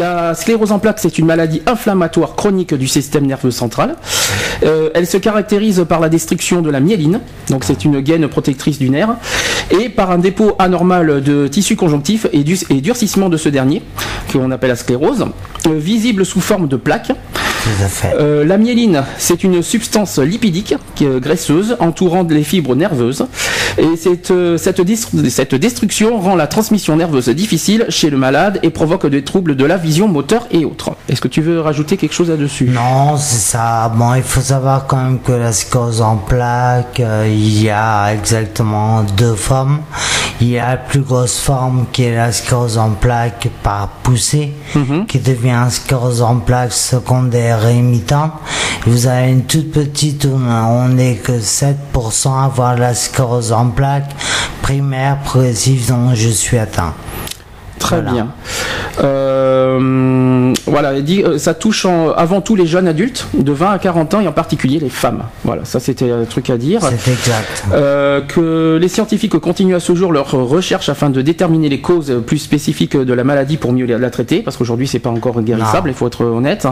La sclérose en plaques, c'est une maladie inflammatoire chronique du système nerveux central. Euh, elle se caractérise par la destruction de la myéline, donc c'est une gaine protectrice du nerf, et par un dépôt anormal de tissu conjonctif et, et durcissement de ce dernier, qu'on appelle la sclérose, visible sous forme de plaques. Euh, la myéline, c'est une substance lipidique qui est graisseuse entourant les fibres nerveuses. Et cette, euh, cette, destruction rend la transmission nerveuse difficile chez le malade et provoque des troubles de la vision, moteur et autres. Est-ce que tu veux rajouter quelque chose là-dessus? Non, c'est ça. Bon, il faut savoir quand même que la sclérose en plaques, euh, il y a exactement deux formes. Il y a la plus grosse forme qui est la sclérose en plaques par poussée, qui devient sclérose en plaques secondaire rémitante. Et vous avez une toute petite, on n'est que 7% à avoir la sclérose en plaques primaire progressive dont je suis atteint. Très bien. Euh, voilà, il dit, euh, ça touche en- avant tout les jeunes adultes de 20 à 40 ans et en particulier les femmes. Voilà, ça c'était un truc à dire. C'est exact. Euh, que les scientifiques continuent à ce jour leurs recherches afin de déterminer les causes plus spécifiques de la maladie pour mieux la traiter, parce qu'aujourd'hui c'est pas encore guérissable, il faut être honnête.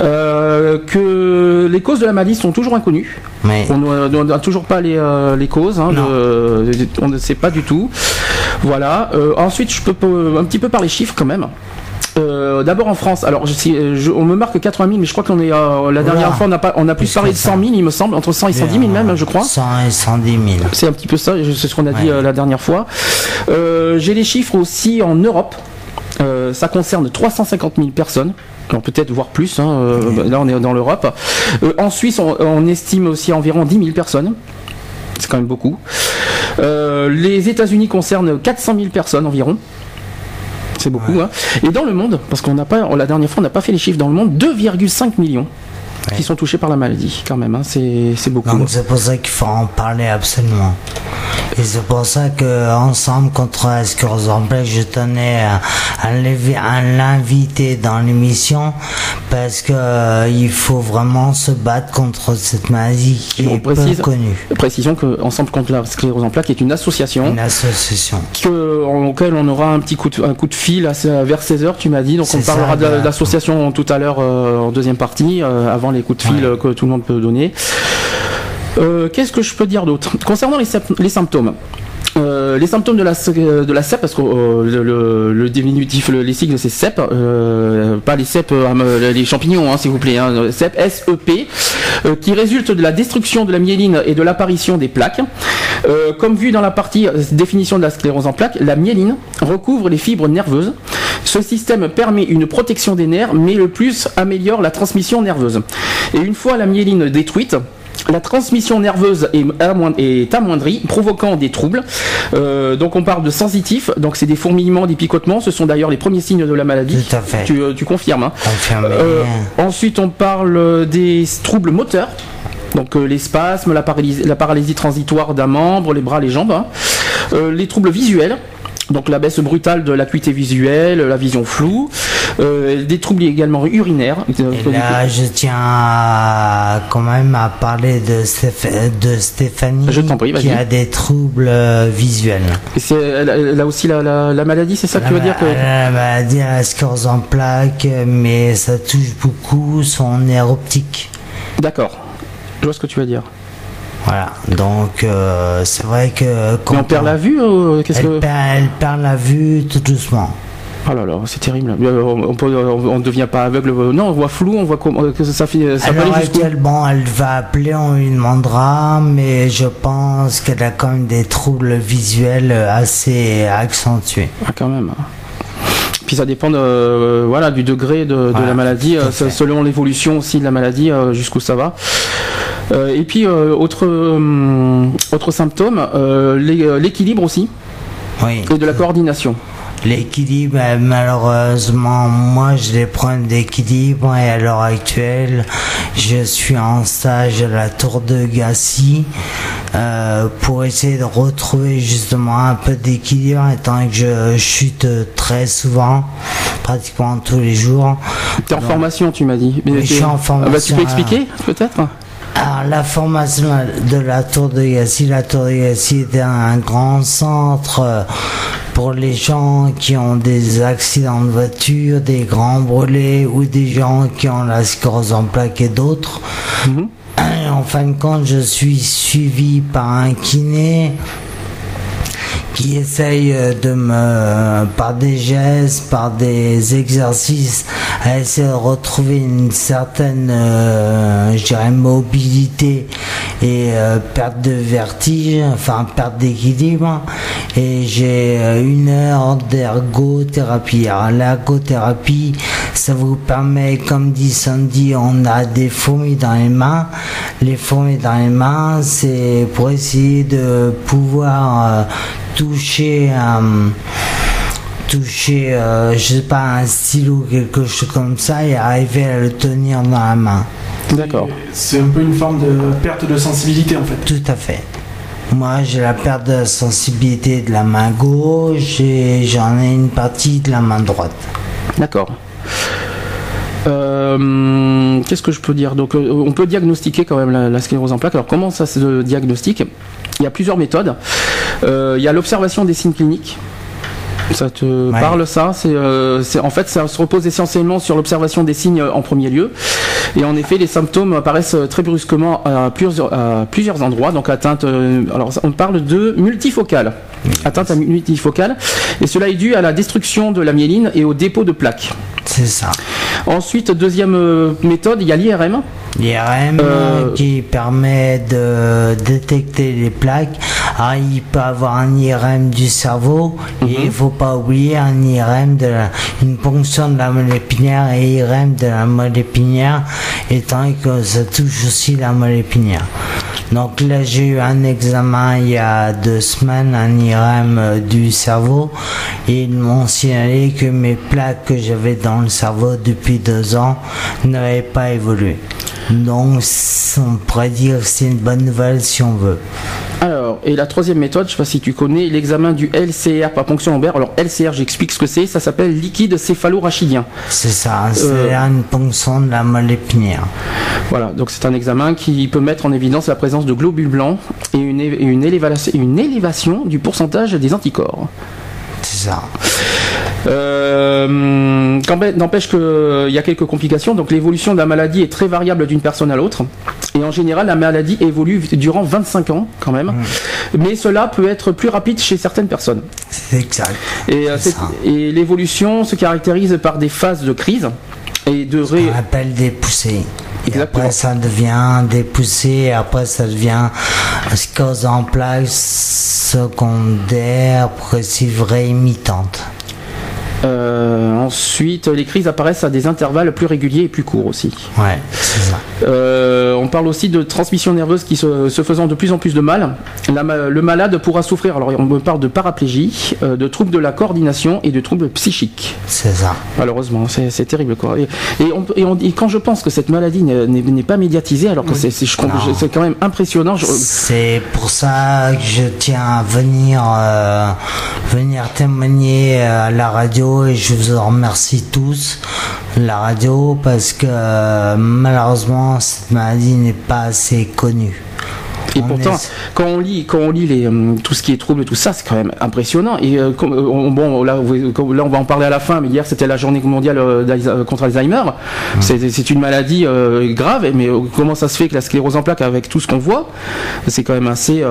Euh, que les causes de la maladie sont toujours inconnues. Mais On n'a toujours pas les, les causes, hein, de- on ne sait pas du tout. Voilà. Ensuite, je peux peu- un petit peu parler chiffres quand même. Euh, D'abord en France, alors je, je- on me marque 80 000, mais je crois qu'on est euh, la dernière Oula. fois on a pas, on a plus Plus parlé de 100 000, il me semble, entre 100 et 110 000 même, je crois. 100 et 110 000. C'est un petit peu ça, c'est ce qu'on a dit euh, la dernière fois. Euh, J'ai les chiffres aussi en Europe. Euh, ça concerne 350 000 personnes. Peut-être voire plus, hein, euh, là on est dans l'Europe. Euh, en Suisse, on, on estime aussi environ 10 000 personnes. C'est quand même beaucoup. Euh, les États-Unis concernent 400 000 personnes environ. C'est beaucoup. Hein. Et dans le monde, parce qu'on n'a pas, la dernière fois on n'a pas fait les chiffres dans le monde, 2,5 millions qui sont touchés par la maladie quand même. hein. C'est c'est beaucoup. Donc c'est pour ça qu'il faut en parler absolument. Et c'est pour ça que ensemble contre la sclérose en plaques, je tenais à, à l'invi- à l'inviter dans l'émission parce que euh, il faut vraiment se battre contre cette maladie qui on est peu précise- connue. Précision que Ensemble contre la sclérose en plaques est une association Une association. que, en- auquel on aura un petit coup de, un coup de fil à, vers 16h, tu m'as dit. Donc on parlera ça, de la- voilà. d'association tout à l'heure euh, en deuxième partie, euh, avant les coups de fil Ouais. euh, que tout le monde peut donner. Euh, Qu'est-ce que je peux dire d'autre? Concernant les, symptômes. euh, les symptômes de la, de la CEP, parce que euh, le, le- le diminutif, le- les sigles c'est CEP, euh, pas les CEP, euh, les champignons, hein, s'il vous plaît, hein, CEP, S-E-P, euh, qui résulte de la destruction de la myéline et de l'apparition des plaques. Euh, comme vu dans la partie euh, définition de la sclérose en plaques, la myéline recouvre les fibres nerveuses. Ce système permet une protection des nerfs, mais le plus améliore la transmission nerveuse. Et une fois la myéline détruite, la transmission nerveuse est, amoin- est amoindrie, provoquant des troubles. Euh, donc on parle de sensitif, donc c'est des fourmillements, des picotements, ce sont d'ailleurs les premiers signes de la maladie. Tout à fait. Tu, euh, tu confirmes. hein. Euh, ensuite, on parle des troubles moteurs. Donc euh, les spasmes, la paralysie, la paralysie transitoire d'un membre, les bras, les jambes. hein. Les troubles visuels. Donc la baisse brutale de l'acuité visuelle, la vision floue, Euh, des troubles également urinaires. Et là, je tiens à, quand même à parler de, Stéph- de Stéphanie Je prie, qui a des troubles euh, visuels. C'est elle, elle a aussi la, la- la maladie, c'est ça que tu veux dire que... La maladie la sclérose en plaques, mais ça touche beaucoup son nerf optique. D'accord. Je vois ce que tu veux dire. Voilà, donc euh, c'est vrai que quand Mais on perd la vue euh, Qu'est-ce elle, que... perd, elle perd la vue tout doucement. Oh là là, c'est terrible. Euh, On, on devient pas aveugle. Non, on voit flou, on voit comment que ça, fait- ça à peut l'heure aller jusqu'où actuelle, bon, elle va appeler, on lui demandera, mais je pense qu'elle a quand même des troubles visuels assez accentués. Ah, quand même. Puis ça dépend de, euh, voilà, du degré de, la maladie, selon l'évolution aussi de la maladie, euh, jusqu'où ça va. Euh, et puis, euh, autre, hum, autre symptôme, euh, l'é- euh, l'équilibre aussi, Oui, et de la coordination. L'équilibre, euh, malheureusement, moi j'ai des problèmes d'équilibre et à l'heure actuelle, je suis en stage à la Tour de Gassi euh, pour essayer de retrouver justement un peu d'équilibre étant que je chute très souvent, pratiquement tous les jours. T'es en formation, tu m'as dit. Oui, je suis en Ah bah, tu formation, peux expliquer, peut-être? Alors, la formation de la Tour de Gassi, la Tour de Gassi est un grand centre euh, pour les gens qui ont des accidents de voiture, des grands brûlés ou des gens qui ont la sclérose en plaques et d'autres. Et En fin de compte, je suis suivi par un kiné qui essaye euh, de me, par des gestes, par des exercices, à essayer de retrouver une certaine, euh, je dirais, mobilité et euh, perte de vertige, enfin perte d'équilibre. Et j'ai euh, une heure d'ergothérapie. Alors l'ergothérapie, ça vous permet, comme dit Sandy, on a des fourmis dans les mains. Les fourmis dans les mains, c'est pour essayer de pouvoir euh, toucher un toucher euh, je sais pas un stylo ou quelque chose comme ça et arriver à le tenir dans la main D'accord. C'est un peu une forme de perte de sensibilité en fait. tout à fait moi j'ai la perte de sensibilité de la main gauche et j'en ai une partie de la main droite D'accord. Euh, Qu'est-ce que je peux dire? Donc, euh, on peut diagnostiquer quand même la, la sclérose en plaques. Alors, comment ça se diagnostique? Il y a plusieurs méthodes. Euh, il y a l'observation des signes cliniques. Ça te Ouais. parle ça? C'est euh, en fait ça se repose essentiellement sur l'observation des signes euh, en premier lieu. Et en effet, les symptômes apparaissent très brusquement à plusieurs, à plusieurs endroits. Donc atteinte. alors on parle de multifocale. Atteinte à multifocale. Et cela est dû à la destruction de la myéline et au dépôt de plaques. c'est ça Ensuite, deuxième méthode, il y a l'IRM. L'IRM Euh, qui permet de détecter les plaques. Alors, il peut avoir un IRM du cerveau et il faut pas oublier un IRM de la, une ponction de la moelle épinière et IRM de la moelle épinière étant que ça touche aussi la moelle épinière. Donc là j'ai eu un examen il y a deux semaines, un IRM euh, du cerveau et ils m'ont signalé que mes plaques que j'avais dans le cerveau depuis deux ans n'avaient pas évolué. C- on pourrait dire que c'est une bonne nouvelle si on veut. Alors, et la troisième méthode, je sais pas si tu connais, l'examen du LCR par ponction lombaire. Alors, LCR, j'explique ce que c'est. Ça s'appelle liquide céphalorachidien. C'est ça, c'est Euh. une ponction de la moelle épinière. Voilà, donc c'est un examen qui peut mettre en évidence la présence de globules blancs et une, une, élévation, une élévation du pourcentage des anticorps. C'est ça. Euh, N'empêche qu'il y a quelques complications. Donc l'évolution de la maladie est très variable d'une personne à l'autre. Et en général, la maladie évolue durant 25 ans quand même. Mais cela peut être plus rapide chez certaines personnes. C'est exact. Et, euh, et l'évolution se caractérise par des phases de crise et de ré... On appelle des poussées. Et après ça devient des poussées, après ça devient sclérose en plaques secondaire, progressive réimitante. Euh, ensuite, les crises apparaissent à des intervalles plus réguliers et plus courts aussi. Ouais, c'est ça. Euh, on parle aussi de transmission nerveuse qui se, se faisant de plus en plus de mal. La le malade pourra souffrir, alors on me parle de paraplégie, euh, de troubles de la coordination et de troubles psychiques. C'est ça. Malheureusement, c'est terrible quoi. Et, et on- et on- et quand je pense que cette maladie n'est- pas médiatisée, alors que c'est- quand même impressionnant. je- C'est pour ça que je tiens à venir, venir témoigner à la radio et je vous en remercie tous, la radio, parce que malheureusement cette maladie n'est pas assez connue. Et On pourtant, est- quand on lit, quand on lit les, hum, tout ce qui est trouble, tout ça, c'est quand même impressionnant. Et euh, euh, on- bon, là, on va en parler à la fin. Mais hier, c'était la journée mondiale euh, contre Alzheimer. C'est c'est une maladie euh, grave. Mais comment ça se fait que la sclérose en plaques, avec tout ce qu'on voit, c'est quand même assez.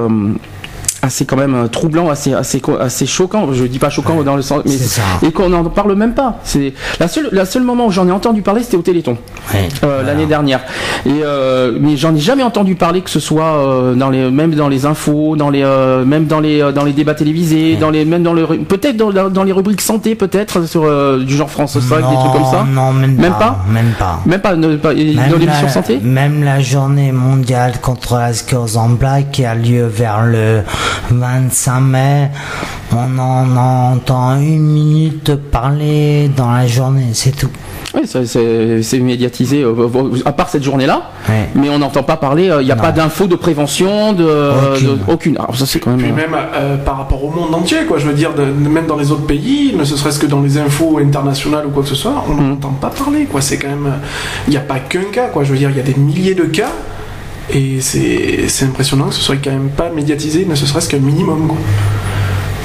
Assez quand même euh, troublant, assez assez assez choquant. Je dis pas choquant dans le sens, mais c'est ça. et qu'on n'en parle même pas. C'est la seule la seule moment où j'en ai entendu parler, c'était au Téléthon Ouais, euh, l'année dernière. Et euh, mais j'en ai jamais entendu parler que ce soit euh, dans les même dans les infos, dans les euh, même dans les euh, dans les débats télévisés, dans les même dans le peut-être dans, dans, les rubriques santé peut-être sur euh, du genre France 5 des trucs comme ça. Non, même, Même pas, pas Même pas. Même pas, ne- pas- Même dans l'émission santé. Même la journée mondiale contre la sclérose en plaques qui a lieu vers le 25 mai, on en entend une minute parler dans la journée, c'est tout. Oui, ça, c'est médiatisé, euh, euh, à part cette journée-là, Ouais. mais on n'entend pas parler, euh, il n'y a Non. pas d'infos de prévention, de, Aucune. de- aucune. Alors ça c'est quand même... Puis euh, même euh, par rapport au monde entier, quoi. Je veux dire, de- même dans les autres pays, ne serait-ce que dans les infos internationales ou quoi que ce soit, on Mm. n'entend pas parler, quoi. C'est quand même, euh, il n'y a pas qu'un cas, quoi. Je veux dire, il y a des milliers de cas, et c'est impressionnant que ce soit quand même pas médiatisé, ne serait-ce qu'un minimum, quoi.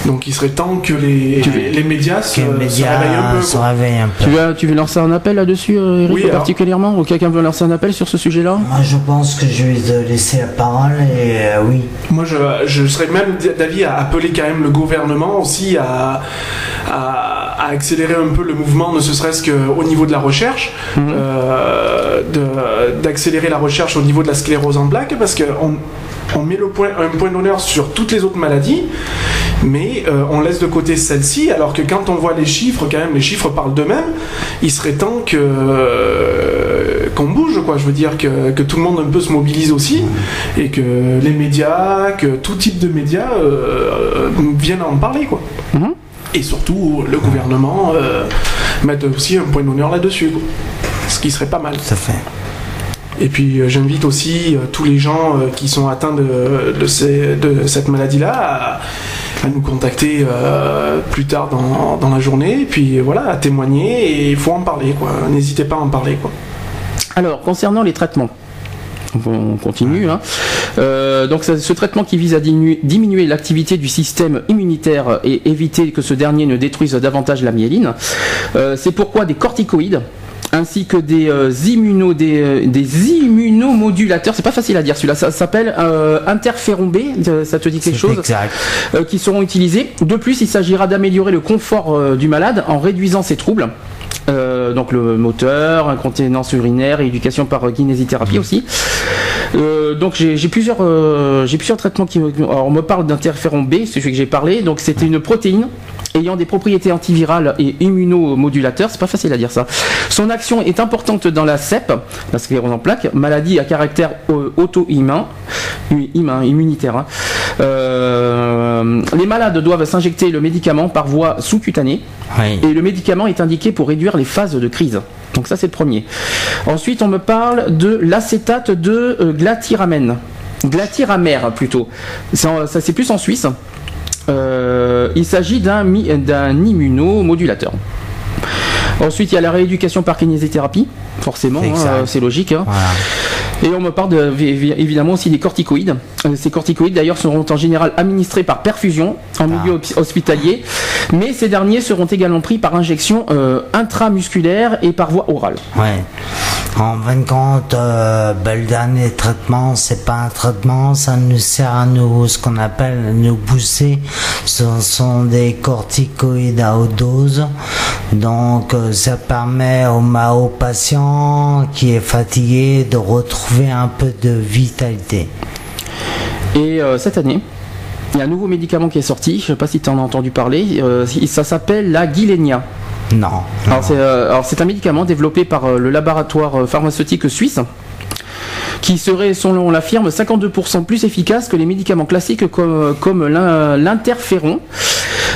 Donc il serait temps que les, les médias se, réveillent un peu, se quoi. réveillent un peu. Tu veux, tu veux lancer un appel là-dessus, euh, Eric, Oui, alors. particulièrement Ou quelqu'un veut lancer un appel sur ce sujet-là? Moi, je pense que je vais te laisser la parole et euh, oui. Moi, je, je serais même d'avis à appeler quand même le gouvernement aussi à, à, à accélérer un peu le mouvement, ne serait-ce qu'au niveau de la recherche, Mhm. euh, d'accélérer la recherche au niveau de la sclérose en plaques, parce qu'on on met le point, un point d'honneur sur toutes les autres maladies, mais euh, on laisse de côté celle-ci, alors que quand on voit les chiffres, quand même, les chiffres parlent d'eux-mêmes, il serait temps que euh, qu'on bouge, quoi. Je veux dire que, que tout le monde un peu se mobilise aussi, et que les médias, que tout type de médias euh, viennent en parler, quoi. Mhm. Et surtout, le gouvernement euh, mette aussi un point d'honneur là-dessus. Ce qui serait pas mal. À fait. Et puis euh, j'invite aussi euh, tous les gens euh, qui sont atteints de, de, ces- de cette maladie-là à, à nous contacter euh, plus tard dans, dans la journée. Et puis voilà, à témoigner et il faut en parler, quoi. N'hésitez pas à en parler, quoi. Alors, concernant les traitements, on continue. hein. Euh, donc, c'est ce traitement qui vise à diminuer, l'activité du système immunitaire et éviter que ce dernier ne détruise davantage la myéline. Euh, c'est pourquoi des corticoïdes ainsi que des, euh, immuno, des, euh, des immunomodulateurs, c'est pas facile à dire celui-là, ça s'appelle euh, interféron B, euh, ça te dit quelque chose exact. qui seront utilisés. De plus, il s'agira d'améliorer le confort du malade en réduisant ses troubles. Euh, donc le moteur, incontinence urinaire, éducation par kinésithérapie aussi. Euh, donc j'ai j'ai plusieurs, euh, j'ai plusieurs traitements qui. Alors on me parle d'interféron B, c'est celui que j'ai parlé. Donc c'était une protéine ayant des propriétés antivirales et immunomodulateurs. C'est pas facile à dire ça. Son action est importante dans la CEP, la sclérose en plaques, maladie à caractère euh, auto-immun, immunitaire. hein. Euh, les malades doivent s'injecter le médicament par voie sous-cutanée. Oui. Et le médicament est indiqué pour réduire les phases de crise. Donc ça c'est le premier. Ensuite on me parle de l'acétate de euh, glatiramène. Glatiramère plutôt. Ça c'est plus en Suisse. Euh, il s'agit d'un immunomodulateur. Ensuite, il y a la rééducation par kinésithérapie, forcément, hein, c'est logique. hein. Voilà. Et on me parle de- évi- évidemment aussi des corticoïdes. Euh, Ces corticoïdes d'ailleurs seront en général administrés par perfusion en milieu hos- hospitalier, mais ces derniers seront également pris par injection euh, intramusculaire et par voie orale. Ouais. En fin de compte, euh, le dernier traitement, c'est pas un traitement, ça nous sert à nous, ce qu'on appelle nous booster. Ce sont des corticoïdes à haute dose. Donc, euh, ça permet au, patient qui est fatigué de retrouver un peu de vitalité. Et euh, cette année, il y a un nouveau médicament qui est sorti, je ne sais pas si tu en as entendu parler, euh, ça s'appelle la Gilenya. Non. Alors c'est euh, alors, c'est un médicament développé par euh, le laboratoire euh, pharmaceutique suisse qui serait, selon la firme, 52% plus efficace que les médicaments classiques comme, comme l'in- l'interféron.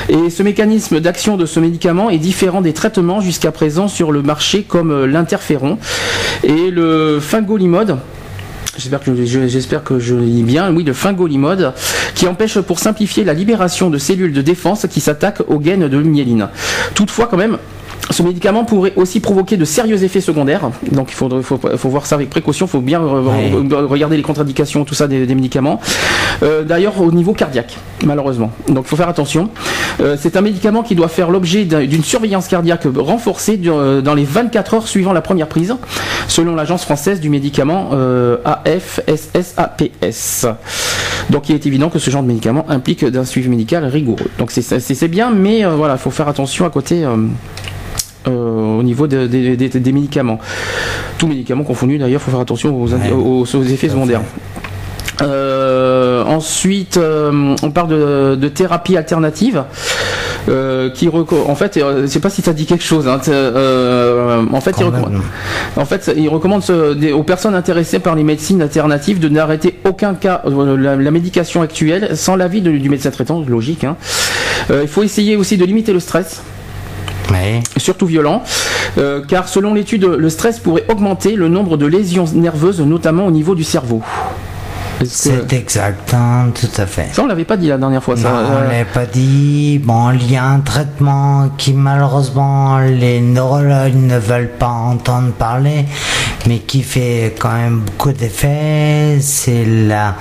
Et ce mécanisme d'action de ce médicament est différent des traitements jusqu'à présent sur le marché comme l'interféron et le fingolimod. J'espère que je, lis bien. Oui, le fingolimod, qui empêche pour simplifier la libération de cellules de défense qui s'attaquent aux gaines de myéline. Toutefois, quand même, ce médicament pourrait aussi provoquer de sérieux effets secondaires. Donc, il faut, faut voir ça avec précaution. Il faut bien re- Ouais. re- regarder les contre-indications, tout ça des, des médicaments. Euh, D'ailleurs, au niveau cardiaque, malheureusement. Donc, il faut faire attention. Euh, C'est un médicament qui doit faire l'objet d'un- d'une surveillance cardiaque renforcée euh, dans les 24 heures suivant la première prise, selon l'agence française du médicament euh, AFSSAPS. Donc, il est évident que ce genre de médicament implique d'un suivi médical rigoureux. Donc, c'est- bien, mais voilà, il faut faire attention à côté. Euh, au niveau de- de- de- des médicaments. Tous médicaments confondus d'ailleurs, il faut faire attention aux, indi- Ouais. aux- aux effets secondaires. Euh, ensuite, euh, on parle de, de thérapie alternative. euh, qui en fait, je sais pas si ça dit quelque chose. hein, En fait, il recommande, en fait, il recommande ce- des- aux personnes intéressées par les médecines alternatives de n'arrêter aucun cas la, la médication actuelle sans l'avis du médecin traitant, logique. hein. Il faut essayer aussi de limiter le stress Surtout violent, euh, car selon l'étude, le stress pourrait augmenter le nombre de lésions nerveuses, notamment au niveau du cerveau. Est-ce que- C'est exact, hein, tout à fait. Ça, on l'avait pas dit la dernière fois. Ça. Non, on Euh, l'avait pas dit. Bon, il y a un traitement qui malheureusement les neurologues ne veulent pas entendre parler, mais qui fait quand même beaucoup d'effets. C'est la,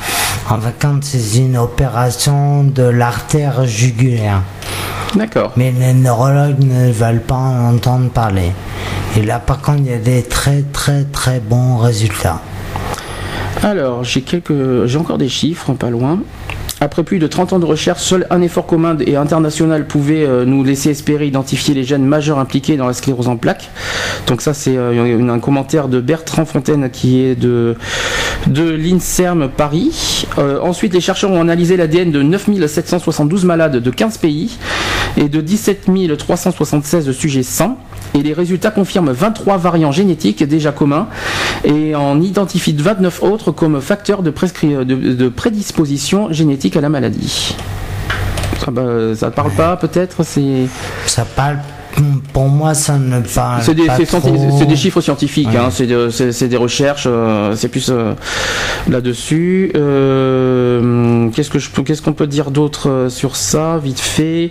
en compte, c'est une opération de l'artère jugulaire. D'accord. Mais les neurologues ne veulent pas en entendre parler. Et là, par contre, il y a des très très très bons résultats. Alors, j'ai encore des chiffres, pas loin. Après plus de 30 ans de recherche, seul un effort commun et international pouvait euh, nous laisser espérer identifier les gènes majeurs impliqués dans la sclérose en plaques. Donc ça, c'est euh, un commentaire de Bertrand Fontaine qui est de, de l'INSERM Paris. Euh, ensuite, les chercheurs ont analysé l'ADN de 9772 malades de 15 pays et de 17 376 sujets sains. Et les résultats confirment 23 variants génétiques déjà communs et en identifient 29 autres comme facteurs de, prédisposition génétique à la maladie. Ça, bah, ça parle pas peut-être C'est Ça parle, pour moi, ça ne parle c'est des, pas c'est trop. scienti- c'est des chiffres scientifiques, Ouais. hein, c'est de- c'est des recherches, euh, c'est plus euh, là-dessus. Euh, qu'est-ce que je qu'est-ce qu'on peut dire d'autre sur ça, vite fait?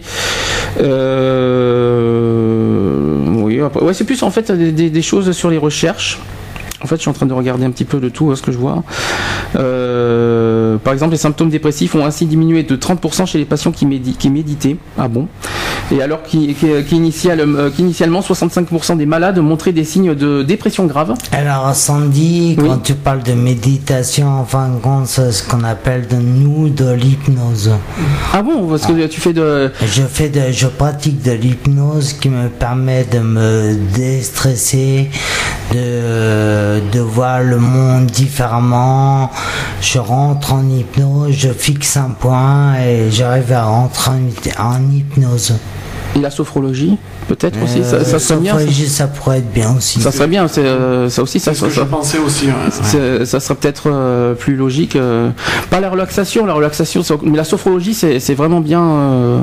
Oui, après- ouais, c'est plus en fait des, des- des choses sur les recherches. En fait, je suis en train de regarder un petit peu de tout, hein, ce que je vois. Euh, par exemple, les symptômes dépressifs ont ainsi diminué de 30% chez les patients qui, médi- qui méditaient. Ah bon? Et alors qu'initialement, qu'initial- euh, qu'initialement, 65% des malades montraient des signes de dépression grave. Alors, Sandy, Oui. quand tu parles de méditation, en fin de compte, c'est ce qu'on appelle de nous de l'hypnose. Ah bon? Parce que tu fais de... Je fais de, je pratique de l'hypnose qui me permet de me déstresser, de, de voir le monde différemment. Je rentre en hypnose, je fixe un point et j'arrive à rentrer en, en hypnose. Et la sophrologie, peut-être aussi, ça, Euh, ça serait bien. sophrologie, ça pourrait être bien aussi. Ça, serait bien, c'est, euh, ça aussi, ça, C'est ce que ça- je pensais aussi. ouais. Ça serait peut-être euh, plus logique. euh, pas la relaxation, la relaxation, c'est- mais la sophrologie, c'est vraiment bien. euh,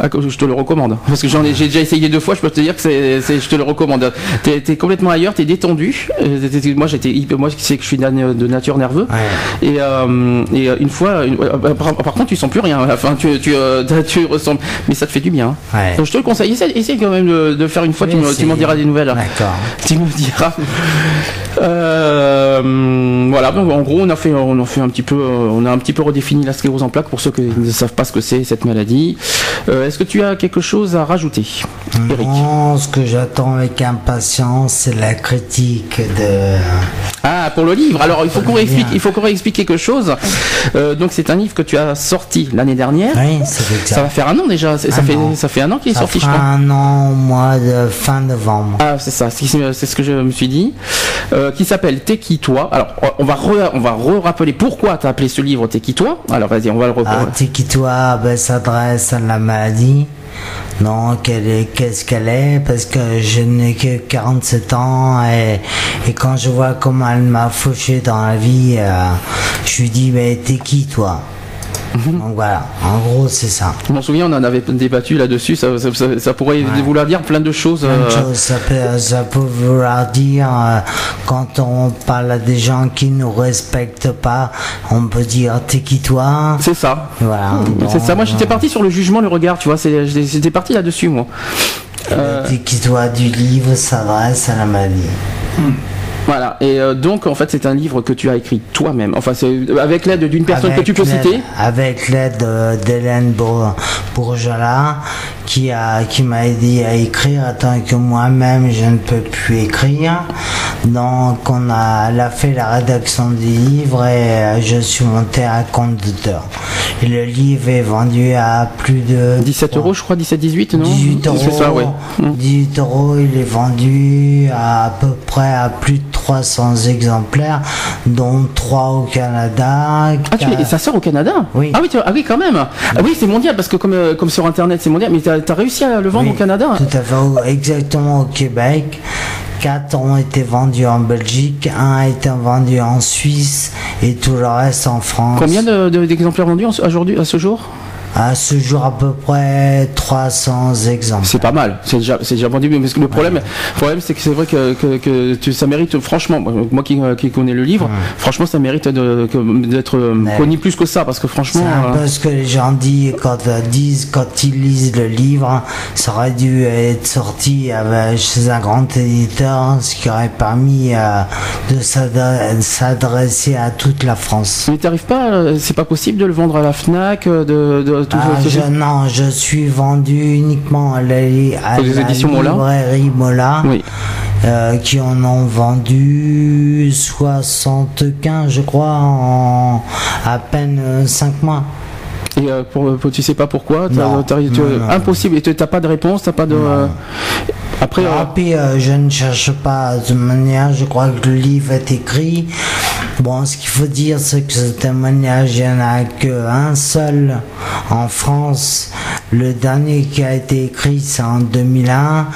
ah, je te le recommande. Parce que j'en ai, j'ai déjà essayé deux fois, je peux te dire que c'est, c'est- je te le recommande. T'es, t'es complètement ailleurs, t'es détendu. Euh, t'es- moi, j'étais, hyper- moi, c'est que je suis de nature nerveux. Ouais. Et, euh, et euh, une fois, une- par, par contre, tu sens plus rien. Enfin, tu, tu, tu ressembles, mais ça te fait du bien. Ouais. Donc, je te le conseille. Essaye, essaye quand même de, de faire une fois. Oui, tu, m'en diras des nouvelles. D'accord. Tu me diras. Euh, voilà, en gros, on a fait, on a fait un petit peu, on a un petit peu redéfini la sclérose en plaques pour ceux qui ne savent pas ce que c'est cette maladie. Euh, Est-ce que tu as quelque chose à rajouter, Eric? Non, ce que j'attends avec impatience, c'est la critique de. Ah, pour le livre. Alors, il faut qu'on le réexplique, lien. il faut qu'on réexplique quelque chose. Euh, donc, c'est un livre que tu as sorti l'année dernière. Oui, c'est exact. Ça va faire un an déjà. Ça Un fait, an. ça fait un an qu'il est Ça sorti, je crois. un an au mois de fin novembre. Ah, c'est ça, c'est ce que je me suis dit. Euh, qui s'appelle T'es qui toi? Alors, on va re, on va re-rappeler pourquoi t'as appelé ce livre T'es qui toi? Alors, vas-y, on va le Ah, reprendre. t'es qui toi? Ben, s'adresse à la maladie. Non, quelle est, qu'est-ce qu'elle est Parce que je n'ai que 47 ans et, quand je vois comment elle m'a fauché dans la vie, euh, je lui dis, ben, t'es qui toi? Mhm. Donc voilà, en gros, c'est ça. Je m'en souviens, on en avait débattu là-dessus. Ça, ça, ça- ça pourrait vouloir dire plein de choses. Euh, ça peut, ça peut vouloir dire, euh, quand on parle à des gens qui nous respectent pas, on peut dire, t'es qui toi C'est ça. Voilà. C'est ça. Moi, j'étais parti sur le jugement, le regard. Tu vois, j'étais parti là-dessus, moi. Euh, T'es qui toi du livre s'adresse à la maladie. Voilà. Et euh, donc, en fait, c'est un livre que tu as écrit toi-même. Enfin, c'est avec l'aide d'une personne que tu peux citer. Avec l'aide euh, d'Hélène Bour- Bourgelat, qui a qui m'a aidé à écrire, tant que moi-même je ne peux plus écrire. Donc on a, elle a fait la rédaction du livre et euh, je suis monté à compte d'auteur. Et le livre est vendu à plus de 17 euros, je crois, 17, 18, non 18 euros. C'est ça, ouais. Mm. 18 euros, il est vendu à, à peu près à plus de 300 exemplaires, dont 3 au Canada. Ah, tu, et ça sort au Canada? Oui. Ah oui, tu- ah oui, quand même. Ah oui, c'est mondial parce que comme, euh, comme sur Internet, c'est mondial. Mais t'as as réussi à le vendre Oui, au Canada Tout à fait, exactement au Québec. 4 ont été vendus en Belgique, un a été vendu en Suisse et tout le reste en France. Combien de- de- d'exemplaires vendus en- aujourd'hui, à ce jour? À ce jour, à peu près 300 exemples. C'est pas mal, c'est déjà, c'est déjà vendu. Mais parce que le problème, problème c'est que c'est vrai que, que, que tu- ça mérite, franchement, moi qui, qui connais le livre, franchement, ça mérite d'être euh, connu plus que ça, parce que C'est franchement. un euh, peu ce que les gens disent quand, euh, disent quand ils lisent le livre. Ça aurait dû être sorti avec- chez un grand éditeur, ce qui aurait permis de s'adre- s'adresser à toute la France. Mais t'arrives pas, c'est pas possible de le vendre à la Fnac, de, de tout Ah, ce- je, non, je suis vendu uniquement à la, à la éditions librairie Mola, Oui. euh, qui en ont vendu 75, je crois, en à peine 5 mois. Et euh, pour, pour- tu sais pas pourquoi, Non. tu- Non, impossible. Et tu- t'as pas de réponse, t'as pas de. euh, Après, euh, puis euh, je ne cherche pas de manière, je crois que le livre est écrit. Bon, ce qu'il faut dire, c'est que ce témoignage, il n'y en a qu'un seul en France. Le dernier qui a été écrit, c'est en 2001.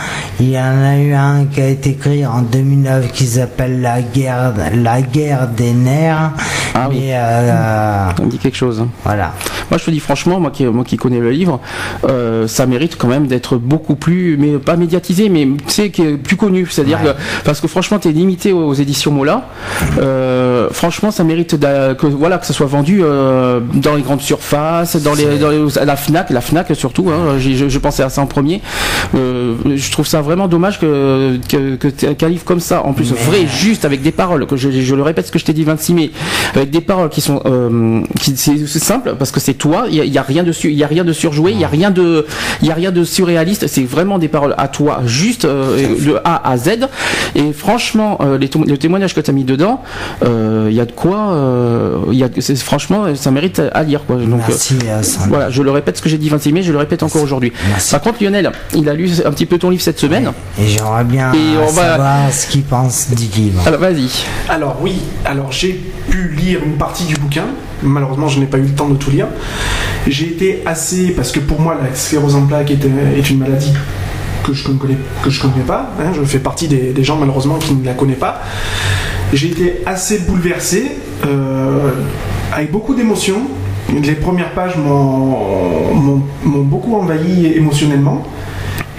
Il y en a eu un qui a été écrit en 2009 qui s'appelle La guerre, la guerre des nerfs. Ah oui. Mais euh, ça me dit quelque chose. hein. voilà. Moi, je te dis franchement, moi qui, moi qui connais le livre, euh, ça mérite quand même d'être beaucoup plus, mais pas médiatisé, mais tu sais, qui est plus connu. C'est-à-dire Ouais. que, parce que franchement, tu es limité aux, aux éditions Mola. Euh, franchement, ça mérite que, voilà, que ça soit vendu euh, dans les grandes surfaces, dans les, dans les- la Fnac, la Fnac surtout. Hein, je, je pensais à ça en premier. Euh, je trouve ça vraiment dommage que, que, que livre comme ça, en plus vrai, juste avec des paroles, que je, je le répète ce que je t'ai dit 26 mai, avec des paroles qui sont, euh, qui c'est simple parce que c'est toi, il y, a- rien de il y a rien de surjoué, il y a rien de, il y a rien de surréaliste, c'est vraiment des paroles à toi, juste euh, de A à Z. Et franchement, les, le témoignage que tu as mis dedans, euh, il y a de quoi, euh, il y a, franchement, ça mérite à lire quoi. Donc, Merci, euh, voilà, je le répète ce que j'ai dit 26 mai, je le répète encore aujourd'hui. Par contre, Lionel, il a lu un petit peu ton livre cette semaine. Et j'aimerais bien Et on va- savoir ce qu'il pense du livre. Alors vas-y. Alors oui, alors j'ai pu lire une partie du bouquin. Malheureusement, je n'ai pas eu le temps de tout lire. J'ai été assez, parce que pour moi, la sclérose en plaques est, est une maladie que je ne connais, que je connais pas. hein. je fais partie des, des gens malheureusement qui ne la connaissent pas. J'ai été assez bouleversé, euh, avec beaucoup d'émotions. Les premières pages m'ont beaucoup envahi émotionnellement.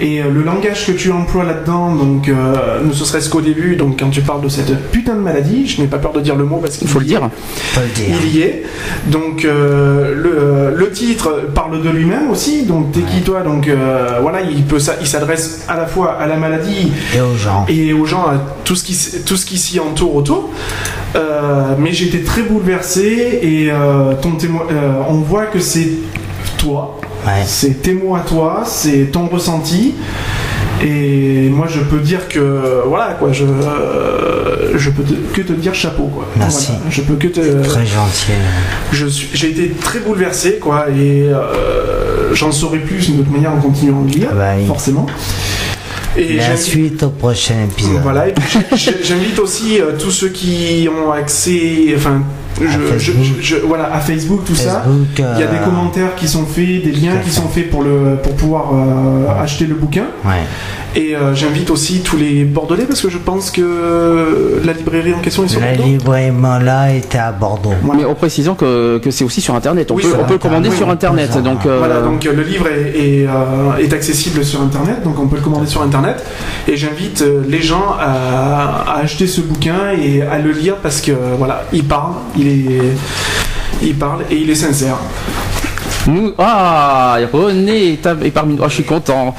Et euh, le langage que tu emploies là-dedans, donc euh, ne serait-ce qu'au début, donc quand tu parles de cette putain de maladie, je n'ai pas peur de dire le mot parce qu'il Il faut le dire. Faut le dire. Il y est. Donc euh, le, le titre parle de lui-même aussi. Donc t'es qui toi? Donc euh, voilà, il peut ça, il s'adresse à la fois à la maladie Et aux gens. et aux gens, à tout ce qui, tout ce qui s'y entoure autour. Euh, mais été très bouleversé et euh, ton témoin, euh, on voit que c'est toi, Ouais. c'est tes mots à toi, c'est ton ressenti. Et moi, je peux dire que voilà quoi, je euh, je peux te- que te dire chapeau quoi. Merci. Voilà, je peux que te Très gentil. je suis- j'ai été très bouleversé quoi et euh, j'en saurai plus de toute manière en continuant de lire Ah bah oui. Et La j'invite- suite au prochain épisode. voilà, et puis j'invite aussi euh, tous ceux qui ont accès, enfin, je, je- Facebook. je- je- voilà, à Facebook, tout ça. Facebook, Il y a des euh, commentaires qui sont faits, des liens qui sont faits pour, le, pour pouvoir euh, acheter le bouquin. Ouais. Et euh, j'invite aussi tous les Bordelais parce que je pense que la librairie en question est sur La Bordeaux. librairie Mola était à Bordeaux. Voilà. Mais en précisant que, que c'est aussi sur internet. On Oui, peut, on peut le commander Internet, sur internet. Donc, euh, Voilà, donc euh, le livre est, est, euh, est accessible sur Internet, donc on peut le commander sur Internet. Et j'invite les gens à, à acheter ce bouquin et à le lire parce que voilà, il parle, il est, il parle et il est sincère. Nous, ah, René est, est parmi nous. Ah, je suis content.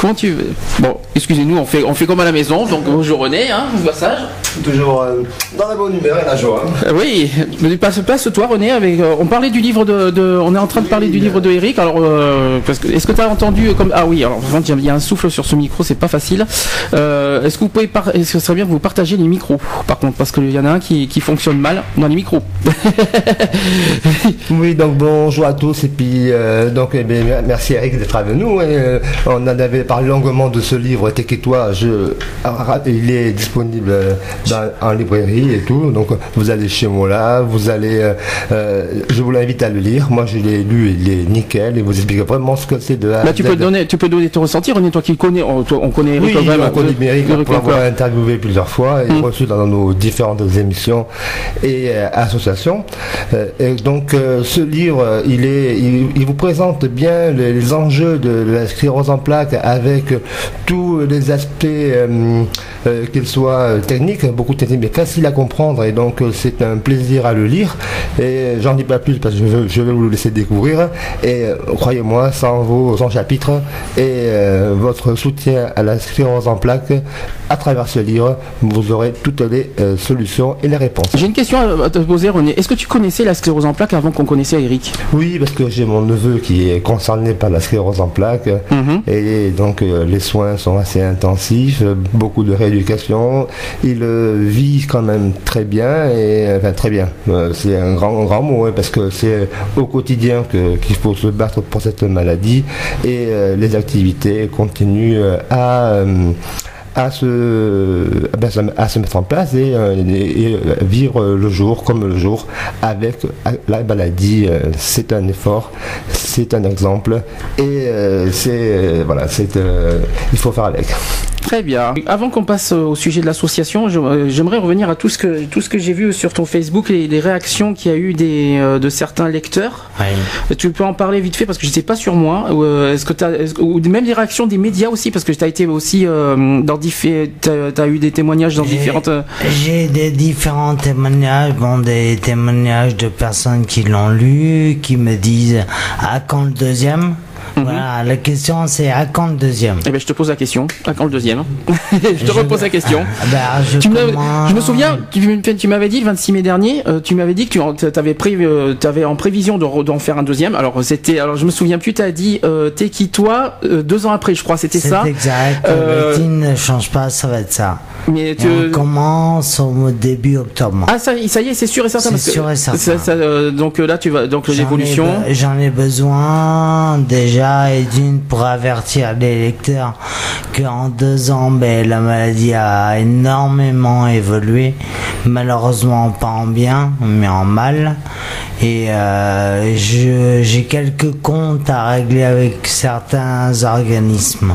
Comment tu veux Bon, excusez-nous, on fait, on fait comme à la maison. Donc bonjour René, hein, au passage. Toujours euh, dans la bonne humeur et la joie. Euh, oui, mais passe, passe toi René. Avec, euh, on parlait du livre de, de- on est en train de parler du livre de Eric. Alors, euh, est-ce que tu as entendu comme ah oui, alors vraiment, il y a un souffle sur ce micro, c'est pas facile. Est-ce que vous pouvez, par... est-ce que ce serait bien que vous partagiez les micros, par contre, parce qu'il y en a un qui, qui fonctionne mal dans les micros. Oui, donc bonjour à tous et puis euh, donc eh bien, merci Eric d'être avec nous. et, euh, on en avait parlé longuement de ce livre T'es qui toi je, ah, Il est disponible euh, dans- en librairie et tout. Donc vous allez chez moi là, vous allez, euh, je vous l'invite à le lire. Moi, je l'ai lu, il est nickel et vous explique vraiment ce que c'est de Là, tu peux donner, tu peux donner ton ressenti, René, toi qui connais, on, on connaît Oui, Eric quand même, on connaît bien Eric pour l'avoir interviewé plusieurs fois et Mm. reçu dans nos différentes émissions et associations. Et donc ce livre, il, est, il, il vous présente bien les, enjeux de, la sclérose en plaques avec tous les aspects, euh, euh, qu'ils soient techniques, beaucoup techniques, mais faciles à comprendre et donc euh, c'est un plaisir à le lire. Et j'en dis pas plus parce que je, veux- je vais vous le laisser découvrir. Et croyez-moi, sans vos 100 chapitres et euh, votre soutien à la sclérose en plaques, à travers ce livre, vous aurez toutes les solutions et les réponses. J'ai une question à te poser, René. Est-ce que tu connaissais la sclérose en plaques avant qu'on connaissait Eric? Oui, parce que j'ai mon neveu qui est concerné par la sclérose en plaques. Mhm. Et donc euh, les soins sont assez intensifs, beaucoup de rééducation. Il euh, vit quand même très bien et enfin très bien. Euh, c'est un grand grand mot hein, parce que c'est au quotidien que- qu'il faut se battre pour cette maladie et les activités continuent à à se, se- à se mettre en place et, euh, et- euh, vivre le jour comme le jour avec euh, la maladie. C'est un effort, c'est un exemple et c'est voilà, c'est il faut faire avec. Très bien. Avant qu'on passe au sujet de l'association, euh, j'aimerais revenir à tout ce que tout ce que j'ai vu sur ton Facebook et les réactions qu'il y a eu des euh, de certains lecteurs. Oui. Tu peux en parler vite fait parce que je sais pas sur moi. ou, euh, Est-ce que ou même les réactions des médias aussi parce que tu as été aussi dans diffé- t'as as eu des témoignages dans différentes. J'ai des différents témoignages, bon, des témoignages de personnes qui l'ont lu, qui me disent à quand le deuxième Voilà, la question c'est à quand le deuxième? Eh ben, je te pose la question. À quand le deuxième? Je te repose la question. Ah ben, je, Tu me- commence- je me souviens, tu, tu m'avais dit le 26 mai dernier, euh, tu m'avais dit que tu avais, prévu, euh, t'avais en prévision de d'en faire un deuxième. Alors c'était, alors je me souviens plus, tu as dit euh, t'es qui toi euh, deux ans après, je crois, c'était C'est ça? exact, le ne change pas, ça va être ça. Mais tu, on commence au début octobre. ah ça, y- ça y est, c'est sûr et certain. C'est sûr et certain. ça- ça, euh, donc euh, là tu vas, donc J'en ai l'évolution. be- J'en ai besoin déjà et d'une pour avertir les lecteurs qu'en deux ans, ben, la maladie a énormément évolué. Malheureusement pas en bien, mais en mal. Et euh, j'ai quelques comptes à régler avec certains organismes.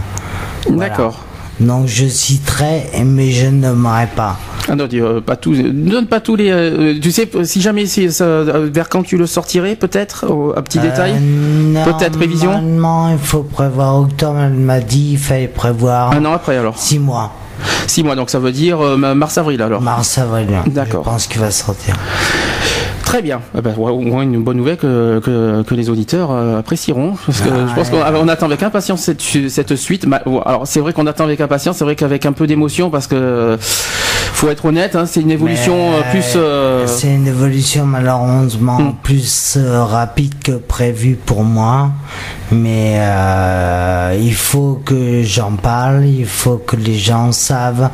Voilà. D'accord. Donc je citerai, mais je ne nommerai pas. Ah non, dis, euh, pas tous, ne donne pas tous les. euh, tu sais, si jamais c'est ça, euh, vers quand tu le sortirais, peut-être, à petit détail. Euh, Peut-être prévision Normalement, il faut prévoir octobre. Elle m'a dit il fallait prévoir Un an après alors. six mois. Six mois, donc ça veut dire euh, mars avril alors. Mars, avril. D'accord. Je pense qu'il va sortir. Très bien. Eh ben, au moins une bonne nouvelle que, que, que les auditeurs euh, apprécieront. Parce que Ah, je pense ouais. qu'on on attend avec impatience cette, cette suite. Alors c'est vrai qu'on attend avec impatience, c'est vrai qu'avec un peu d'émotion parce que faut être honnête, hein, c'est une évolution Mais, euh, plus. euh, C'est une évolution malheureusement Hmm. plus euh, rapide que prévu pour moi. Mais euh, il faut que j'en parle, il faut que les gens savent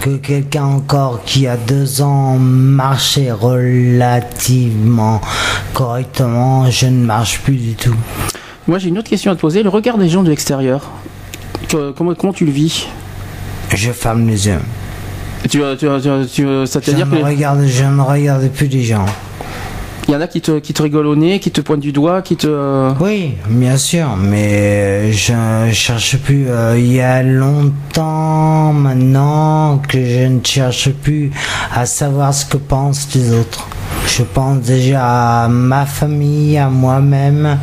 que quelqu'un encore qui a deux ans marchait relativement correctement, je ne marche plus du tout. Moi j'ai une autre question à te poser. Le regard des gens de l'extérieur. Comment, comment tu le vis? Je ferme les yeux. Tu, tu, tu, tu- Je C'est-à-dire ne, qu'il regarde, je ne regarde plus les gens. y en a qui te, qui te rigolent au nez, qui te pointent du doigt, qui te. Oui, bien sûr, mais je cherche plus. euh, il y a longtemps maintenant que je ne cherche plus à savoir ce que pensent les autres. Je pense déjà à ma famille, à moi-même,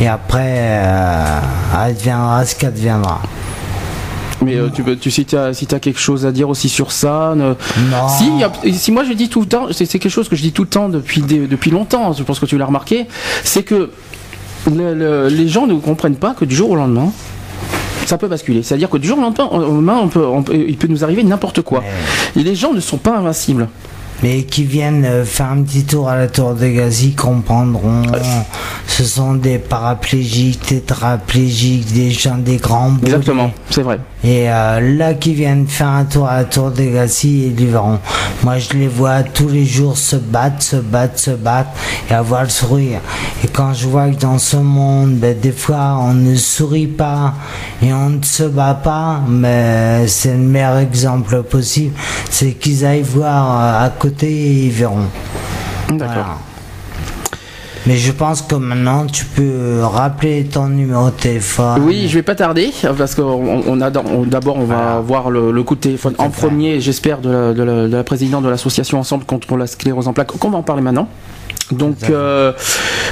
et après, euh, adviendra ce qu'adviendra. Mais euh, tu, peux- tu, si tu as, si as quelque chose à dire aussi sur ça. ne- Non. Si, il y a- si moi je dis tout le temps, c'est quelque chose que je dis tout le temps depuis, des- depuis longtemps, je pense que tu l'as remarqué, c'est que le- le- les gens ne comprennent pas que du jour au lendemain, ça peut basculer. C'est-à-dire que du jour au lendemain, on peut, on peut- il peut nous arriver n'importe quoi. Et les gens ne sont pas invincibles. Mais qui viennent euh, faire un petit tour à la tour de Gazi comprendront. Ce sont des paraplégiques, tétraplégiques, des gens, des grands. Exactement, c'est vrai. Et euh, là, qui viennent faire un tour à la tour de Gazi, ils verront. Moi, je les vois tous les jours se battre, se battre, se battre et avoir le sourire. Et quand je vois que dans ce monde, ben, des fois, on ne sourit pas et on ne se bat pas, mais c'est le meilleur exemple possible. C'est qu'ils aillent voir euh, à côté et ils verront. D'accord. Voilà. Mais je pense que maintenant tu peux rappeler ton numéro de téléphone. Oui, je vais pas tarder parce qu'on on a d'abord on va voir le, le coup de téléphone en fait. premier, j'espère, de la, de, la, de la présidente de l'association Ensemble contre la sclérose en plaques. Qu'on va en parler maintenant. Donc, euh,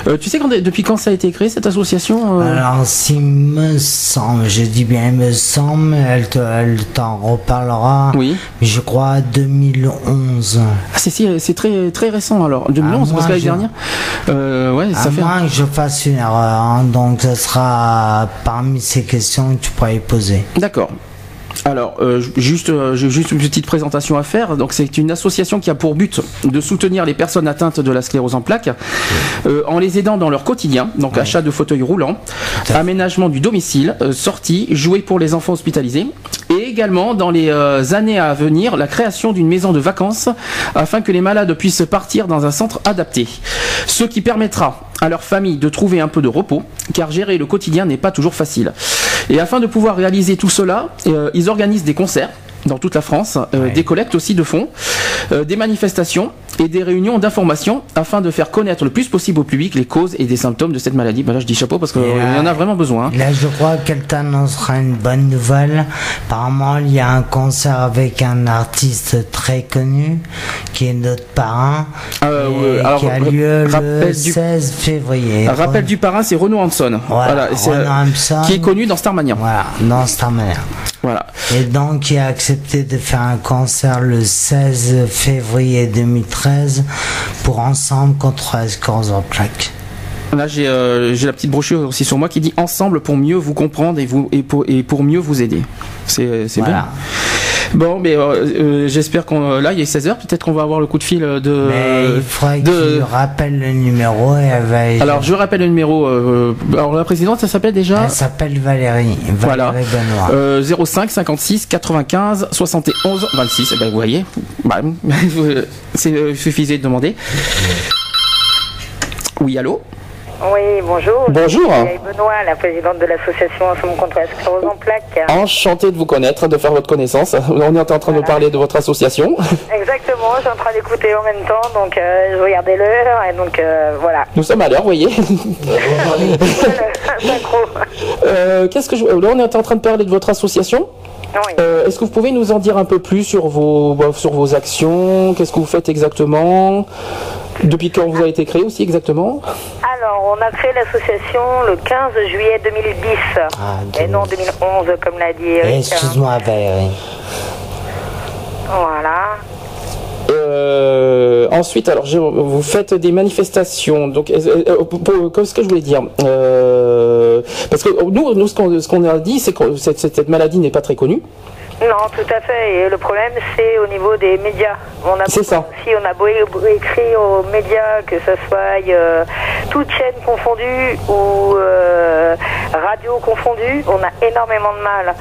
euh, tu sais quand, depuis quand ça a été créé cette association euh? Alors, s'il me semble, je dis bien il me semble, elle te- elle t'en reparlera. Oui. Mais je crois 2011. Ah, c'est si- c'est très très récent alors. 2011 Ah, parce que l'année je- dernière. Euh, ouais, À ça fait. moins que je fasse une erreur, hein, donc ce sera parmi ces questions que tu pourras y poser. D'accord. Alors, euh, juste, euh, j'ai juste une petite présentation à faire. Donc, c'est une association qui a pour but de soutenir les personnes atteintes de la sclérose en plaques euh, en les aidant dans leur quotidien. Donc, achat de fauteuils roulants, aménagement du domicile, euh, sortie, jouets pour les enfants hospitalisés, et également dans les euh, années à venir la création d'une maison de vacances afin que les malades puissent partir dans un centre adapté. Ce qui permettra à leur famille de trouver un peu de repos, car gérer le quotidien n'est pas toujours facile. Et afin de pouvoir réaliser tout cela, euh, ils organisent des concerts dans toute la France, euh, des collectes aussi de fonds, euh, des manifestations et des réunions d'information afin de faire connaître le plus possible au public les causes et des symptômes de cette maladie. Ben là, je dis chapeau parce là- y en a vraiment besoin. hein. Là, je crois qu'elle t'annoncera une bonne nouvelle. Apparemment, il y a un concert avec un artiste très connu, qui est notre parrain, Euh, et alors, qui a lieu le du- 16 février. Un rappel du parrain, c'est Renaud Hanson. Voilà, euh, Hanson. qui est connu dans Starmania. Voilà, dans manière. Voilà. Et donc, il a accepté de faire un concert le 16 février 2013 pour Ensemble contre la sclérose en plaques. Là, j'ai, euh, j'ai la petite brochure aussi sur moi qui dit ensemble pour mieux vous comprendre et, vous, et, pour, et pour mieux vous aider. C'est, Voilà. bien. Bon, mais euh, euh, j'espère qu'on. euh, Là, il est 16h, peut-être qu'on va avoir le coup de fil de. Mais il faudrait Euh, de- que tu rappelles le numéro et elle va... Alors, je rappelle le numéro. euh, alors, la présidente, ça s'appelle déjà Elle s'appelle Valérie. Voilà. Valérie Benoît. euh, 05 56 95 71 26. Eh ben, vous voyez, bah, c'est euh, suffisait de demander. Oui, allô? Oui, bonjour. Bonjour. Je suis Benoît, la présidente de l'association Ensemble contre la sclérose en plaques. Enchanté de vous connaître, de faire votre connaissance. On est en train de parler de votre association. Exactement, je suis en train d'écouter en même temps, donc euh, je regardais l'heure et donc euh, voilà. Nous sommes à l'heure, vous voyez. Euh, Qu'est-ce que je... Là, on est en train de parler de votre association? Oui. Euh, Est-ce que vous pouvez nous en dire un peu plus sur vos, bah, sur vos actions? Qu'est-ce que vous faites exactement? Depuis quand vous avez été créé aussi exactement? Alors, on a créé l'association le 15 juillet 2010. Ah, et non 2011, comme l'a dit Eh, Eric. Excuse-moi Valérie. Voilà. Euh, ensuite, alors, vous faites des manifestations. Donc, euh, qu'est-ce que je voulais dire? Euh, Parce que nous, nous ce qu'on qu'on a dit, c'est que cette, cette maladie n'est pas très connue. Non, tout à fait. Et le problème, c'est au niveau des médias. On a C'est ça. Si on a beau écrit aux médias, que ce soit euh, toute chaîne confondue ou euh, radio confondue, on a énormément de mal.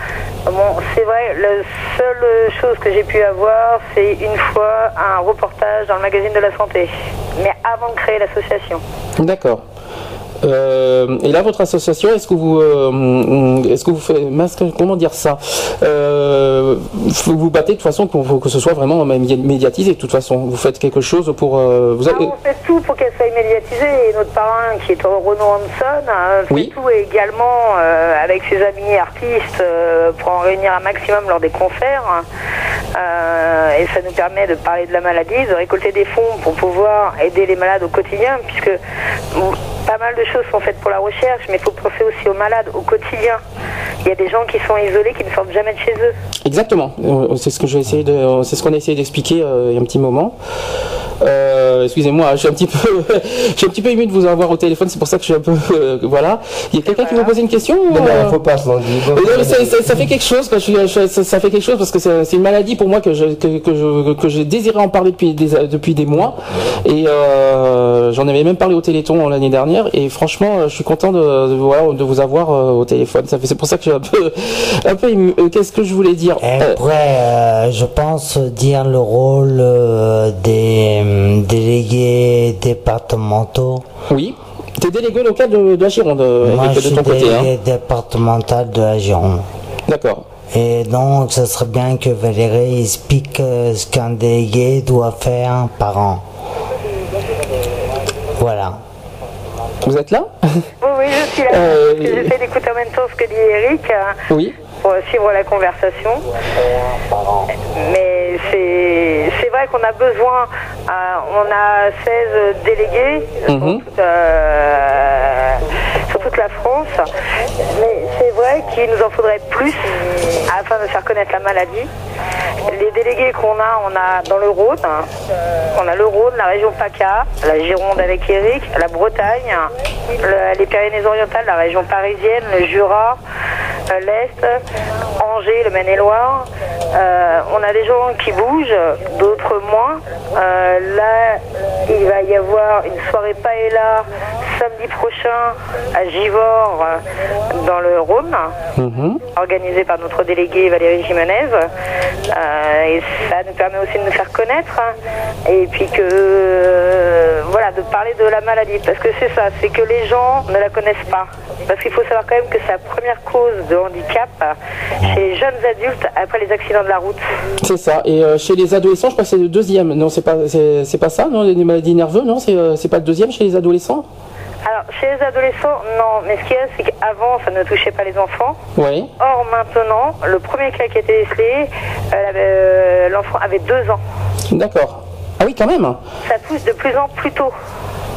Bon, c'est vrai, la seule chose que j'ai pu avoir, c'est une fois un reportage dans le magazine de la santé. Mais avant de créer l'association. D'accord. Euh, et là, votre association, est-ce que vous, euh, est-ce que vous faites, comment dire ça? Euh, Vous vous battez de toute façon pour, que ce soit vraiment médi- médiatisé. De toute façon, vous faites quelque chose pour. vous Ah, avez- on fait tout pour qu'elle soit médiatisée et notre parrain qui est Renaud Hanson euh, fait Oui. tout également euh, avec ses amis artistes pour en réunir un maximum lors des concerts Euh, et ça nous permet de parler de la maladie, de récolter des fonds pour pouvoir aider les malades au quotidien puisque bon, pas mal de choses sont faites pour la recherche mais il faut penser aussi aux malades au quotidien. Il y a des gens qui sont isolés qui ne sortent jamais de chez eux. Exactement. Euh, C'est ce que j'ai essayé de, euh, c'est ce qu'on a essayé d'expliquer euh, il y a un petit moment. Euh, excusez-moi, je suis un petit peu, je suis un petit peu ému de vous avoir au téléphone. C'est pour ça que je suis un peu, euh, voilà. Il y a quelqu'un qui veut poser une question Non, euh non, faut pas. Euh, non, mais ça, ça- ça fait quelque chose, quoi. Je je- ça, ça fait quelque chose parce que c'est c'est une maladie pour moi que je que, que je que j'ai désiré en parler depuis des depuis des mois et euh, j'en avais même parlé au Téléthon l'année dernière et franchement euh, je suis content de, de, voilà, de vous avoir euh, au téléphone. Ça fait c'est pour ça que je suis un peu un peu. Euh, Qu'est-ce que je voulais dire pourrait, euh, je pense, dire le rôle des délégués départementaux. Oui. T'es délégué local de, de la Gironde, Moi, je suis ton côté. Hein. délégué départemental de la Gironde. D'accord. Et donc, ce serait bien que Valérie explique ce qu'un délégué doit faire par an. Voilà. Vous êtes là? Oui, oui, je suis là. Euh, Parce que J'essaie d'écouter en même temps ce que dit Eric euh, Oui. pour suivre la conversation. Mais c'est vrai qu'on a besoin, euh, on a 16 délégués sur, Mhm. toute, euh, sur toute la France. Mais c'est vrai qu'il nous en faudrait plus afin de faire connaître la maladie. Les délégués qu'on a, on a dans le Rhône, on a le Rhône, la région PACA, la Gironde avec Eric, la Bretagne, le- les Pyrénées-Orientales, la région parisienne, le Jura, l'Est, Angers, le Maine-et-Loire. Euh, on a des gens qui bougent, d'autres moins. Euh, là, il va y avoir une soirée paella samedi prochain à Givors, euh, dans le Rhône Mhm. organisé par notre délégué Valérie Jimenez. Euh, et ça nous permet aussi de nous faire connaître et puis que euh, voilà de parler de la maladie parce que c'est ça, c'est que les gens ne la connaissent pas. Parce qu'il faut savoir quand même que c'est la première cause de handicap chez les jeunes adultes après les accidents de la route. C'est ça. Et euh, chez les adolescents, je crois que c'est le deuxième. Non, c'est pas, c'est, pas ça, non Les maladies nerveuses, non C'est, euh, c'est pas le deuxième chez les adolescents? Alors chez les adolescents, non, mais ce qu'il y a, c'est qu'avant ça ne touchait pas les enfants. Oui. Or maintenant, le premier cas qui a été décelé, euh, l'enfant avait deux ans. D'accord. Ah oui, quand même. Ça touche de plus en plus tôt.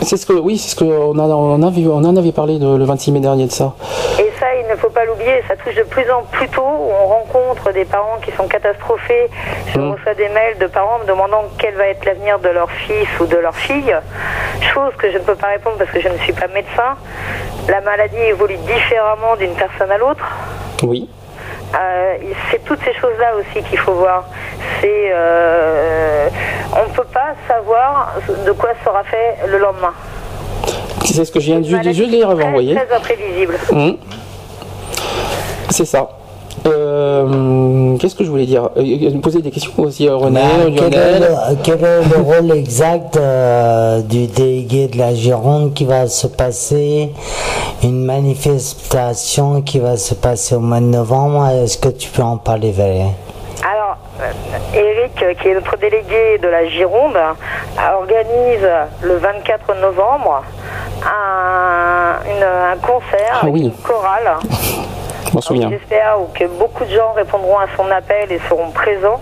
C'est ce que, oui, c'est ce que on, a, on, a vu- on en avait parlé de- le 26 mai dernier de ça. Et ça, il ne faut pas l'oublier, ça touche de plus en plus tôt. On rencontre des parents qui sont catastrophés. Je Mm. reçois des mails de parents me demandant quel va être l'avenir de leur fils ou de leur fille. Chose que je ne peux pas répondre parce que je ne suis pas médecin. La maladie évolue différemment d'une personne à l'autre. Oui. Euh, c'est toutes ces choses-là aussi qu'il faut voir. C'est, euh, on ne peut pas savoir de quoi sera fait le lendemain. C'est ce que je viens de maladie juste de très, renvoyer. Très imprévisible. Hum. C'est ça. Euh, Qu'est-ce que je voulais dire? Euh, Poser des questions aussi, euh, René, Bah, quel, est le, quel est le rôle exact euh, du délégué de la Gironde qui va se passer? Une manifestation qui va se passer au mois de novembre. Est-ce que tu peux en parler, Valérie? Alors, euh, Eric, euh, qui est notre délégué de la Gironde, euh, organise le 24 novembre un, une- un concert Ah avec oui. une chorale. Je m'en souviens. J'espère que beaucoup de gens répondront à son appel et seront présents.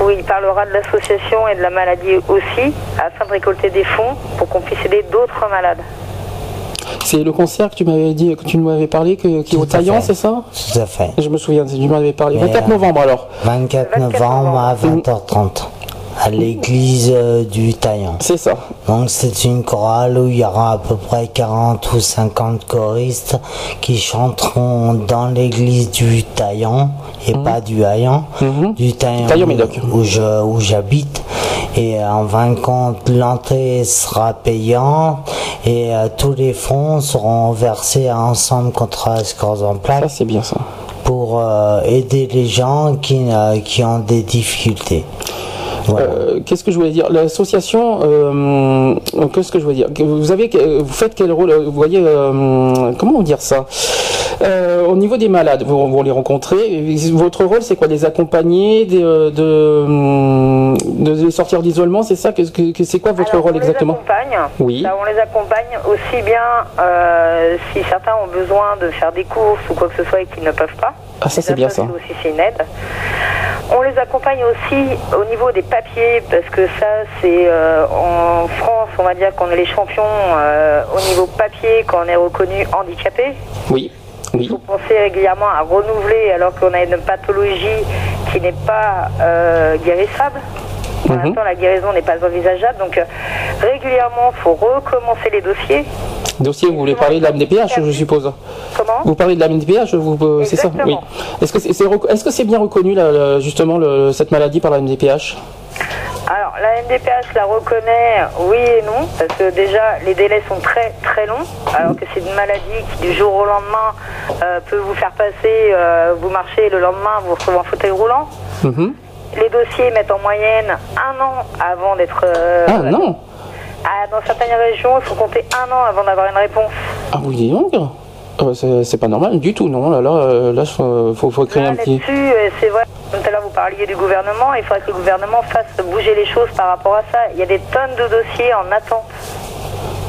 Où il parlera de l'association et de la maladie aussi, afin de récolter des fonds pour qu'on puisse aider d'autres malades. C'est le concert que tu m'avais dit, que tu m'avais parlé, que, qui est au fait. c'est ça? Tout à fait. Je me souviens, tu m'avais parlé. Mais, 24 euh, novembre alors. 24 24 novembre à novembre. 20h30 à l'église euh, du Taillant. C'est ça. Donc c'est une chorale où il y aura à peu près 40 ou 50 choristes qui chanteront dans l'église du Taillant et pas du Haillan, Mhm. du Taillant-Médoc. où je où j'habite. Et euh, en fin de compte, l'entrée sera payante et euh, tous les fonds seront versés à ensemble contre la sclérose en Ça, plaques c'est bien ça. pour euh, aider les gens qui, euh, qui ont des difficultés. Voilà. Euh, Qu'est-ce que je voulais dire? L'association, euh, qu'est-ce que je voulais dire? Vous avez, que- vous faites quel rôle? Vous voyez, euh, comment dire ça? Euh, Au niveau des malades, vous, vous les rencontrez. Votre rôle, c'est quoi? Les accompagner, des, euh, de, de les sortir d'isolement, c'est ça? Qu'est-ce que, que- C'est quoi votre Alors, rôle on exactement? les accompagne. Oui. Là, on les accompagne aussi bien euh, si certains ont besoin de faire des courses ou quoi que ce soit et qu'ils ne peuvent pas. Ah, ça, c'est bien ça. C'est aussi c'est une aide. On les accompagne aussi au niveau des papiers parce que ça, c'est euh, en France, on va dire qu'on est les champions euh, au niveau papier quand on est reconnu handicapé. Oui. Oui. Il faut penser régulièrement à renouveler alors qu'on a une pathologie qui n'est pas euh, guérissable. Pour Mhm. l'instant, la guérison n'est pas envisageable. Donc, euh, régulièrement, il faut recommencer les dossiers. Dossier, vous voulez parler de la MDPH, je suppose Comment? Vous parlez de la MDPH, vous, euh, c'est ça? Oui. Est-ce que c'est bien reconnu, là, justement, le- cette maladie par la MDPH Alors, la MDPH la reconnaît, oui et non, parce que déjà, les délais sont très très longs, alors que c'est une maladie qui, du jour au lendemain, euh, peut vous faire passer, euh, vous marchez, le lendemain, vous retrouvez en fauteuil roulant. Mhm. Les dossiers mettent en moyenne un an avant d'être... euh, Ah non Ah, dans certaines régions, il faut compter un an avant d'avoir une réponse. Ah oui, dis donc Ah bah, c'est pas normal du tout, non? Là, là, euh, là faut, faut, créer Là, un petit... Euh, c'est vrai, tout à l'heure vous parliez du gouvernement, il faudrait que le gouvernement fasse bouger les choses par rapport à ça. Il y a des tonnes de dossiers en attente.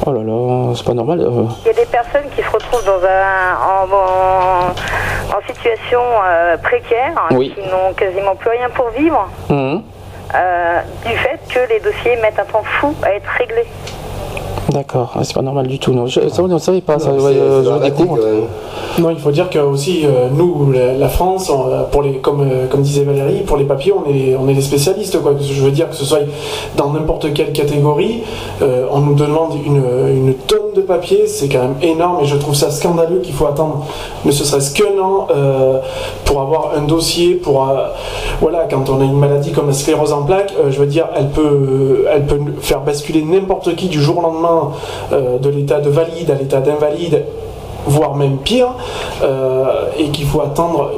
Oh là là, c'est pas normal. euh. Il y a des personnes qui se retrouvent dans un, en, en- en situation euh, précaire, hein, Oui. qui n'ont quasiment plus rien pour vivre, Mhm. euh, du fait que les dossiers mettent un temps fou à être réglés. D'accord, Ah, c'est pas normal du tout. Non, je, ça, on ne savait pas. ça, Non, ouais, c'est- euh, je découvre. Non, il faut dire que aussi euh, nous, la, la France, on, pour les, comme, euh, comme disait Valérie, pour les papiers, on est, on est des spécialistes. Quoi. Je veux dire que ce soit dans n'importe quelle catégorie, on nous demande une, une tonne de papiers, c'est quand même énorme et je trouve ça scandaleux qu'il faut attendre ne serait-ce qu'un an pour avoir un dossier. Pour voilà, quand on a une maladie comme la sclérose en plaques, je veux dire, elle peut, elle peut faire basculer n'importe qui du jour au lendemain euh, de l'état de valide à l'état d'invalide voire même pire, euh, et qu'il faut attendre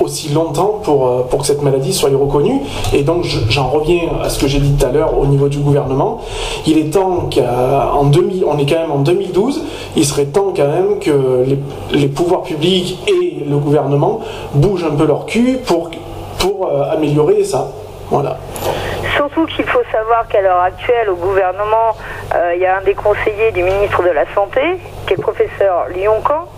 aussi longtemps pour, euh, pour que cette maladie soit reconnue. Et donc je- j'en reviens à ce que j'ai dit tout à l'heure au niveau du gouvernement. Il est temps qu'en 2000, on est quand même en 2012, il serait temps quand même que les, les pouvoirs publics et le gouvernement bougent un peu leur cul pour, pour améliorer ça. Voilà. Surtout qu'il faut savoir qu'à l'heure actuelle, au gouvernement, euh, il y a un des conseillers du ministre de la Santé, qui est professeur Lyoncan,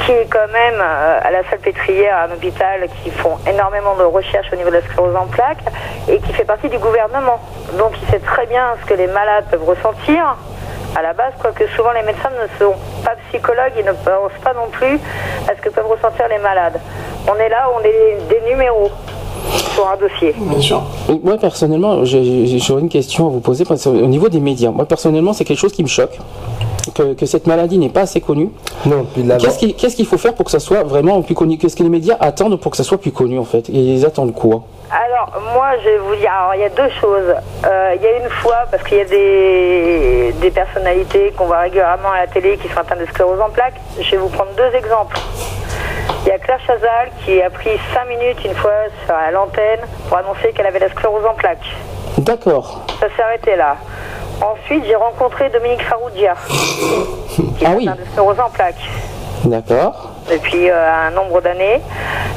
qui est quand même euh, à la salpêtrière, à un hôpital qui font énormément de recherches au niveau de la sclérose en plaques, et qui fait partie du gouvernement. Donc il sait très bien ce que les malades peuvent ressentir. À la base, quoique souvent les médecins ne sont pas psychologues, ils ne pensent pas non plus à ce que peuvent ressentir les malades. On est là, on est des numéros sur un dossier. Bien sûr. Et Moi personnellement, j'ai j'ai- j'aurais une question à vous poser parce que au niveau des médias. Moi personnellement, c'est quelque chose qui me choque. Que, que cette maladie n'est pas assez connue. Non, puis là, Qu'est-ce qui- qu'est-ce qu'il faut faire pour que ça soit vraiment plus connu? Qu'est-ce que les médias attendent pour que ça soit plus connu en fait? Et ils attendent quoi? Alors, moi, je vais vous dire, alors, il y a deux choses. Euh, Il y a une fois, parce qu'il y a des, des personnalités qu'on voit régulièrement à la télé qui sont atteintes de sclérose en plaques, je vais vous prendre deux exemples. Il y a Claire Chazal qui a pris cinq minutes une fois sur à l'antenne pour annoncer qu'elle avait la sclérose en plaques. D'accord. Ça s'est arrêté là. Ensuite, j'ai rencontré Dominique Faroudia, qui est Ah oui. atteint de sclérose en plaques D'accord. depuis euh, un nombre d'années.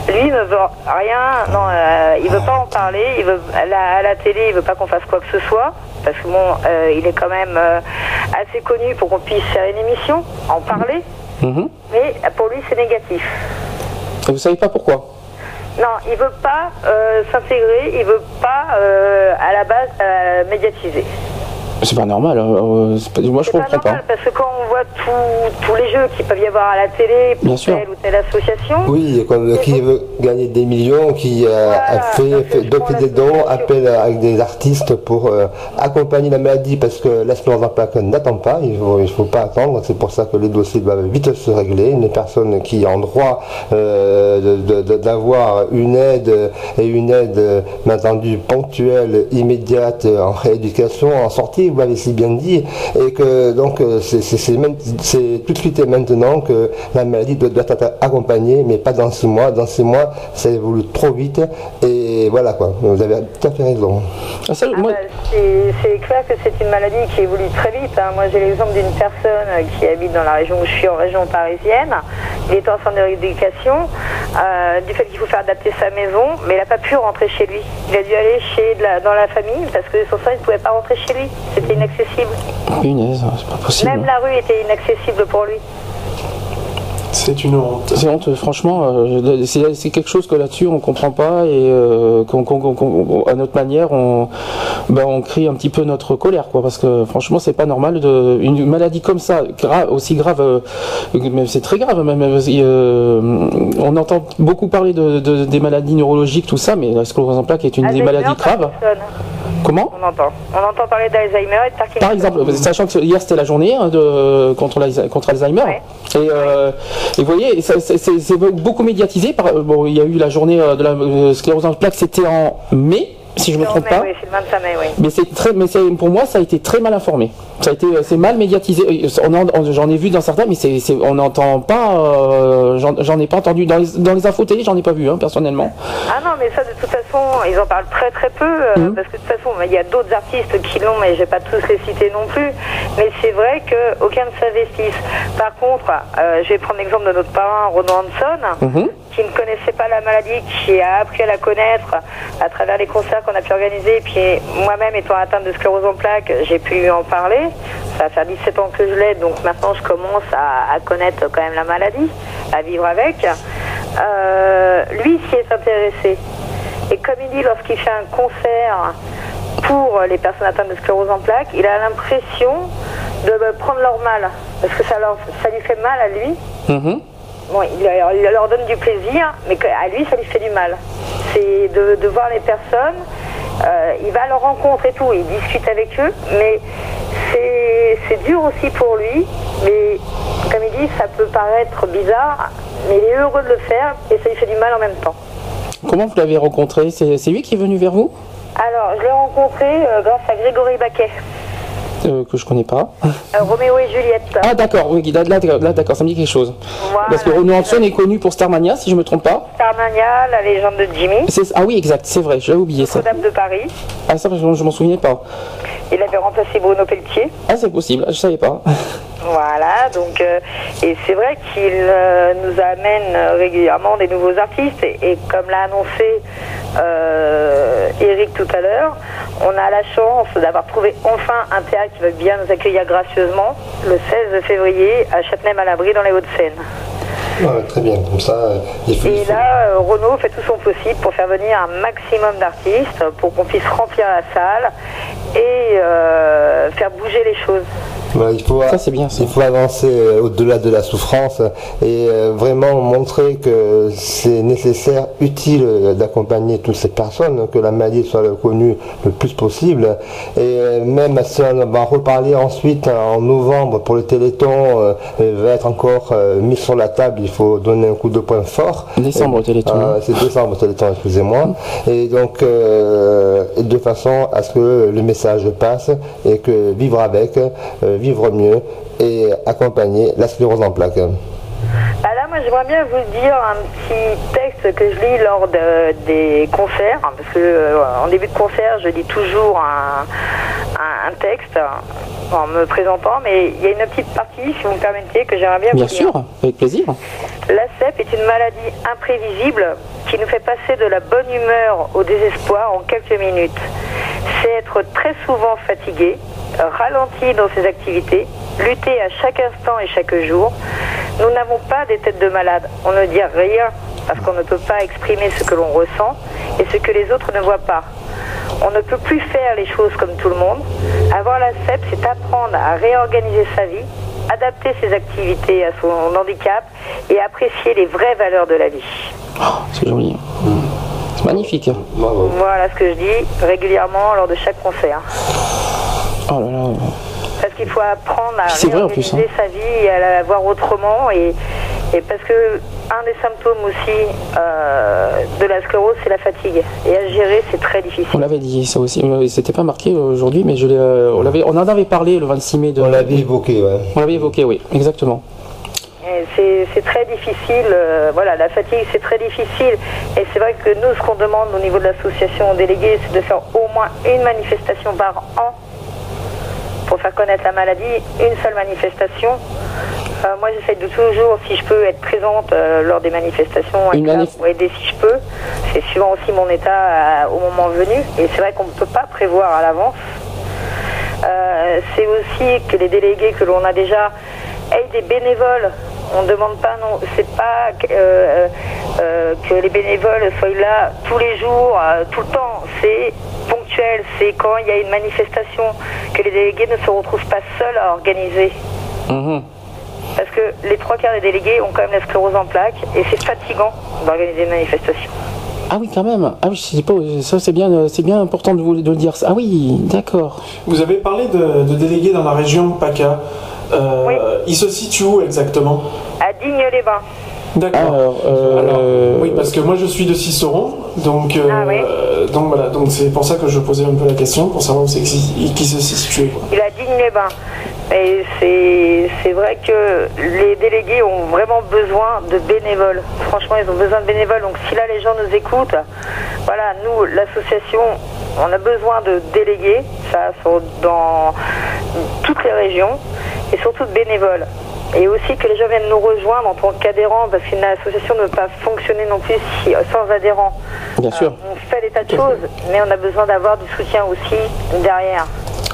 Lui ne veut rien, non, euh, il veut pas en parler. Il veut à la, à la télé, il veut pas qu'on fasse quoi que ce soit parce que bon, euh, il est quand même euh, assez connu pour qu'on puisse faire une émission, en parler. Mhm. Mais pour lui, c'est négatif. Et vous savez pas pourquoi Non, il veut pas euh, s'intégrer, il veut pas euh, à la base euh, médiatiser. C'est pas normal. euh, c'est pas- moi je C'est pas comprends pas. normal parce que quand on voit tous- les jeux qu'il peuvent y avoir à la télé pour Bien sûr. telle ou telle association, Oui, comme qui veut gagner des millions, qui euh, Voilà, a fait, fait des dons, appelle avec des artistes pour euh, accompagner la maladie parce que l'espérance en plaque n'attend pas, il ne faut, il faut pas attendre, c'est pour ça que les dossiers doivent vite se régler. Une personne qui ont droit euh, de- de- d'avoir une aide et une aide, euh, bien entendu, ponctuelle, immédiate en rééducation, en sortie, vous l'avez si bien dit, et que donc euh, c'est- tout de suite et maintenant que la maladie doit, être accompagnée, mais pas dans six mois. Dans six mois, ça évolue trop vite, voilà quoi. Vous avez tout à fait raison. Ah, Ah moi, bah, c'est clair que c'est une maladie qui évolue très vite. hein. Moi, j'ai l'exemple d'une personne qui habite dans la région où je suis, en région parisienne. Il est en centre de rééducation. euh, du fait qu'il faut faire adapter sa maison, mais il n'a pas pu rentrer chez lui. Il a dû aller chez de la- dans la famille parce que son soin ne pouvait pas rentrer chez lui. C'était inaccessible. punaise, c'est pas possible. Même la rue était inaccessible pour lui. C'est une honte. C'est honteux, franchement, euh, c'est quelque chose que là-dessus on comprend pas et euh, qu'on- à notre manière on, ben, on crie un petit peu notre colère, quoi, parce que franchement c'est pas normal de une maladie comme ça, gra- aussi grave, euh, même c'est très grave, même euh, on entend beaucoup parler de, de- des maladies neurologiques, tout ça, mais la sclérose en plaques est une des Alzheimer, maladies graves. Comment On entend. On entend parler d'Alzheimer et de Parkinson. Par exemple, sachant que hier c'était la journée hein, de, contre, l'Alz- contre Alzheimer, Ouais. et, euh, et vous voyez, c'est beaucoup médiatisé. Par, bon, il y a eu la journée euh, de la euh, sclérose en plaques, c'était en mai, si je me C'est en trompe mai, pas. Oui, c'est le 25 mai, oui. Mais c'est très, mais c'est pour moi ça a été très mal informé. Ça a été, euh, c'est mal médiatisé. On- J'en ai vu dans certains, mais c'est, on n'entend pas. euh, j'en, ai pas entendu dans les, dans les infos télé, j'en ai pas vu hein, personnellement. Ah non, mais ça, de toute façon, ils en parlent très très peu, euh, Mhm. parce que de toute façon, il y a d'autres artistes qui l'ont, mais je vais pas tous les citer non plus. Mais c'est vrai qu'aucun ne s'investisse. Par contre, euh, je vais prendre l'exemple de notre parrain, Ronan Hanson, Mhm. qui ne connaissait pas la maladie, qui a appris à la connaître à travers les concerts qu'on a pu organiser. Et puis moi-même, étant atteinte de sclérose en plaques, j'ai pu en parler. Ça faire 17 ans que je l'ai, donc maintenant je commence à, à connaître quand même la maladie, à vivre avec. Euh, lui s'y est intéressé. Et comme il dit, lorsqu'il fait un concert pour les personnes atteintes de sclérose en plaques, il a l'impression de prendre leur mal. Parce que ça, leur, ça lui fait mal à lui. Mhm. Bon, il, leur- il leur donne du plaisir, mais à lui, ça lui fait du mal. C'est de, de voir les personnes, euh, il va à leur rencontre et tout, il discute avec eux, mais c'est dur aussi pour lui, mais comme il dit, ça peut paraître bizarre, mais il est heureux de le faire et ça lui fait du mal en même temps. Comment vous l'avez rencontré? C'est c'est lui qui est venu vers vous? Alors, je l'ai rencontré euh, grâce à Grégory Baquet, Euh, Que je connais pas. euh, Roméo et Juliette. Ah d'accord, oui, là, là, là, d'accord, ça me dit quelque chose. Voilà. Parce que Renaud Hanson est connu pour Starmania, si je me trompe pas. Starmania, la légende de Jimmy, Ah oui, exact, c'est vrai, j'avais oublié ça. Notre-Dame de Paris. Ah ça, je, je m'en souvenais pas. Il avait remplacé Bruno Pelletier. Ah c'est possible, je savais pas. Voilà, donc euh, et c'est vrai qu'il euh, nous amène euh, régulièrement des nouveaux artistes et, et comme l'a annoncé euh, Eric tout à l'heure, on a la chance d'avoir trouvé enfin un théâtre qui va bien nous accueillir gracieusement le 16 février à Châtenay-Malabry dans les Hauts-de-Seine. Ouais, très bien, comme ça, il faut, Et là, euh, Renaud fait tout son possible pour faire venir un maximum d'artistes pour qu'on puisse remplir la salle et euh, faire bouger les choses. Il faut, Ça, c'est bien, ça. il faut avancer euh, au-delà de la souffrance et euh, vraiment montrer que c'est nécessaire, utile euh, d'accompagner toutes ces personnes, que la maladie soit connue le plus possible. Et même si on va reparler ensuite en novembre pour le Téléthon, va être encore mis sur la table, il faut donner un coup de poing fort. Décembre, le Téléthon. C'est décembre le Téléthon, excusez-moi. Et donc, euh, de façon à ce que le message passe et que vivre avec, euh, vivre mieux et accompagner la sclérose en plaques. Moi, j'aimerais bien vous dire un petit texte que je lis lors de- des concerts, hein, parce que euh, en début de concert, je lis toujours un, un- un texte en me présentant, mais il y a une petite partie, si vous me permettez, que j'aimerais bien, Bien vous lire. sûr, avec plaisir. La CEP est une maladie imprévisible qui nous fait passer de la bonne humeur au désespoir en quelques minutes. C'est être très souvent fatigué, ralenti dans ses activités, lutter à chaque instant et chaque jour. Nous n'avons pas des têtes de malade. On ne dit rien parce qu'on ne peut pas exprimer ce que l'on ressent et ce que les autres ne voient pas. On ne peut plus faire les choses comme tout le monde. Avoir la CEP, c'est apprendre à réorganiser sa vie, adapter ses activités à son handicap et apprécier les vraies valeurs de la vie. C'est joli. C'est magnifique. Bravo. Voilà ce que je dis régulièrement lors de chaque concert. Oh là là. Parce qu'il faut apprendre à C'est plus, réorganiser sa vie et à la voir autrement. Et, et parce que un des symptômes aussi euh, de la sclérose, c'est la fatigue. Et à gérer, c'est très On difficile. l'avait dit ça aussi. Euh, C'était pas marqué aujourd'hui, mais je l'ai, euh, on, on en avait parlé le 26 mai. De, On l'avait évoqué, ouais. On l'avait évoqué, oui, exactement. Et C'est très difficile. euh, voilà, la fatigue, c'est très difficile. Et c'est vrai que nous, ce qu'on demande au niveau de l'association aux délégués, c'est de faire au moins une manifestation par an pour faire connaître la maladie, une seule manifestation. Euh, moi, j'essaie de toujours, si je peux, être présente euh, lors des manifestations, manif- pour aider si je peux. C'est suivant aussi mon état au moment venu. Et c'est vrai qu'on ne peut pas prévoir à l'avance. C'est aussi que les délégués que l'on a déjà aient des bénévoles. On ne demande pas, non, c'est pas que, euh, euh, que les bénévoles soient là tous les jours, euh, tout le temps. C'est ponctuel, c'est quand il y a une manifestation que les délégués ne se retrouvent pas seuls à organiser. Mhm. Parce que les trois quarts des délégués ont quand même la sclérose en plaques et c'est fatigant d'organiser une manifestation. Ah oui, quand même. Ah oui, je sais pas. Ça, c'est bien, euh, c'est bien important de vous de le dire. Ah oui, d'accord. Vous avez parlé de, de délégués dans la région PACA. Euh, Oui. Ils se situent où exactement? À Digne-les-Bains. D'accord. Alors, euh, Alors, oui, parce que moi je suis de Ciceron, donc, euh, Ah oui. donc voilà, donc c'est pour ça que je posais un peu la question, pour savoir où c'est qui se situait. quoi. Il a Digne-les-Bains. Et c'est c'est vrai que les délégués ont vraiment besoin de bénévoles. Franchement, ils ont besoin de bénévoles. Donc si là les gens nous écoutent, voilà, nous, l'association, on a besoin de délégués, ça, dans toutes les régions, et surtout de bénévoles. et aussi que les gens viennent nous rejoindre en tant qu'adhérents, parce qu'une association ne peut pas fonctionner non plus si- sans adhérents. Bien sûr. On fait des tas de choses, mais on a besoin d'avoir du soutien aussi derrière.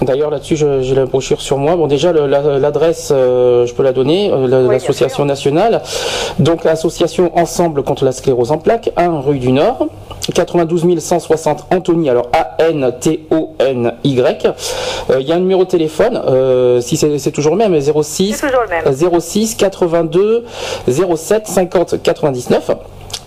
D'ailleurs, là-dessus, j'ai la brochure sur moi. Bon, déjà, la- l'adresse, euh, je peux la donner, euh, l'association nationale. Donc, l'association Ensemble contre la sclérose en plaques, 1 rue du Nord, 92 160 Antony, alors A-N-T-O-N-Y. Euh, Il y a un numéro de téléphone, si c'est toujours le même, 06, C'est toujours le même. 06 82 07 50 99.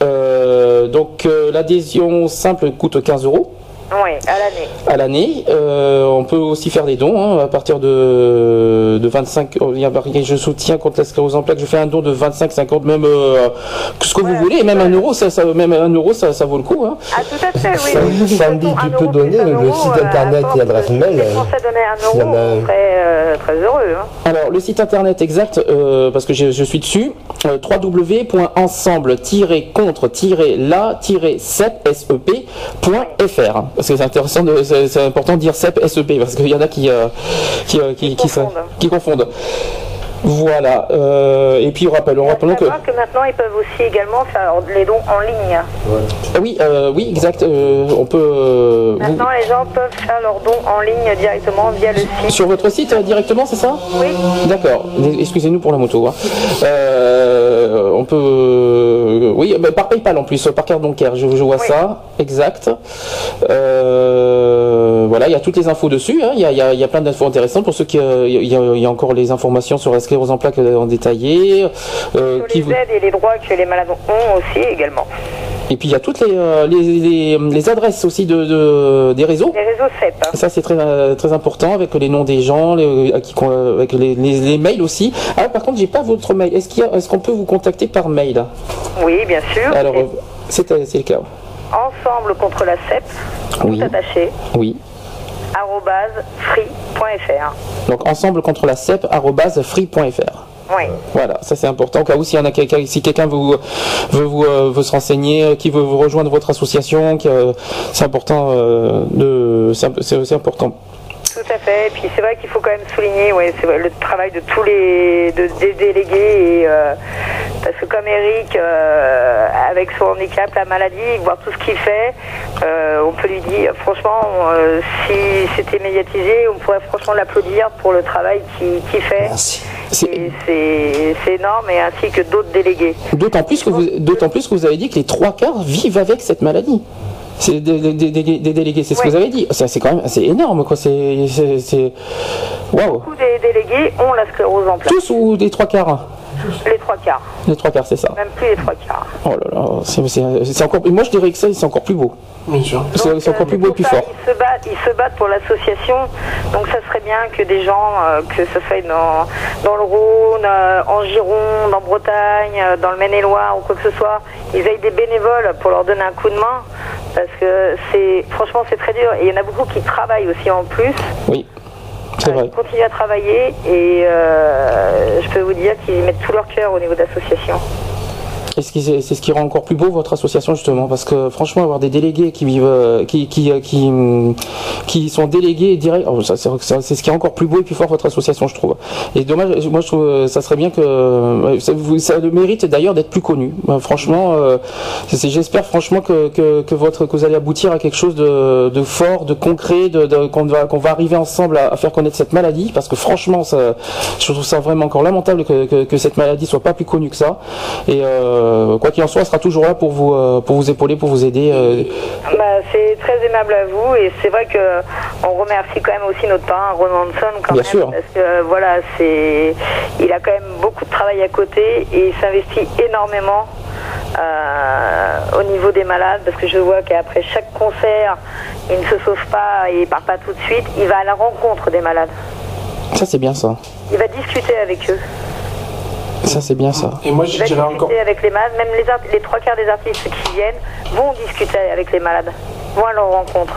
Euh, donc, l'adhésion simple coûte 15 euros Oui, à l'année. à l'année. Euh, on peut aussi faire des dons hein, à partir de, de 25. oh, il y a marqué, je soutiens contre la sclérose en plaques. Je fais un don de 25, 50, même euh, ce que vous voulez. Même un euro, ça, ça- même un euro, ça, ça vaut le coup. Hein. Ah, tout à fait, oui. Samedi, tu peux donner le site internet et l'adresse mail. Si les Français donnaient un euro, a- on serait euh, très heureux. Hein. Alors le site internet exact, euh, parce que je, je suis dessus, euh, www.ensemble-contre-la-sep.fr. Parce que c'est intéressant, c'est important de dire SEP, SEP, parce qu'il y en a qui, euh, qui, euh, qui, qui, confondent. Voilà. euh, et puis rappelons, rappelons que. que maintenant, ils peuvent aussi également faire les dons en ligne. Ah Oui, euh, oui, exact. euh, on peut. vous- Maintenant, les gens peuvent faire leurs dons en ligne directement via le site. sur votre site directement, c'est ça Oui. D'accord. Excusez-nous pour la moto. hein. On peut. oui, bah, par PayPal en plus, par carte bancaire. Je, je vois Oui. ça. Exact. Voilà, il y a toutes les infos dessus. hein. Il y, a, il y a- il y a plein d'infos intéressantes pour ceux qui. Il y, a, il y a encore les informations sur la sclérose en plaques en détaillé. euh, qui les aides et les droits que les malades ont aussi également. Et puis il y a toutes les, euh, les, les- les adresses aussi de, de- des réseaux. Les réseaux CEP. Ça c'est très euh, très important avec les noms des gens, les, avec les, mails aussi. Ah par contre j'ai pas votre mail. Est-ce qu'on peut vous contacter par mail? Oui, bien sûr. Alors Et c'est le cas. Ensemble contre la CEP, Oui. tout attaché, Oui. free.fr. Donc ensemble contre la CEP free.fr. Oui. Voilà, ça c'est important. Au cas où s'il y en a quelqu'un, si quelqu'un veut, veut, euh, veut se renseigner, euh, qui veut vous rejoindre votre association, euh, c'est important euh, de, c'est important. Tout à fait. Et puis c'est vrai qu'il faut quand même souligner ouais, le travail de tous les de- des délégués. Et, euh, parce que comme Eric, euh, avec son handicap, la maladie, voir tout ce qu'il fait, euh, on peut lui dire, franchement, euh, si c'était médiatisé, on pourrait franchement l'applaudir pour le travail qu'il fait. Merci. C'est- énorme, et ainsi que d'autres délégués. D'autant plus que vous, plus que vous avez dit que les trois quarts vivent avec cette maladie. C'est des, des- des- des- des délégués, c'est ce que vous avez dit. C'est quand même, c'est énorme, quoi. C'est, c'est, c'est- waouh. Beaucoup des délégués ont la sclérose en plaques. Tous ou des trois quarts? Les trois quarts. Les trois quarts, c'est ça. Même plus les trois quarts. Oh là là, c'est, encore. Moi, je dirais que ça, c'est encore plus beau. Bien sûr. C'est, encore euh, plus beau et plus ça, fort. Ils se battent, ils se battent pour l'association. Donc ça serait bien que des gens, euh, que ce soit dans, dans le Rhône, euh, en Gironde, en Bretagne, euh, dans le Maine-et-Loire ou quoi que ce soit, ils aient des bénévoles pour leur donner un coup de main. Parce que c'est, franchement, c'est très dur. Et il y en a beaucoup qui travaillent aussi en plus. Oui, Ils continuent à travailler et euh, je peux vous dire qu'ils mettent tout leur cœur au niveau d'association. Et c'est ce qui rend encore plus beau votre association justement, parce que franchement avoir des délégués qui euh, euh, qui sont délégués direct, oh, ça, c'est ce qui est encore plus beau et plus fort votre association, je trouve. Et dommage, moi je trouve euh, ça serait bien que euh, ça, ça le mérite d'ailleurs d'être plus connu. Euh, franchement, euh, j'espère franchement que, votre que vous allez aboutir à quelque chose de, fort, de concret, qu'on va arriver ensemble à, faire connaître cette maladie, parce que franchement, je trouve ça vraiment encore lamentable que, cette maladie soit pas plus connue que ça. Et euh, quoi qu'il en soit, on sera toujours là pour vous euh, pour vous épauler, pour vous aider. euh. Bah, c'est très aimable à vous et c'est vrai que on remercie quand même aussi notre parrain Ron Hanson quand Bien même sûr. parce que euh, voilà c'est il a quand même beaucoup de travail à côté et il s'investit énormément euh, au niveau des malades parce que je vois qu'après chaque concert il ne se sauve pas et il part pas tout de suite il va à la rencontre des malades Ça c'est bien ça. il va discuter avec eux Ça c'est bien ça. Et moi, je dirais discuter encore. avec les malades même les, art- les trois quarts des artistes qui viennent vont discuter avec les malades vont à leur rencontre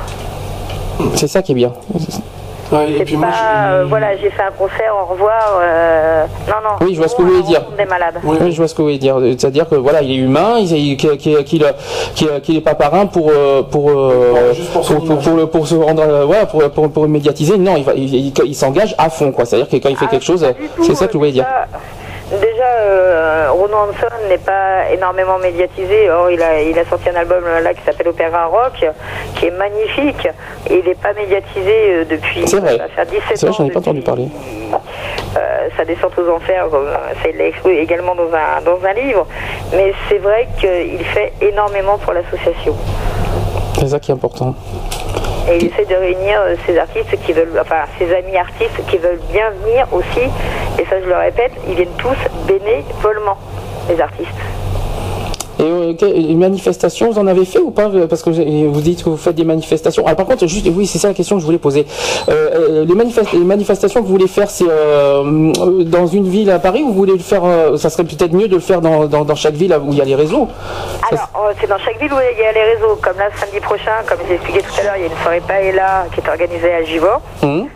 C'est ça qui est bien. Ouais, et puis pas, moi, je- euh, voilà, j'ai fait un concert, au revoir. euh, non, non. Oui, je vois ce que vous on voulez dire. Des malades. Oui. Oui, je vois ce que vous voulez dire. C'est-à-dire que voilà, il est humain, il, il- qu'il qu'il- qu'il- qu'il- qu'il est pas parrain pour euh, pour euh, Pour- juste pour pour, pour, image. pour le- pour se rendre euh, ouais, pour, pour, pour médiatiser. Non, il, va, il, il- il s'engage à fond quoi. C'est-à-dire que quand il fait Ah, quelque chose, c'est ça que vous voulez dire. Déjà, euh, Ronan Hanson n'est pas énormément médiatisé. Or, il a, il a sorti un album là qui s'appelle Opéra Rock, qui est magnifique. Et il n'est pas médiatisé euh, depuis. C'est vrai. Ça va faire 17 C'est vrai, ans j'en ai pas entendu parler. euh, sa descente aux enfers, ça il l'a exposé également dans un, dans un livre. Mais c'est vrai qu'il fait énormément pour l'association. C'est ça qui est important. Et il essaie de réunir euh, ces artistes qui veulent, enfin ses amis artistes qui veulent bien venir aussi. Et ça, je le répète, ils viennent tous bénévolement, les artistes. Et euh, une manifestation, vous en avez fait ou pas Parce que vous dites que vous faites des manifestations. Ah, par contre, juste, oui, c'est ça la question que je voulais poser. Euh, euh, les, manifest- les manifestations que vous voulez faire, c'est euh, euh, dans une ville à Paris ou vous voulez le faire euh, Ça serait peut-être mieux de le faire dans, dans, dans chaque ville où il y a les réseaux? Alors, euh, c'est dans chaque ville où il y a les réseaux. Comme là, samedi prochain, comme j'ai expliqué tout à l'heure, il y a une soirée Paella qui est organisée à Givor. Hum.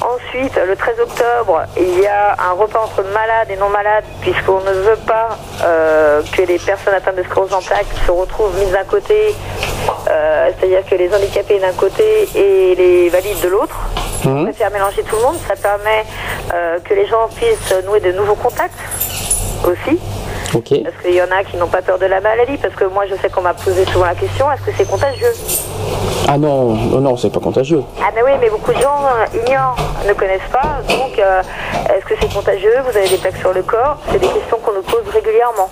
Ensuite, le 13 octobre, il y a un repas entre malades et non malades, puisqu'on ne veut pas euh, que les personnes atteintes de sclérose en plaques se retrouvent mises d'un côté, euh, c'est-à-dire que les handicapés d'un côté et les valides de l'autre. On préfère mélanger tout le monde, ça permet euh, que les gens puissent nouer de nouveaux contacts aussi. Parce qu'il y en a qui n'ont pas peur de la maladie, parce que moi je sais qu'on m'a posé souvent la question, est-ce que c'est contagieux? Ah non, non, non, c'est pas contagieux. Ah mais oui, mais beaucoup de gens euh, ignorent, ne connaissent pas, donc euh, est-ce que c'est contagieux? Vous avez des plaques sur le corps C'est des questions qu'on nous pose régulièrement.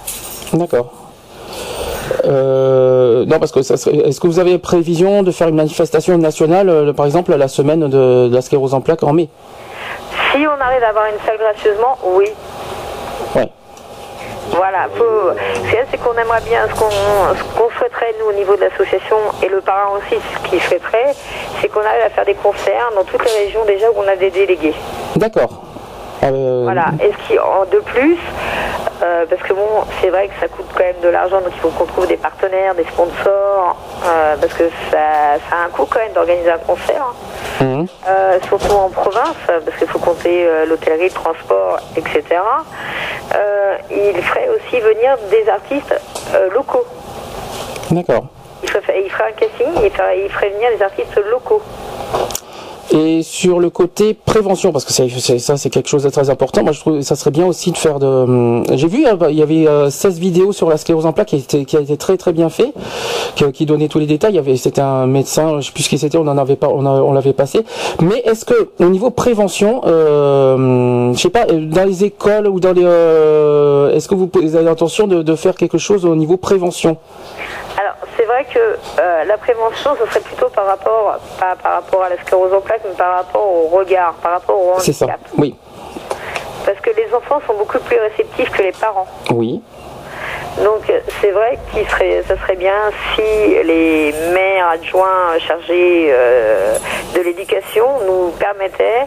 D'accord. Euh, non, parce que ça serait. Est-ce que vous avez prévision de faire une manifestation nationale, euh, par exemple, la semaine de, de la sclérose en plaques en mai? Si on arrive à avoir une salle gracieusement, oui. Ouais. Voilà, c'est qu'on aimerait bien, ce qu'on ce qu'on souhaiterait, nous, au niveau de l'association, et le parrain aussi, ce qu'il souhaiterait, c'est qu'on arrive à faire des concerts dans toutes les régions déjà où on a des délégués. D'accord. Euh, Voilà, et ce qui, en de plus, euh, parce que bon, c'est vrai que ça coûte quand même de l'argent, donc il faut qu'on trouve des partenaires, des sponsors, euh, parce que ça, ça a un coût quand même d'organiser un concert, hein. Euh, surtout en province, parce qu'il faut compter l'hôtellerie, le transport, etc. Il ferait aussi venir des artistes locaux. D'accord. Il ferait, il ferait un casting, il ferait, il ferait venir des artistes locaux. Et sur le côté prévention, parce que ça c'est quelque chose de très important, moi je trouve que ça serait bien aussi de faire de... hum, J'ai vu, euh, il y avait euh, 16 vidéos sur la sclérose en plaques qui, a été très très bien fait, qui, donnait tous les détails. Il y avait, c'était un médecin, je sais plus ce qui c'était, on en avait pas, on, l'avait passé. Mais est-ce que au niveau prévention, euh, je sais pas, euh, dans les écoles ou dans les, euh, est-ce que vous avez l'intention de, de faire quelque chose au niveau prévention? Alors, que euh, la prévention, ce serait plutôt par rapport, pas par rapport à la sclérose en plaques, mais par rapport au regard, par rapport au C'est ça. handicap. Oui, Parce que les enfants sont beaucoup plus réceptifs que les parents. oui, Donc c'est vrai qu'il serait, ça serait bien si les maires adjoints chargés euh, de l'éducation nous permettaient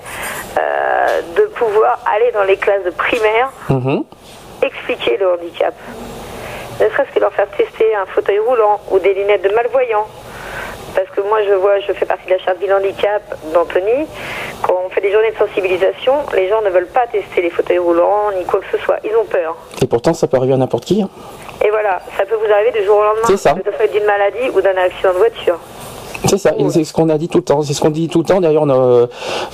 euh, de pouvoir aller dans les classes de primaire Mhm. expliquer le handicap. Ne serait-ce que leur faire tester un fauteuil roulant ou des lunettes de malvoyants. Parce que moi, je vois, je fais partie de la charte du handicap d'Anthony. Quand on fait des journées de sensibilisation, les gens ne veulent pas tester les fauteuils roulants ni quoi que ce soit. Ils ont peur. Et pourtant ça peut arriver à n'importe qui. hein. Et voilà, ça peut vous arriver du jour au lendemain. C'est ça. Que ce soit d'une maladie ou d'un accident de voiture. C'est ça, et c'est ce qu'on a dit tout le temps. C'est ce qu'on dit tout le temps. D'ailleurs, euh,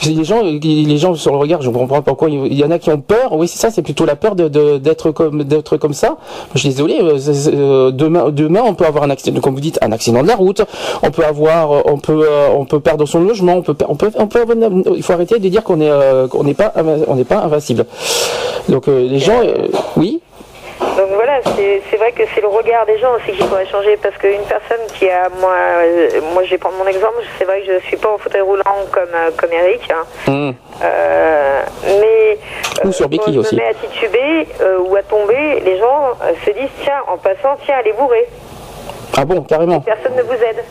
les gens, les gens sur le regard, je comprends pas pourquoi. Il y en a qui ont peur. Oui, c'est ça. C'est plutôt la peur d'être comme d'être comme ça. Je suis désolé. euh, euh, demain, demain, on peut avoir un accident, comme vous dites, un accident de la route. On peut avoir, euh, on peut, euh, on peut perdre son logement. On peut, on peut, on peut. avoir- Il faut arrêter de dire qu'on est, euh, qu'on n'est pas, on n'est pas invincible. Donc les gens, oui. Voilà, c'est vrai que c'est le regard des gens aussi qui pourrait changer parce qu'une personne qui a, moi, euh, moi je vais prendre mon exemple, c'est vrai que je ne suis pas en fauteuil roulant comme, euh, comme Eric, hein. Hum. Euh, mais Ou sur quand je aussi. me mets à tituber euh, ou à tomber, les gens se disent tiens, en passant, tiens, allez bourrer, Ah bon, carrément. personne ne vous aide.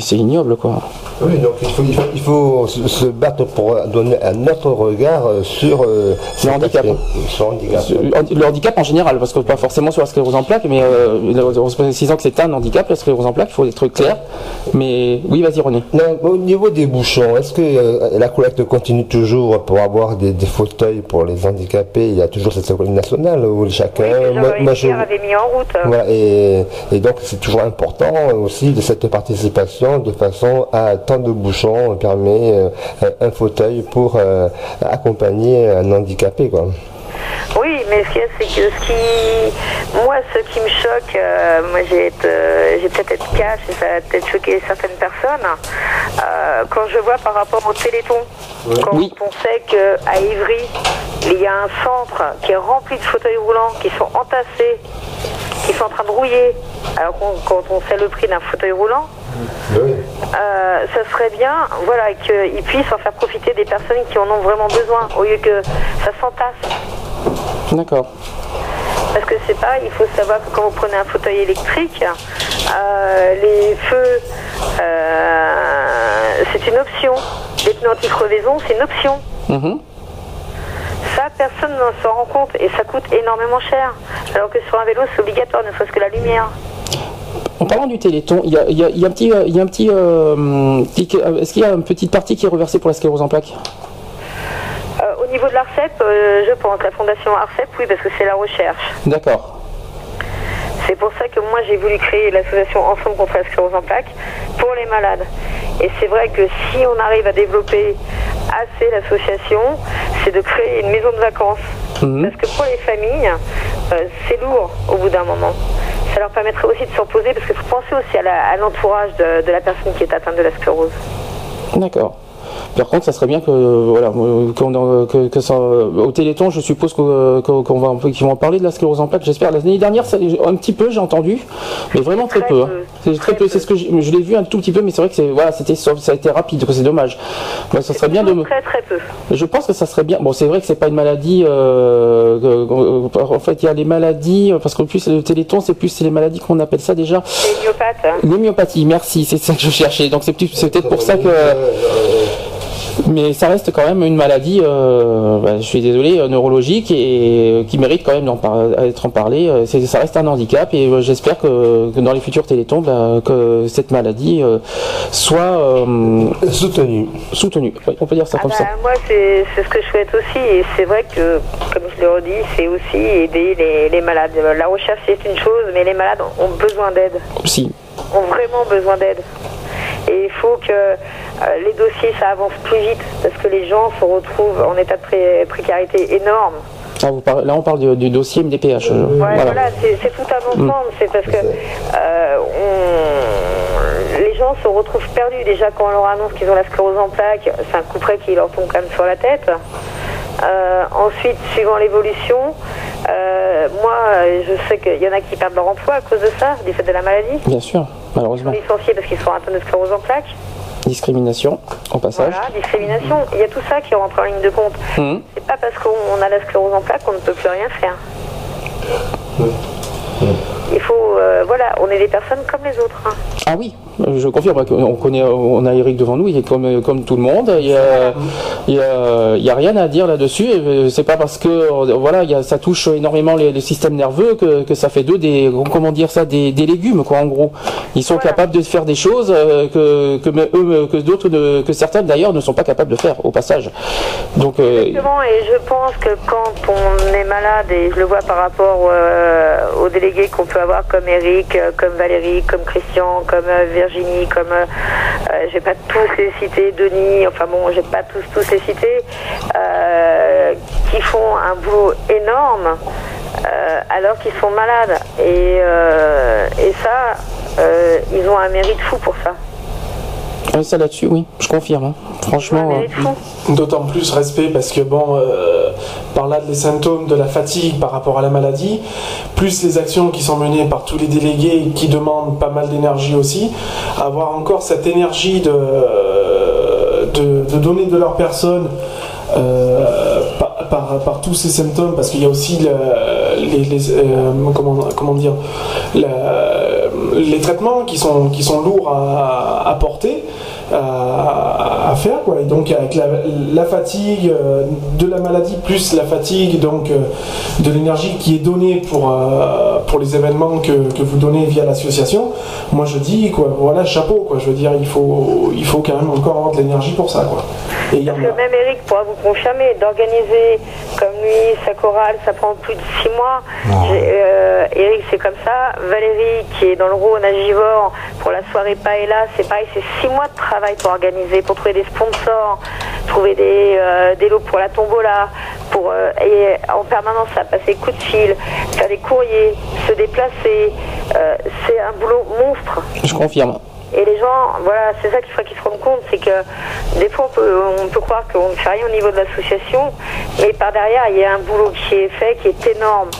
C'est ignoble, quoi. Oui, donc il faut, il faut, il faut se, se battre pour donner un autre regard euh, sur euh, handicap. aspect, le handicap. Le handicap en général, parce que pas forcément sur la sclérose en plaques, mais euh, en se précisant que c'est un handicap, la sclérose en plaques, il faut être clair. Mais oui, vas-y René. Non, au niveau des bouchons, est-ce que euh, la collecte continue toujours pour avoir des, des fauteuils pour les handicapés? Il y a toujours cette collecte nationale où chacun. Oui, moi- moi, je- avait mis en route. Voilà, et, et donc c'est toujours important aussi de cette participation de façon à tant de bouchons permet euh, un fauteuil pour euh, accompagner un handicapé quoi. Oui, mais ce qu'il y a, c'est que ce qui. Moi, ce qui me choque, euh, moi j'ai été- euh, j'ai peut-être être cash et ça va peut-être choquer certaines personnes. euh, quand je vois par rapport au Téléthon, quand Oui. on sait qu'à Ivry, il y a un centre qui est rempli de fauteuils roulants qui sont entassés, qui sont en train de rouiller, alors qu'on- quand on sait le prix d'un fauteuil roulant, euh, ça serait bien voilà, qu'ils puissent en faire profiter des personnes qui en ont vraiment besoin, au lieu que ça s'entasse. D'accord. Parce que c'est pas, il faut savoir que quand vous prenez un fauteuil électrique, euh, les feux, euh, c'est une option. Les pneus anti-crevaison, c'est une option. Mhm. Ça, personne ne s'en rend compte et ça coûte énormément cher. Alors que sur un vélo, c'est obligatoire, ne serait-ce que la lumière. En parlant du Téléthon, il y a, il y a- il y a un petit, il y a un petit, euh, petit- euh, est-ce qu'il y a une petite partie qui est reversée pour la sclérose en plaques? Euh, au niveau de l'ARCEP, euh, je pense, la fondation ARCEP, oui, parce que c'est la recherche. D'accord. C'est pour ça que moi j'ai voulu créer l'association Ensemble contre la sclérose en plaques pour les malades. Et c'est vrai que si on arrive à développer assez l'association, c'est de créer une maison de vacances. Mhm. Parce que pour les familles, euh, c'est lourd au bout d'un moment. Ça leur permettrait aussi de se reposer parce qu'il faut penser aussi à l'entourage de la personne qui est atteinte de la sclérose. D'accord. Par contre, ça serait bien que voilà euh, que, que ça au Téléthon, je suppose que- que- qu'on va un peu- qu'ils vont en parler de la sclérose en plaques. J'espère. L'année dernière, ça- un petit peu, j'ai entendu, mais vraiment très, Très peu. hein. C'est très Très peu. C'est ce que je l'ai vu un tout petit peu, mais c'est vrai que c'est voilà, c'était ça a été rapide. que C'est dommage. Ça serait bien de. me- Très très peu. Je pense que ça serait bien. Bon, c'est vrai que c'est pas une maladie. euh, que- que- en fait, il y a les maladies parce qu'en plus le Téléthon, c'est plus c'est les maladies qu'on appelle ça déjà. C'est myopathe. hein. L'homéopathie, merci, c'est ça que je cherchais. Donc c'est peut-être pour ça que. Mais ça reste quand même une maladie, euh, bah, je suis désolé, euh, neurologique et euh, qui mérite quand même d'en par- d'être en parler. Euh, c'est- Ça reste un handicap et euh, j'espère que, que dans les futurs télétons, bah, que cette maladie euh, soit euh, Soutenu. soutenue. Oui, on peut dire ça Ah comme bah, ça. Moi, c'est ce que je souhaite aussi. Et c'est vrai que, comme je l'ai redit, c'est aussi aider les, les malades. La recherche, c'est une chose, mais les malades ont besoin d'aide, Si. ont vraiment besoin d'aide. Et il faut que euh, les dossiers, ça avance plus vite, parce que les gens se retrouvent en état de pré- précarité énorme. Ah, vous parlez- là, on parle du, du dossier MDPH. euh, Ouais, voilà. voilà, c'est tout un ensemble. C'est parce que euh, on- les gens se retrouvent perdus. Déjà, quand on leur annonce qu'ils ont la sclérose en plaques, c'est un coup près qui leur tombe quand même sur la tête. Euh, ensuite, suivant l'évolution, euh, moi, je sais qu'il y en a qui perdent leur emploi à cause de ça, du fait de la maladie. Bien sûr, Ils sont malheureusement. licenciés parce qu'ils sont atteints de sclérose en plaques. Discrimination, au passage. Voilà, discrimination. Il y a tout ça qui rentre en ligne de compte. Mhm. C'est pas parce qu'on a la sclérose en plaques qu'on ne peut plus rien faire. Il faut, euh, voilà, on est des personnes comme les autres. hein. Ah oui, euh, je confirme. On connaît, on a Eric devant nous, il est comme, comme tout le monde. Il y a, il y a, il y a rien à dire là-dessus. Euh, C'est pas parce que euh, voilà, il y a, ça touche énormément les, les systèmes nerveux que, que ça fait d'eux des, comment dire ça, des, des légumes quoi. En gros, ils sont Voilà. capables de faire des choses euh, que, que me- eux, que d'autres, que certains d'ailleurs ne sont pas capables de faire au passage. Donc euh, Exactement, et je pense que quand on est malade, et je le vois par rapport euh, aux délégués qu'on peut avoir comme Eric, euh, comme Valérie, comme Christian, comme euh, Virginie, comme, euh, euh, je vais pas tous les citer, Denis, enfin bon, je vais pas tous, tous les citer, euh, qui font un boulot énorme alors qu'ils sont malades. Et, ça, ils ont un mérite fou pour ça. Ouais, ça là-dessus, oui, je confirme. hein. Franchement. euh. D'autant plus respect parce que bon, euh, par là les symptômes de la fatigue par rapport à la maladie, plus les actions qui sont menées par tous les délégués qui demandent pas mal d'énergie aussi, avoir encore cette énergie de, de, de donner de leur personne euh, par, par, par tous ces symptômes, parce qu'il y a aussi le- les, les, euh, comment, comment dire la- les traitements qui sont, qui sont lourds à, à porter. À, à faire quoi. Et donc avec la, la fatigue euh, de la maladie plus la fatigue donc euh, de l'énergie qui est donnée pour euh, pour les événements que, que vous donnez via l'association moi je dis quoi voilà chapeau quoi. Je veux dire il faut il faut quand même encore avoir de l'énergie pour ça quoi. Et Parce que a même Eric pourra vous confirmer, d'organiser comme lui sa chorale, ça prend plus de six mois. J'ai- euh, Eric, c'est comme ça. Valérie, qui est dans le Rhône à Givors, pour la soirée Paella, c'est pareil, c'est six mois de travail pour organiser, pour trouver des sponsors, trouver des, euh, des lots pour la tombola, pour euh, et en permanence à passer des coups de fil, faire des courriers, se déplacer. Euh, c'est un boulot monstre. Je confirme. Et les gens, voilà, c'est ça qu'il faudrait qu'ils se rendent compte, c'est que des fois on peut, on peut croire qu'on ne fait rien au niveau de l'association, mais par derrière il y a un boulot qui est fait qui est énorme.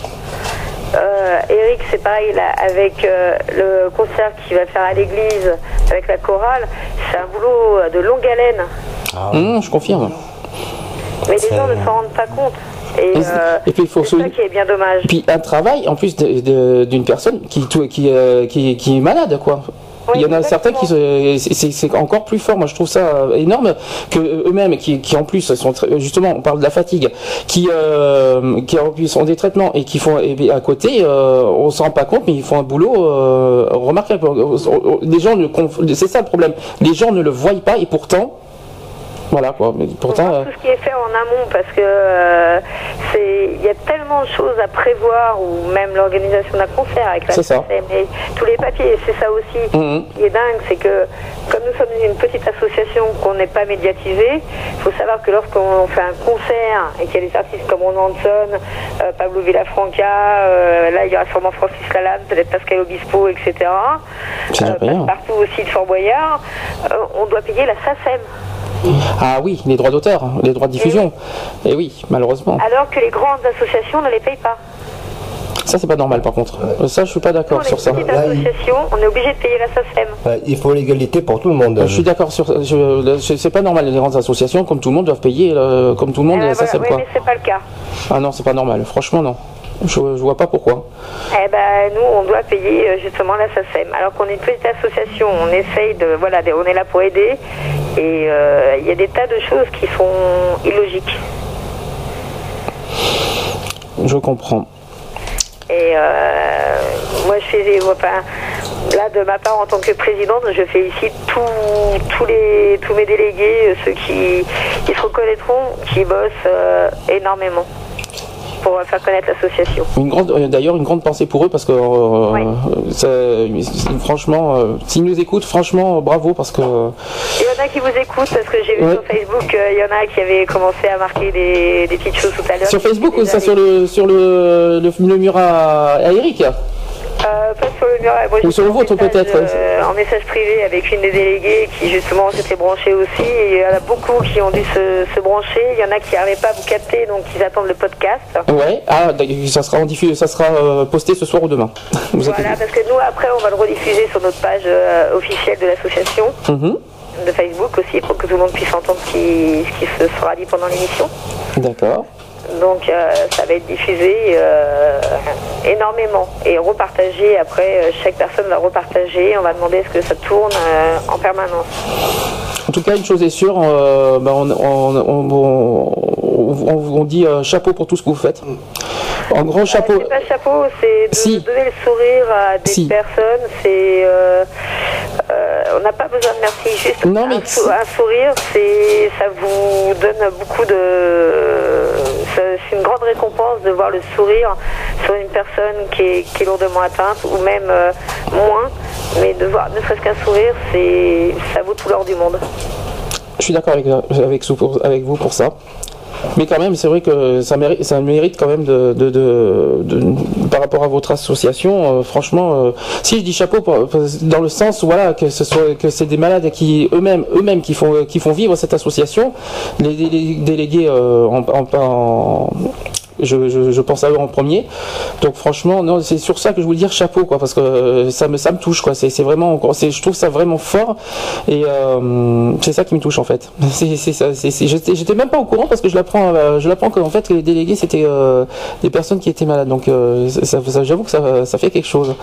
Euh, Eric, c'est pareil là, avec euh, le concert qu'il va faire à l'église, avec la chorale, c'est un boulot de longue haleine. Hum, je confirme. Mais les gens ne s'en rendent pas compte. Et, euh, et puis, il faut ça qui est bien dommage. Puis un travail en plus de- de- d'une personne qui, tout- qui, euh, qui, qui est malade, quoi. Il y en a certains qui se- c'est- encore plus fort. Moi, je trouve ça énorme que eux-mêmes, qui, qui en plus sont très- justement, on parle de la fatigue, qui euh, qui ont des traitements et qui font et à côté, euh, on s'en rend pas compte, mais ils font un boulot euh, remarquable. Les gens ne c'est ça le problème. Les gens ne le voient pas et pourtant, voilà quoi. Mais On pourtant, euh, tout ce qui est fait en amont parce que euh, c'est il y a tellement de choses à prévoir ou même l'organisation d'un concert avec la. SACEM et tous les papiers c'est ça aussi Mhm. qui est dingue c'est que comme nous sommes une petite association qu'on n'est pas médiatisée il faut savoir que lorsqu'on fait un concert et qu'il y a des artistes comme Ron Hanson euh, Pablo Villafranca euh, là il y aura sûrement Francis Lalanne peut-être Pascal Obispo etc bien. partout aussi de Fort Boyard on doit payer la SACEM ah oui, les droits d'auteur, les droits de diffusion. Et oui, malheureusement. alors que les grandes associations ne les payent pas. Ça, c'est pas normal par contre. Ça, je suis pas d'accord sur ça. Là, il- on est obligé de payer la SACEM. Il faut l'égalité pour tout le monde. Je suis d'accord sur ça. C'est pas normal. Les grandes associations, comme tout le monde, doivent payer, euh, comme tout le monde, Euh, la voilà, SACEM, oui, quoi. mais c'est pas le cas. Ah non, c'est pas normal. Franchement, non. Je, je vois pas pourquoi. Eh ben, nous, on doit payer euh, justement la SACEM. Alors qu'on est une petite association, on essaye de, voilà, on est là pour aider. Et euh, il y a des tas de choses qui sont illogiques. Je comprends. Et euh, moi, je fais, enfin, là, de ma part, en tant que présidente, je félicite tous, tous les, tous mes délégués, ceux qui, qui se reconnaîtront, qui bossent euh, énormément pour faire connaître l'association. Une grande, euh, d'ailleurs, une grande pensée pour eux parce que, euh, Oui. ça- franchement, euh, s'ils nous écoutent, franchement, bravo parce que. Il y en a qui vous écoutent parce que j'ai vu Ouais. sur Facebook, euh, il y en a qui avaient commencé à marquer des, des petites choses tout à l'heure. Sur Facebook ou ça sur le sur le, le, le mur à, à Eric Euh, pas sur le mur. Ou sur le vôtre, peut-être. euh, en message privé avec une des déléguées qui justement s'était branchée aussi. Et il y en a beaucoup qui ont dû se, se brancher. Il y en a qui n'arrivaient pas à vous capter, donc ils attendent le podcast. Ouais. Ah, ça sera en diffus- ça sera euh, posté ce soir ou demain. Vous Voilà, parce que nous après on va le rediffuser sur notre page euh, officielle de l'association. Mhm. de Facebook aussi, pour que tout le monde puisse entendre ce qui, ce qui se sera dit pendant l'émission. D'accord. Donc euh, ça va être diffusé euh, énormément et repartagé. Après, euh, chaque personne va repartager. On va demander est-ce que ça tourne euh, en permanence. En tout cas, une chose est sûre, bah, on, on, on, dit chapeau pour tout ce que vous faites. En grand chapeau. C'est pas chapeau, c'est de Si. donner le sourire à des Si. personnes. C'est on n'a pas besoin de merci. Juste Non, mais un, sou- un sourire, c'est ça vous donne beaucoup de. C'est une grande récompense de voir le sourire sur une personne qui est, lourdement atteinte ou même euh, moins. Mais de voir ne serait-ce qu'un sourire, c'est ça vaut tout l'or du monde. Je suis d'accord avec vous pour ça. Mais quand même, c'est vrai que ça mérite, ça mérite quand même de, de, de- par rapport à votre association. euh, franchement, euh, si je dis chapeau, pour- dans le sens, voilà, que ce soit que c'est des malades qui eux-mêmes, eux-mêmes qui font qui font vivre cette association. Les, délégués euh, en- je, je, je pense à eux en premier. Donc franchement, non, c'est sur ça que je voulais dire chapeau, quoi, parce que euh, ça me ça me touche, quoi. C'est c'est vraiment, c'est je trouve ça vraiment fort et euh, c'est ça qui me touche en fait. C'est c'est ça. c'est- c'est- J'étais j'étais même pas au courant parce que je l'apprends, euh, je l'apprends qu'en fait que les délégués c'était euh, des personnes qui étaient malades. Donc ça, ça- j'avoue que ça, ça fait quelque chose.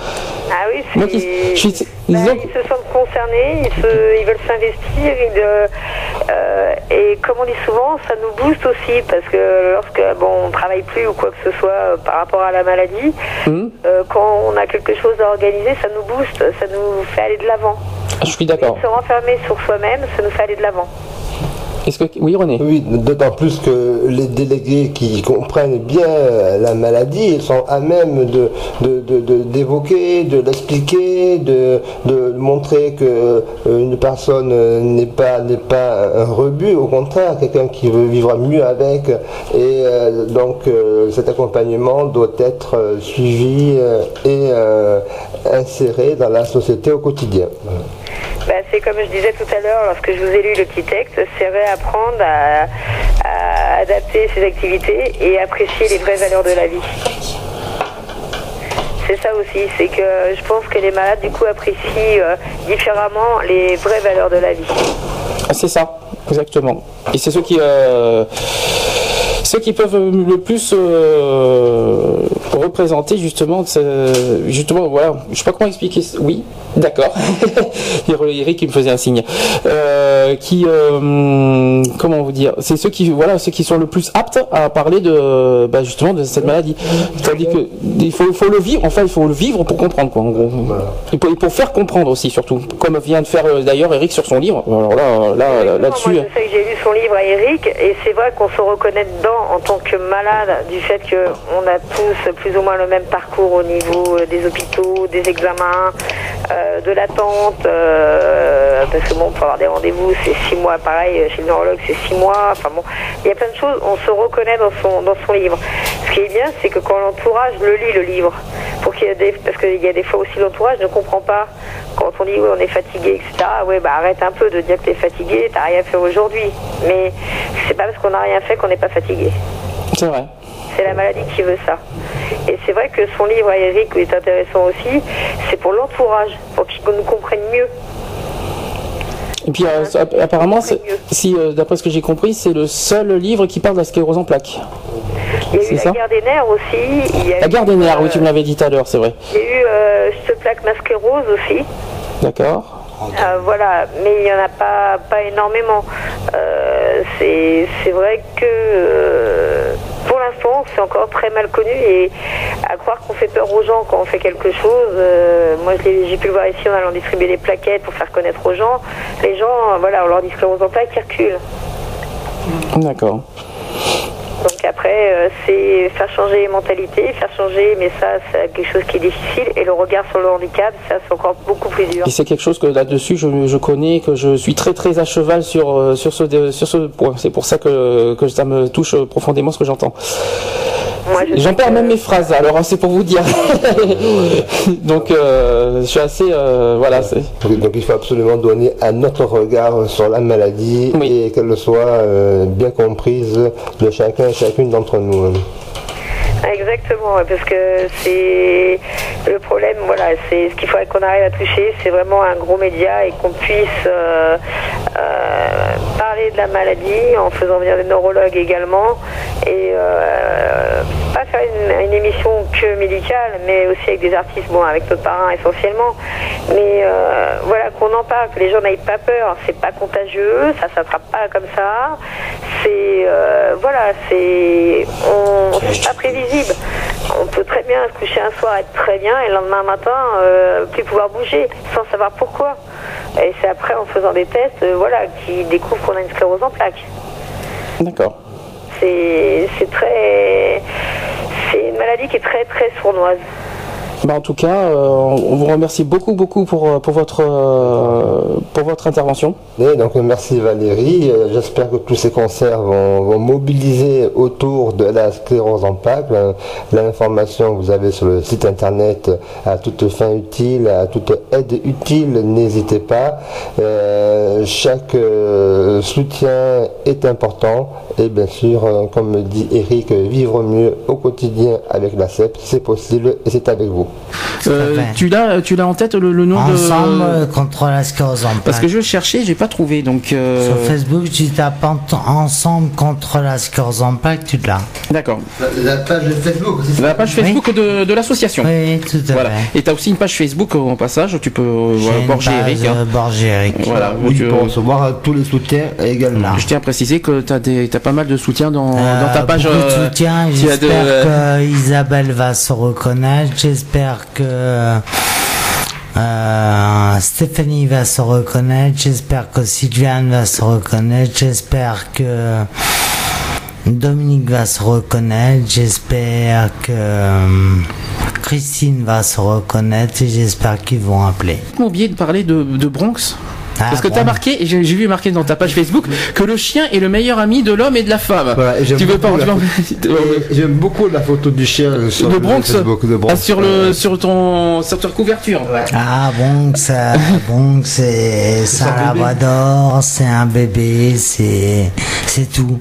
Ah oui, Moi qui- c'est- je suis- Ben, disons- ils se sentent concernés, ils, se- ils veulent s'investir, ils, et comme on dit souvent, ça nous booste aussi parce que lorsque bon, on travaille plus ou quoi que ce soit euh, par rapport à la maladie, Hum, euh, quand on a quelque chose à organiser, ça nous booste, ça nous fait aller de l'avant. je suis d'accord. Se renfermer sur soi-même, ça nous fait aller de l'avant. Est-ce que oui René? Oui, d'autant plus que les délégués qui comprennent bien la maladie, ils sont à même de de- de- de- d'évoquer, de, l'expliquer, de, de montrer que euh, une personne n'est pas n'est pas un rebut, au contraire, quelqu'un qui veut vivre mieux avec. Et euh, donc euh, cet accompagnement doit être suivi et inséré dans la société au quotidien. C'est comme je disais tout à l'heure, lorsque je vous ai lu le petit texte, c'est réapprendre à, à adapter ses activités et apprécier les vraies valeurs de la vie. C'est ça aussi, c'est que je pense que les malades du coup apprécient euh, différemment les vraies valeurs de la vie. C'est ça, exactement. Et c'est ceux qui, euh, ceux qui peuvent le plus euh, représenter justement, ce- justement, voilà, je sais pas comment expliquer. ce- Oui, d'accord. Eric qui me faisait un signe. Euh, qui, euh, comment vous dire, c'est ceux qui, voilà, ceux qui sont le plus aptes à parler de, bah, justement, de cette maladie. Que il faut, il faut le vivre. Enfin, il faut le vivre pour comprendre, quoi. En gros, et pour, et pour faire comprendre aussi, surtout, comme vient de faire euh, d'ailleurs Eric sur son livre. Alors là, là, là- là-dessus. Moi, je sais que j'ai lu son livre à Eric et c'est vrai qu'on se reconnaît dedans en tant que malade du fait qu'on a tous plus ou moins le même parcours au niveau euh, des hôpitaux, des examens, euh, de l'attente, euh, parce que bon, pour avoir des rendez-vous, c'est six mois, pareil, chez le neurologue, c'est six mois, enfin bon, il y a plein de choses, on se reconnaît dans son, dans son livre. Ce qui est bien, c'est que quand l'entourage le lit, le livre, pour qu'il y des, parce qu'il y a des fois aussi l'entourage ne comprend pas quand on dit oui on est fatigué, etc. Ouais bah arrête un peu de dire que t'es fatigué, t'as rien fait aujourd'hui. Mais c'est pas parce qu'on n'a rien fait qu'on n'est pas fatigué. C'est vrai. C'est la maladie qui veut ça. Et c'est vrai que son livre à Eric est intéressant aussi, c'est pour l'entourage, pour qu'ils nous comprennent mieux. Et puis euh, apparemment, si euh, d'après ce que j'ai compris, c'est le seul livre qui parle de la sclérose en plaques. Il y a C'est eu ça la guerre des nerfs aussi. Il y a La garde des nerfs, oui, euh, tu me l'avais dit tout à l'heure, c'est vrai. Il y a eu ce plaque masqué rose aussi. D'accord. Euh, voilà, mais il n'y en a pas, pas énormément. Euh, c'est c'est vrai que euh, pour l'instant, c'est encore très mal connu et à croire qu'on fait peur aux gens quand on fait quelque chose. euh, moi, j'ai pu le voir ici en allant distribuer des plaquettes pour faire connaître aux gens. Les gens, voilà, on leur dit sclérose en plaques, ils reculent. D'accord. Donc après, euh, c'est faire changer les mentalités, faire changer, mais ça, c'est quelque chose qui est difficile. Et le regard sur le handicap, ça, c'est encore beaucoup plus dur. Et c'est quelque chose que là-dessus, je, je connais, que je suis très très à cheval sur, euh, sur, ce, sur ce point. C'est pour ça que, que ça me touche profondément ce que j'entends. Je J'en perds que- même mes phrases, alors hein, c'est pour vous dire. Donc euh, je suis assez... euh, voilà. Donc, donc il faut absolument donner un autre regard sur la maladie Oui. et qu'elle soit euh, bien comprise de chacun chacune d'entre nous. hein. Exactement, parce que c'est le problème, voilà, c'est ce qu'il faudrait qu'on arrive à toucher, c'est vraiment un gros média et qu'on puisse euh, euh, parler de la maladie en faisant venir des neurologues également et euh, pas faire une, une émission que médicale, mais aussi avec des artistes, bon, avec notre parrain essentiellement, mais euh, voilà qu'on en parle, que les gens n'aient pas peur, c'est pas contagieux, ça s'attrape pas comme ça, c'est euh, voilà, c'est on c'est pas prévisible. On peut très bien se coucher un soir être très bien et le lendemain matin euh, plus pouvoir bouger sans savoir pourquoi. Et c'est après en faisant des tests, euh, voilà, qu'ils découvrent qu'on a une sclérose en plaques. D'accord. C'est très c'est une maladie qui est très très sournoise. Bah, en tout cas, euh, on vous remercie beaucoup beaucoup pour, euh, pour, votre, euh, pour votre intervention. Donc merci Valérie, j'espère que tous ces concerts vont, mobiliser autour de la sclérose en plaques. L'information vous avez sur le site internet à toute fin utile, à toute aide utile, n'hésitez pas. Chaque soutien est important et bien sûr, comme dit Eric, vivre mieux au quotidien avec la CEP, c'est possible et c'est avec vous. Euh, tu l'as tu l'as en tête le, le nom Ensemble de... euh, contre la sclérose en Parce que je cherchais, j'ai pas trouvé, donc... euh, Sur Facebook, tu tapes en- ensemble contre la sclérose en plaques, tu l'as. D'accord. La page Facebook, La page Facebook de, de l'association. Oui, tout à Voilà. fait. Et tu as aussi une page Facebook en passage, tu peux voilà, page, Eric. hein. Eric. Voilà, Oui, pour euh, recevoir tous les soutiens également. je tiens à préciser que tu as, pas mal de soutien dans, Euh, dans ta page. beaucoup de soutien. tu as de- J'espère que Isabelle va se reconnaître. J'espère que Euh, Stéphanie va se reconnaître, j'espère que Sylviane va se reconnaître, j'espère que Dominique va se reconnaître, j'espère que euh, Christine va se reconnaître et j'espère qu'ils vont appeler. J'ai oublié de parler de Bronx? Ah, Parce que bon. t'as marqué, et j'ai vu marqué dans ta page Facebook, que le chien est le meilleur ami de l'homme et de la femme. Voilà, et tu veux pas beaucoup la tu veux- Et J'aime beaucoup la photo du chien sur de le Bronx, Facebook de Bronx. ah, sur le sur ton sur ta couverture. Ah bon, ça, bon, c'est labrador, c'est un bébé, c'est c'est tout.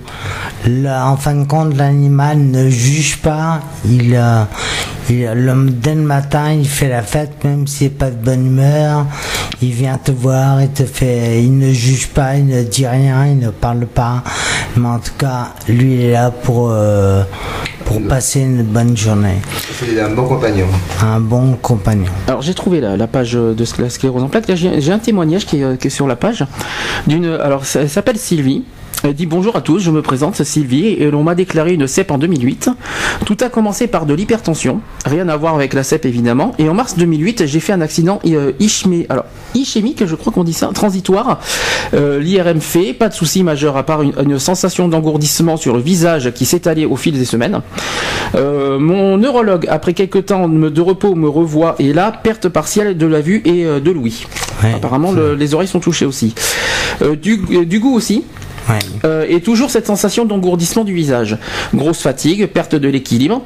Là, en fin de compte, l'animal ne juge pas. Il, euh, il le, dès le matin, il fait la fête, même s'il n'est pas de bonne humeur. Il vient te voir, il te fait, il ne juge pas, il ne dit rien, il ne parle pas. Mais en tout cas, lui, il est là pour euh, pour passer une bonne journée. C'est un bon compagnon. Un bon compagnon. Alors j'ai trouvé la, la page de la sclérose en plaques. J'ai un témoignage qui est, euh, qui est sur la page d'une. Alors elle s'appelle Sylvie. Elle dit bonjour à tous, je me présente, c'est Sylvie, et l'on m'a déclaré une CEP en 2008. Tout a commencé par de l'hypertension, rien à voir avec la CEP évidemment, et en mars 2008, j'ai fait un accident euh, ischémique, alors ischémique, je crois qu'on dit ça, transitoire. Euh, L'IRM fait, pas de souci majeur à part une, une sensation d'engourdissement sur le visage qui s'étalait au fil des semaines. Euh, mon neurologue, après quelques temps de repos, me revoit et là, perte partielle de la vue et euh, de l'ouïe. Ouais. Apparemment, le- les oreilles sont touchées aussi. Euh, du, euh, du goût aussi. Euh, et toujours cette sensation d'engourdissement du visage. Grosse fatigue, perte de l'équilibre.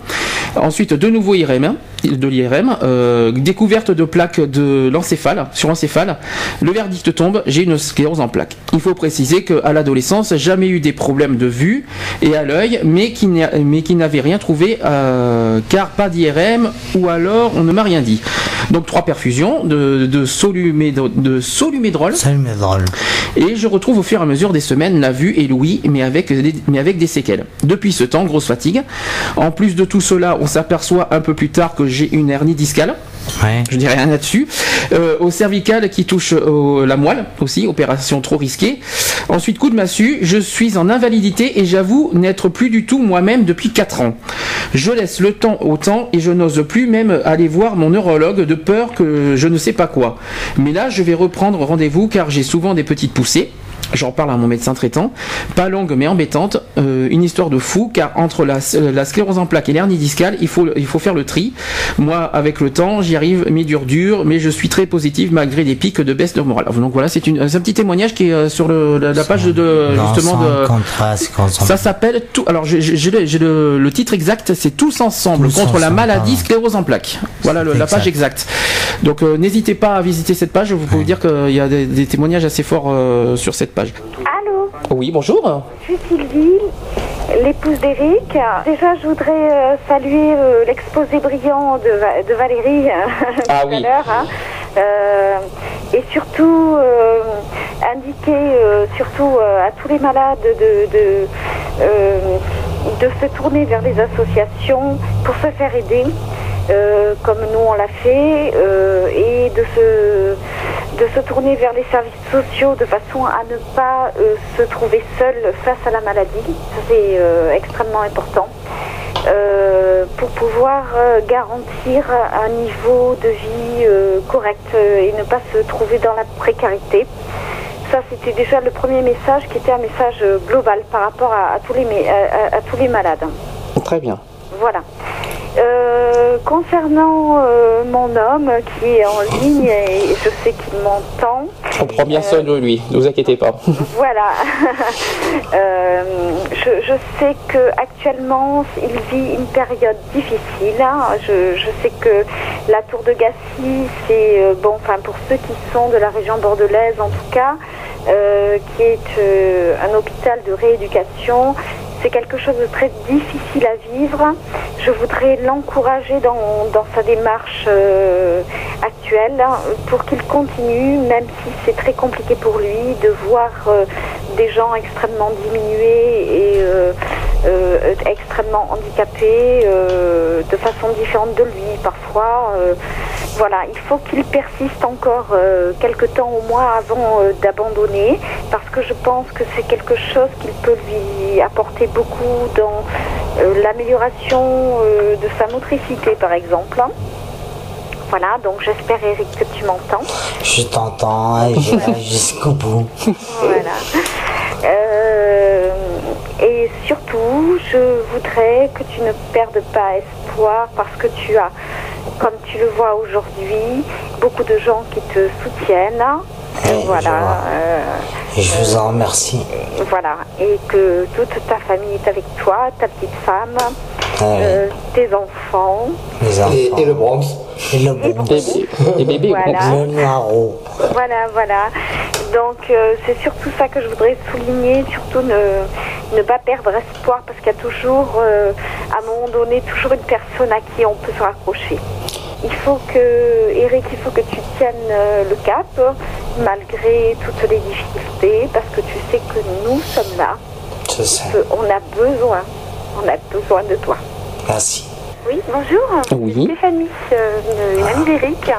Ensuite, de nouveau IRM, de l'IRM, euh, découverte de plaques de l'encéphale, sur l'encéphale. Le verdict tombe, j'ai une sclérose en plaques. Il faut préciser qu'à l'adolescence, jamais eu des problèmes de vue et à l'œil, mais qui n'a- mais qui n'avait rien trouvé, euh, car pas d'IRM, ou alors on ne m'a rien dit. Donc trois perfusions de, de, solumédro- de solumédrol. Drôles. Et je retrouve au fur et à mesure des semaines la vue et l'ouïe, mais avec, des, mais avec des séquelles. Depuis ce temps, grosse fatigue. En plus de tout cela, on s'aperçoit un peu plus tard que j'ai une hernie discale. Ouais. Je dirais rien là-dessus. Euh, au cervical qui touche au- la moelle aussi, opération trop risquée. Ensuite, coup de massue, je suis en invalidité et j'avoue n'être plus du tout moi-même depuis 4 ans. Je laisse le temps au temps et je n'ose plus même aller voir mon neurologue de peur que je ne sais pas quoi. Mais là, je vais reprendre rendez-vous car j'ai souvent des petites poussées. J'en parle à mon médecin traitant. Pas longue mais embêtante. Euh, une histoire de fou car entre la, la sclérose en plaques et l'hernie discale, il faut, il faut faire le tri. Moi, avec le temps, j'y arrive, mais dur dur, mais je suis très positive malgré des pics de baisse de morale. Donc voilà, c'est un petit témoignage qui est euh, sur le- la, la page de, justement de. en Ça s'appelle tout. Alors j'ai le, le- titre exact, c'est tous ensemble Tous contre la maladie sclérose en plaques. Voilà le- la page exacte. Donc euh, n'hésitez pas à visiter cette page. Vous pouvez dire qu'il y a des, des témoignages assez forts euh, sur cette page. Allô, Oui, bonjour. je suis Sylvie, l'épouse d'Éric. Déjà, je voudrais euh, saluer euh, l'exposé brillant de, Va- de Valérie euh, Ah tout oui. à l'heure. hein. Euh, et surtout, indiquer surtout à tous les malades de, de, de se tourner vers les associations pour se faire aider. euh, comme nous on l'a fait, euh, et de se, de se tourner vers les services sociaux de façon à ne pas euh, se trouver seul face à la maladie. Ça, c'est extrêmement important. Pour pouvoir garantir un niveau de vie correct et ne pas se trouver dans la précarité. Ça, c'était déjà le premier message qui était un message euh, global par rapport à, à tous, les, mé- à- à- à tous les malades. Très bien. Voilà. Euh, concernant euh, mon homme qui est en ligne et je sais qu'il m'entend, On prend bien soin de lui. Ne vous inquiétez pas. voilà. Euh, je, je sais que actuellement il vit une période difficile. hein. Je, je sais que la Tour de Gassy, c'est bon, enfin pour ceux qui sont de la région bordelaise en tout cas, qui est un hôpital de rééducation. C'est quelque chose de très difficile à vivre. Je voudrais l'encourager dans, sa démarche euh, actuelle hein, pour qu'il continue, même si c'est très compliqué pour lui de voir euh, des gens extrêmement diminués et euh, extrêmement handicapés de façon différente de lui parfois. voilà, il faut qu'il persiste encore quelque temps au moins avant d'abandonner, parce que je pense que c'est quelque chose qu'il peut lui apporter beaucoup dans euh, l'amélioration euh, de sa motricité, par exemple. Voilà, donc j'espère Eric que tu m'entends. Je t'entends et je vais jusqu'au bout. Voilà. Euh, et surtout, je voudrais que tu ne perdes pas espoir parce que tu as, comme tu le vois aujourd'hui, beaucoup de gens qui te soutiennent. Voilà. euh, Et je vous en remercie. voilà. Et que toute ta famille est avec toi, ta petite femme, Ouais. euh, tes enfants. Les enfants. Et, et le Bronx. Et le bon. Les bébés, Voilà. Le noiro. Voilà, voilà. Donc euh, c'est surtout ça que je voudrais souligner, surtout ne, ne pas perdre espoir parce qu'il y a toujours, euh, à un moment donné, toujours une personne à qui on peut se raccrocher. Il faut que, Eric, il faut que tu tiennes euh, le cap malgré toutes les difficultés parce que tu sais que nous sommes là. Je sais. que On a besoin, on a besoin de toi. Merci. Oui, bonjour. Oui. Stéphanie, euh, une, amie d'Eric.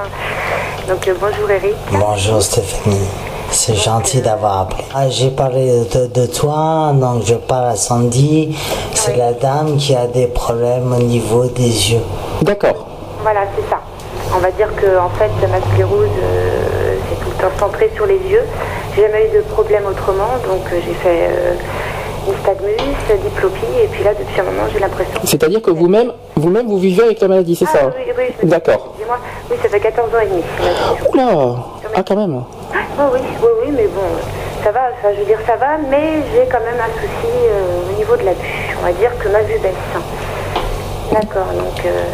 Donc euh, bonjour Eric. Bonjour Stéphanie. C'est gentil d'avoir appelé. Ah, J'ai parlé de, de toi, donc je parle à Sandy. C'est la dame qui a des problèmes au niveau des yeux. D'accord. Voilà, c'est ça. On va dire que en fait, ma sclérose, euh, c'est tout le temps centré sur les yeux. J'ai jamais eu de problème autrement, donc euh, j'ai fait euh, nystagmus, diplopie, et puis là, depuis un moment, j'ai l'impression. C'est-à-dire que vous-même, vous-même, vous vivez avec la maladie, c'est Ah, ça oui, oui, me- D'accord. Oui, ça fait 14 ans et demi. Oula Ah, quand même. Oh oui, oui, oui, mais bon, ça va, enfin, je veux dire, ça va, mais j'ai quand même un souci euh, au niveau de la vue. On va dire que ma vue baisse. D'accord, donc euh,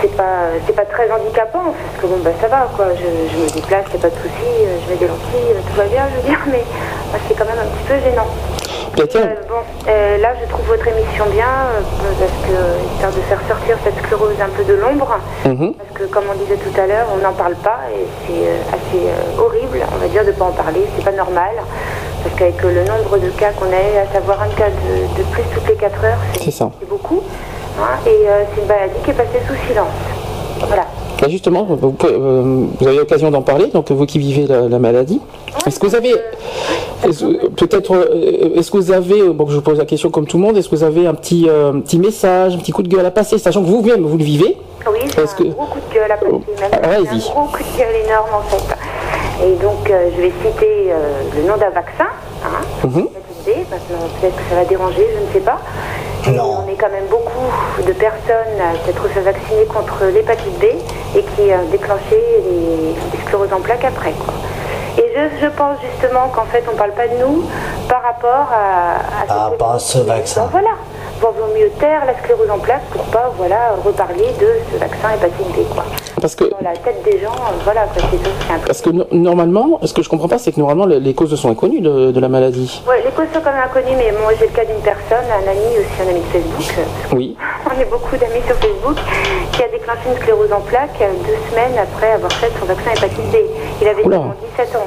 c'est pas, c'est pas très handicapant, parce que bon, bah ça va, quoi. Je, je me déplace, y a pas de souci, euh, je mets des lentilles, euh, tout va bien, je veux dire, mais bah, c'est quand même un petit peu gênant. Bah, Euh, bon, euh, là, je trouve votre émission bien, euh, parce que, histoire de faire sortir cette sclérose un peu de l'ombre, mhm. parce que comme on disait tout à l'heure, on n'en parle pas et c'est assez horrible, on va dire, de ne pas en parler. C'est pas normal. Parce qu'avec le nombre de cas qu'on a, à savoir un cas de, de plus toutes les 4 heures, c'est beaucoup. Hein, et euh, c'est une maladie qui est passée sous silence. Voilà. Bah, justement, vous, pouvez- euh, vous avez l'occasion d'en parler, donc vous qui vivez la, la maladie. Est-ce que vous avez, peut-être, est-ce que vous avez, bon, je vous pose la question comme tout le monde, est-ce que vous avez un petit, euh, petit message, un petit coup de gueule à passer, sachant que vous-même vous le vivez? Oui, j'ai un que- gros coup de gueule à passer, même Ah, c'est allez-y. un gros coup de gueule énorme en fait. Et donc euh, je vais citer le nom d'un vaccin, hein. Maintenant peut-être que ça va déranger, je ne sais pas. Non. on est quand même beaucoup de personnes à s'être fait vacciner contre l'hépatite B et qui a déclenché les, scléroses en plaques après. Quoi. Et je, je pense justement qu'en fait on ne parle pas de nous par rapport à, ce vaccin. Donc, voilà. Bon, vaut mieux taire la sclérose en plaques pour pas voilà, reparler de ce vaccin hépatite B. Quoi. Parce que, Dans la tête des gens, euh, voilà, c'est tout simple. parce que no- normalement, ce que je comprends pas, c'est que normalement les, les causes sont inconnues de, de la maladie. Ouais, les causes sont quand même inconnues, mais moi j'ai le cas d'une personne, un ami aussi, un ami de Facebook, euh, Oui. on est beaucoup d'amis sur Facebook, qui a déclenché une sclérose en plaques euh, deux semaines après avoir fait son vaccin hépatite B. Il avait Oula. seulement 17 ans.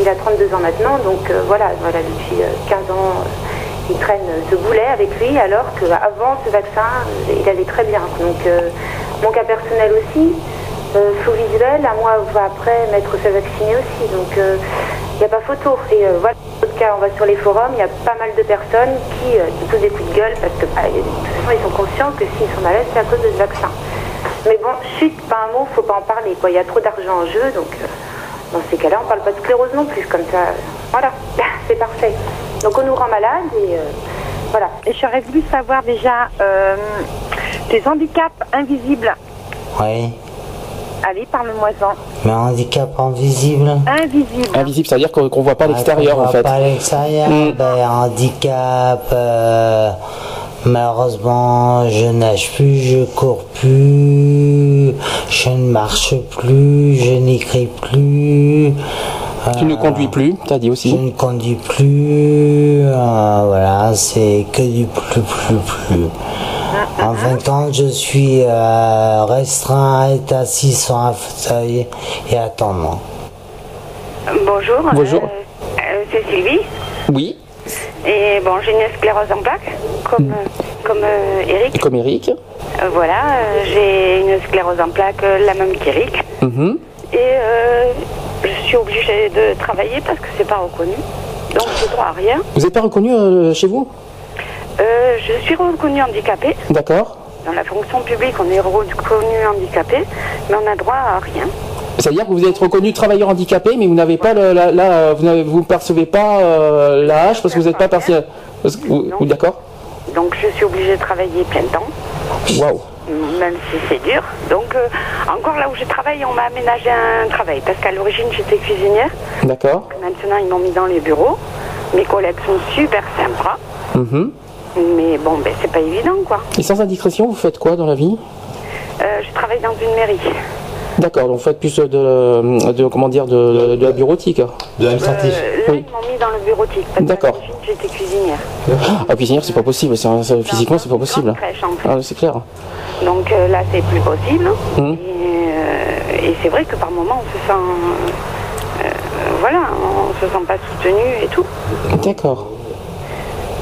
Il a 32 ans maintenant, donc euh, voilà, voilà, depuis euh, 15 ans, euh, il traîne euh, ce boulet avec lui, alors qu'avant ce vaccin, euh, il allait très bien. Donc euh, mon cas personnel aussi, euh, sous visuel, un mois après m'être fait vacciner aussi. Donc il n'y a pas photo. Et euh, voilà, en tout cas, on va sur les forums, il y a pas mal de personnes qui euh, se posent des coups de gueule parce que bah, de toute façon, ils sont conscients que s'ils sont malades, c'est à cause de ce vaccin. Mais bon, chut, pas un mot, faut pas en parler. Il y a trop d'argent en jeu, donc euh, dans ces cas-là, on parle pas de sclérose non plus. Comme ça, euh, voilà, c'est parfait. Donc on nous rend malade et euh, voilà. Et j'aurais voulu savoir déjà euh, tes handicaps invisibles. Oui. Allez, parle-moi-en. Mais handicap invisible. Invisible. Invisible, c'est-à-dire qu'on qu'on voit pas l'extérieur on en voit fait. Pas à l'extérieur. Mm. Ben, handicap. euh, malheureusement, je nage plus, je cours plus, je ne marche plus, je n'écris plus. Tu ne conduis plus, t'as dit Je aussi. ne conduis plus. euh, voilà, c'est que du plus, plus, plus. En fin de compte, je suis euh, restreint à être assis sur un fauteuil et attendre. Bonjour. Bonjour. euh, c'est Sylvie. Oui, Et bon, j'ai une sclérose en plaques, comme, euh, comme euh, Eric. comme Eric. Voilà, euh, j'ai une sclérose en plaques, la même qu'Eric. Mhm. Et euh, je suis obligée de travailler parce que c'est pas reconnu. Donc j'ai droit à rien. Vous n'êtes pas reconnu euh, chez vous? Euh, je suis reconnue handicapée. D'accord. Dans la fonction publique, on est reconnu handicapé, mais on n'a droit à rien. C'est-à-dire que vous êtes reconnu travailleur handicapé, mais vous n'avez pas le, la, la- vous n'avez- vous ne percevez pas euh, la hache parce que vous n'êtes pas partiel. parce que D'accord Donc je suis obligée de travailler plein temps, Waouh. Même si c'est dur. Donc euh, encore là où je travaille, on m'a aménagé un travail, parce qu'à l'origine j'étais cuisinière. D'accord. Maintenant ils m'ont mis dans les bureaux. Mes collègues sont super sympas, Mhm. mais bon, ben c'est pas évident quoi. Et sans indiscrétion, vous faites quoi dans la vie? Euh, je travaille dans une mairie. D'accord, donc vous faites plus de, de comment dire de, de la bureautique. De Euh, là, ils m'ont mis dans le bureautique, l'origine j'étais cuisinière. Ah cuisinière, c'est pas possible, c'est- c'est- physiquement c'est pas possible. crèche, en fait. Ah, c'est clair. Donc euh, là, c'est plus possible. Et, euh, et c'est vrai que par moments, on se sent. euh, voilà, on se sent pas soutenu et tout. D'accord.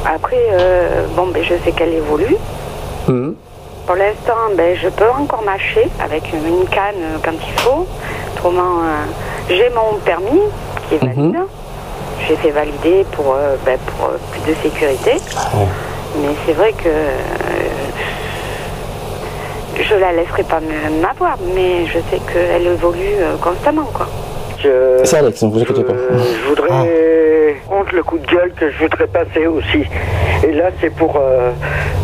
Après, euh, bon, ben, je sais qu'elle évolue. Mhm. Pour l'instant, ben, je peux encore mâcher avec une canne quand il faut. Autrement, euh, j'ai mon permis qui est valide. J'ai fait valider pour, euh, ben, pour euh, plus de sécurité. Mais c'est vrai que je la laisserai pas m'avoir, mais je sais qu'elle évolue constamment, quoi. C'est Alex, ne vous inquiétez pas. Je voudrais, contre le coup de gueule que je voudrais passer aussi. Et là, c'est pour. euh,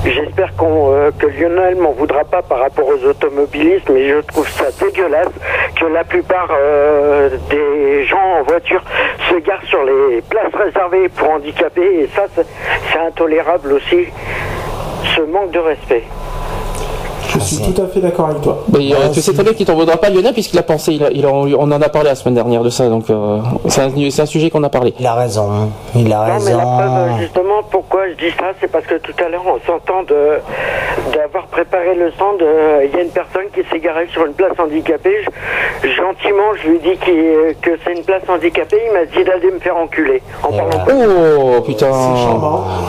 J'espère qu'on, euh, que Lionel m'en voudra pas par rapport aux automobilistes, mais je trouve ça dégueulasse que la plupart euh, des gens en voiture se garent sur les places réservées pour handicapés. Et ça, c'est intolérable aussi. Ce manque de respect. Je suis tout à fait d'accord avec toi. Mais, euh, tu sais très bien qu'il t'en vaudra pas Lionel puisqu'il a pensé, il a- il a- on en a parlé la semaine dernière de ça, donc euh, c'est un, sujet qu'on a parlé. Il a raison, il a Non, mais la raison. preuve, justement, pourquoi je dis ça, c'est parce que tout à l'heure, en sortant de d'avoir préparé le stand, euh, il y a une personne qui s'est garée sur une place handicapée. Je- gentiment, je lui dis qu'il- que c'est une place handicapée. Il m'a dit d'aller me faire enculer. En Oh putain,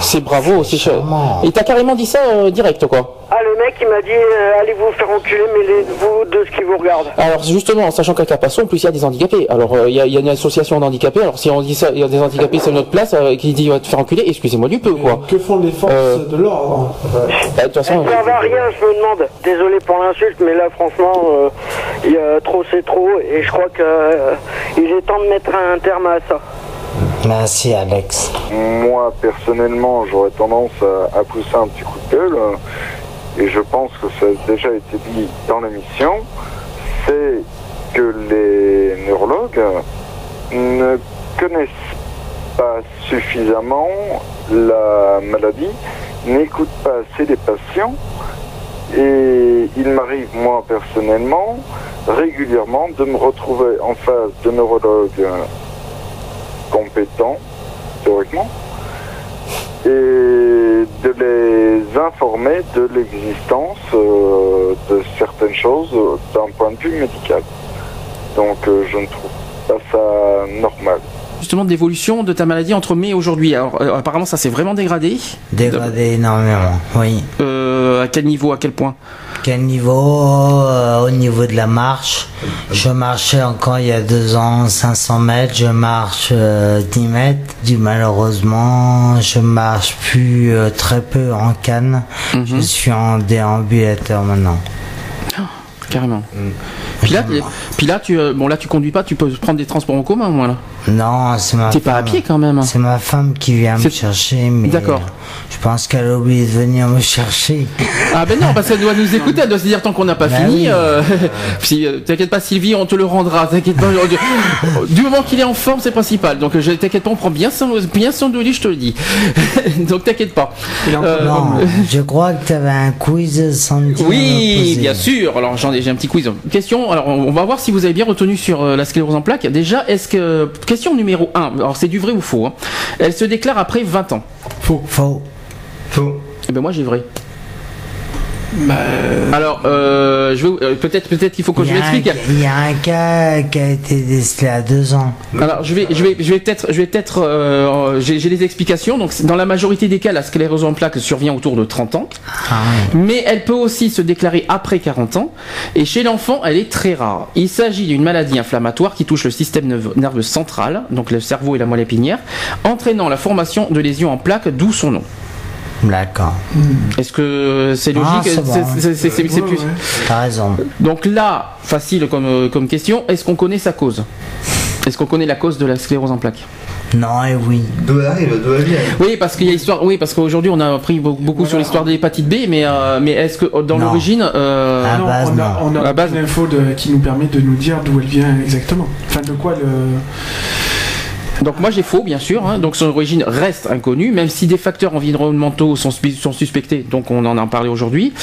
c'est bravo, c'est charmant. Et t'as carrément dit ça euh, direct quoi. Ah, le mec, il m'a dit euh, allez vous faire enculer, mêlez-vous de ce qui vous regarde. Alors justement, en sachant qu'à Capasso, en plus il y a des handicapés. Alors euh, il y, a, il y a une association d'handicapés. Alors si on dit ça, il y a des handicapés, c'est notre place euh, qui dit va te faire enculer. Excusez-moi du peu quoi. Que font les forces de l'ordre? Bah, De toute façon, Ça va rien, je me demande. Désolé pour l'insulte, mais là, franchement, euh, il y a trop, c'est trop, et je crois que euh, il est temps de mettre un terme à ça. Merci Alex. Moi, personnellement, j'aurais tendance à, à pousser un petit coup de gueule, et je pense que ça a déjà été dit dans l'émission, c'est que les neurologues ne connaissent pas suffisamment la maladie, n'écoutent pas assez les patients, et il m'arrive, moi, personnellement, régulièrement, de me retrouver en face de neurologues compétents, théoriquement, et de les informer de l'existence euh, de certaines choses d'un point de vue médical. Donc euh, je ne trouve pas ça normal. Justement d'évolution de ta maladie entre mai et aujourd'hui. Alors euh, apparemment ça s'est vraiment dégradé. Dégradé énormément, oui. Euh, à quel niveau, à quel point? Quel niveau euh, Au niveau de la marche. Je marchais encore il y a deux ans 500 mètres, je marche euh, 10 mètres. Du malheureusement, je marche plus très peu en canne. Je suis en déambulateur maintenant. Carrément. Puis là, puis là, tu, euh, bon là tu conduis pas, tu peux prendre des transports en commun, moi là. Non, c'est ma T'es pas à pied quand même. C'est ma femme qui vient me chercher, mais D'accord. je pense qu'elle a oublié de venir me chercher. Ah ben non, parce qu'elle doit nous écouter, elle doit se dire tant qu'on n'a pas Bah fini. oui. euh, euh, t'inquiète pas Sylvie, on te le rendra. T'inquiète pas. du moment qu'il est en forme, c'est principal. Donc euh, je t'inquiète pas, on prend bien son, bien son de lit, je te le dis. Donc t'inquiète pas. Euh, non, je crois que tu avais un quiz me Oui, bien sûr. Alors j'en ai, j'ai un petit quiz. Question. Alors on va voir si vous avez bien retenu sur euh, la sclérose en plaques. Déjà, est-ce que question numéro 1 Alors c'est du vrai ou faux hein. Elle se déclare après 20 ans. Faux. Faux. Faux. Eh ben moi j'ai vrai. Alors euh, euh, peut-être peut-être qu'il faut que je l'explique. il y a un cas qui a été décelé à deux ans. Alors je vais je vais je vais peut-être je vais peut-être euh, j'ai des explications donc dans la majorité des cas la sclérose en plaques survient autour de 30 ans mais elle peut aussi se déclarer après 40 ans et chez l'enfant elle est très rare. Il s'agit d'une maladie inflammatoire qui touche le système nerveux- nerveux central donc le cerveau et la moelle épinière entraînant la formation de lésions en plaques d'où son nom. D'accord. Est-ce que c'est logique Ah, c'est bon. Ouais, plus- ouais. T'as raison. Donc là, facile comme, euh, comme question, est-ce qu'on connaît sa cause Est-ce qu'on connaît la cause de la sclérose en plaques Non et oui. D'où elle arrive, d'où elle vient Oui, parce qu'il y a l'histoire. Oui, parce qu'aujourd'hui on a appris beaucoup, sur l'histoire de l'hépatite B, mais euh, mais est-ce que dans l'origine, euh, À non, base, on a, non. on a À base- une info de- qui nous permet de nous dire d'où elle vient exactement. Enfin, de quoi le. Donc moi j'ai faux bien sûr. hein. donc son origine reste inconnue, même si des facteurs environnementaux sont, suspectés. Donc on en a parlé aujourd'hui,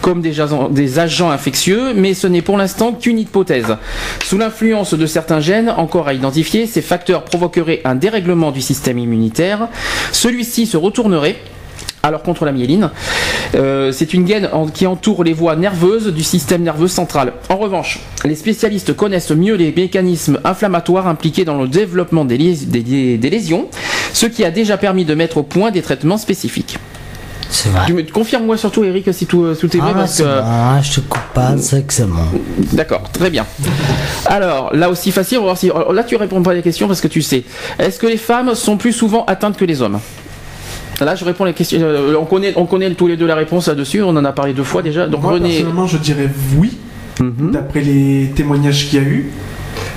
comme des agents infectieux, mais ce n'est pour l'instant qu'une hypothèse. Sous l'influence de certains gènes encore à identifier, ces facteurs provoqueraient un dérèglement du système immunitaire. Celui-ci se retournerait alors contre la myéline, euh, c'est une gaine en- qui entoure les voies nerveuses du système nerveux central. En revanche, les spécialistes connaissent mieux les mécanismes inflammatoires impliqués dans le développement des, lés- des- des- des lésions, ce qui a déjà permis de mettre au point des traitements spécifiques. C'est vrai. Confirme-moi surtout, Eric, si tout, tout est vrai, Ah, parce c'est que- bon, hein, je te coupe pas, c'est que c'est bon. D'accord, très bien. Alors, là aussi facile, on va voir si. alors, Là, tu réponds pas à la question parce que tu sais. Est-ce que les femmes sont plus souvent atteintes que les hommes? Là, je réponds à la question. euh, on connaît, on connaît tous les deux la réponse là-dessus. On en a parlé deux fois déjà. Donc Moi, René. personnellement, je dirais oui, Mhm. d'après les témoignages qu'il y a eu.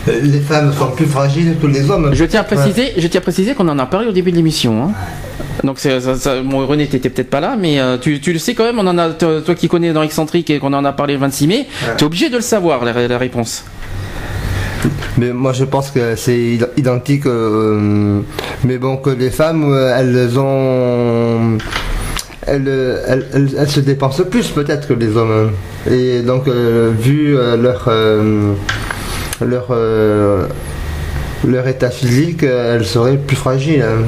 Euh, Les femmes sont plus fragiles que les hommes. Je tiens à préciser, je tiens à préciser qu'on en a parlé au début de l'émission. hein. Donc c'est- ça, ça- bon, René, t'étais peut-être pas là, mais euh, tu, tu le sais quand même. On en a, toi toi qui connais dans Excentrique et qu'on en a parlé le 26 mai, tu es obligé de le savoir la, la réponse. Mais moi je pense que c'est id- identique. euh, mais bon, que les femmes, euh, elles ont. Elles, elles, elles- elles se dépensent plus peut-être que les hommes. Et donc, euh, vu euh, leur. leur. leur état physique, elles seraient plus fragiles. hein.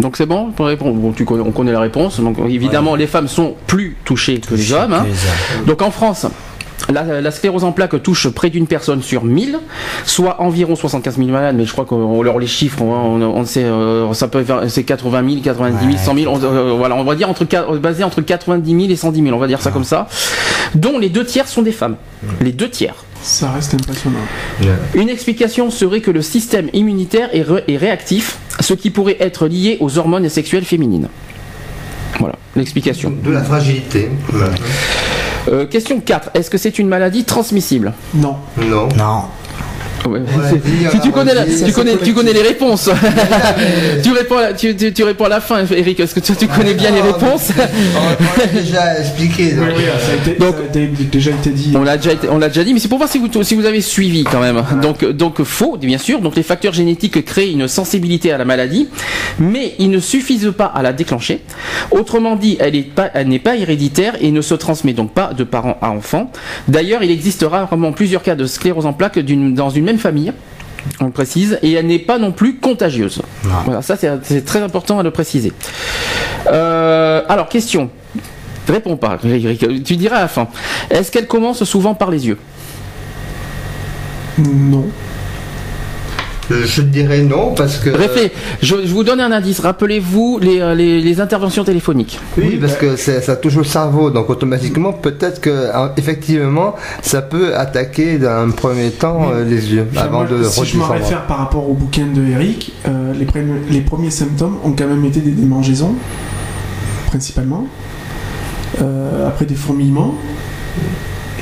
Donc c'est bon pour répondre? Bon, tu connais- on connaît la réponse. Donc évidemment, les femmes sont plus touchées que les hommes. hein. Que les hommes. Donc en France, la, la sclérose en plaques touche près d'une personne sur 1000, soit environ 75 000 malades, mais je crois qu'on leur les chiffres, on, on- on sait, euh, ça peut faire, c'est 80 000, 90 000, 100 000, on, euh, voilà, on va dire entre, basé entre 90 000 et 110 000, on va dire ça comme ça, dont les deux tiers sont des femmes. Les deux tiers. Ça reste impressionnant. Une explication serait que le système immunitaire est, ré- est réactif, ce qui pourrait être lié aux hormones sexuelles féminines. Voilà, l'explication. De la fragilité. Euh, question 4. Est-ce que c'est une maladie transmissible? Non. Non. Non. Ouais, Ouais, si tu connais, la- tu, connais, tu connais les réponses. tu, réponds à la, tu, tu- tu réponds à la fin, Eric. Est-ce que tu, tu connais bien les Ah, réponses On, l'a déjà expliqué. donc, Oui, oui, ça a, été, Donc- ça a été- déjà été dit. On l'a déjà, été- on l'a déjà dit, mais c'est pour voir si vous, si vous avez suivi quand même. Donc, donc faux, bien sûr. Donc les facteurs génétiques créent une sensibilité à la maladie, mais ils ne suffisent pas à la déclencher. Autrement dit, elle n'est pas, elle n'est pas héréditaire et ne se transmet donc pas de parent à enfant. D'ailleurs, il existe rarement plusieurs cas de sclérose en plaques d'une- dans une même famille. On le précise, et elle n'est pas non plus contagieuse. Voilà, ça c'est très important à le préciser. Euh, alors, question. Réponds pas. Tu diras à la fin. Est-ce qu'elle commence souvent par les yeux? Non. Je, dirais non parce que. Réfléchis. Je, je vous donne un indice. Rappelez-vous les, euh, les- les interventions téléphoniques. Oui, parce que c'est- ça touche au cerveau, donc automatiquement, peut-être que hein, effectivement, ça peut attaquer dans un premier temps euh, les yeux, avant de si je me réfère par rapport au bouquin de Eric, euh, les, pré- les premiers symptômes ont quand même été des démangeaisons, principalement. Euh, après des fourmillements.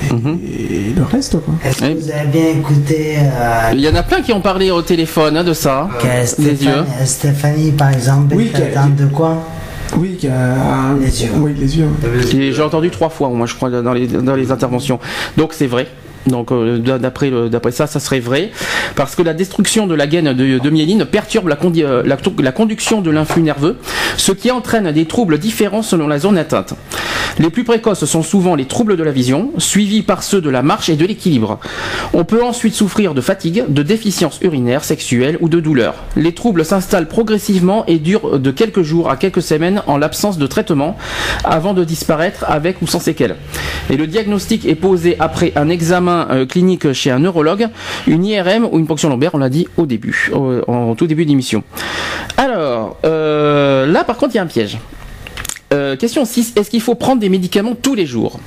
Et, et le reste, quoi. Est-ce que vous avez bien écouté euh, Il y en a plein qui ont parlé au téléphone hein, de ça. Les Stéphanie, yeux. Stéphanie, par exemple, Oui, atteinte de quoi Oui, qui a- Les yeux. Oui, les yeux. Et J'ai entendu trois fois, moi, je crois, dans les, dans les interventions. Donc c'est vrai. Donc euh, d'après le- d'après ça, ça serait vrai, parce que la destruction de la gaine de, de myéline perturbe la, euh, la, la conduction de l'influx nerveux, ce qui entraîne des troubles différents selon la zone atteinte. Les plus précoces sont souvent les troubles de la vision, suivis par ceux de la marche et de l'équilibre. On peut ensuite souffrir de fatigue, de déficience urinaire, sexuelle ou de douleur. Les troubles s'installent progressivement et durent de quelques jours à quelques semaines en l'absence de traitement, avant de disparaître avec ou sans séquelles. Et le diagnostic est posé après un examen euh, clinique chez un neurologue, une IRM ou une ponction lombaire, on l'a dit au début, au- en tout début d'émission. Alors, euh, là par contre il y a un piège. Euh, question 6. Est-ce qu'il faut prendre des médicaments tous les jours?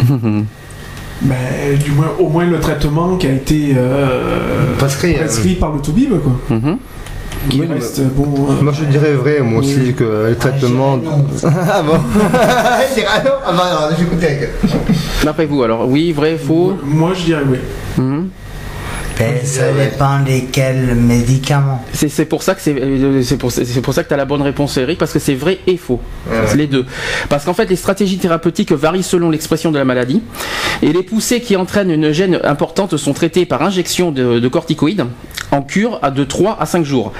Ben, du moins, au moins le traitement qui a été euh, Prescrit, euh, par le Toubib, quoi. Mhm. Qui Oui, reste mais- bon. euh, Moi je dirais vrai, moi aussi, que les traitements. ah bon ah non Ah bah j'écoutais. D'après vous, alors oui, vrai, faux Moi je dirais oui. Mhm. Ben, ça dépend lesquels médicaments. C'est c'est pour ça que c'est euh, c'est pour, c'est pour ça que tu as la bonne réponse Eric parce que c'est vrai et faux. C'est les deux. Parce qu'en fait les stratégies thérapeutiques varient selon l'expression de la maladie et les poussées qui entraînent une gêne importante sont traitées par injection de, de corticoïdes en cure à de 3 à 5 jours.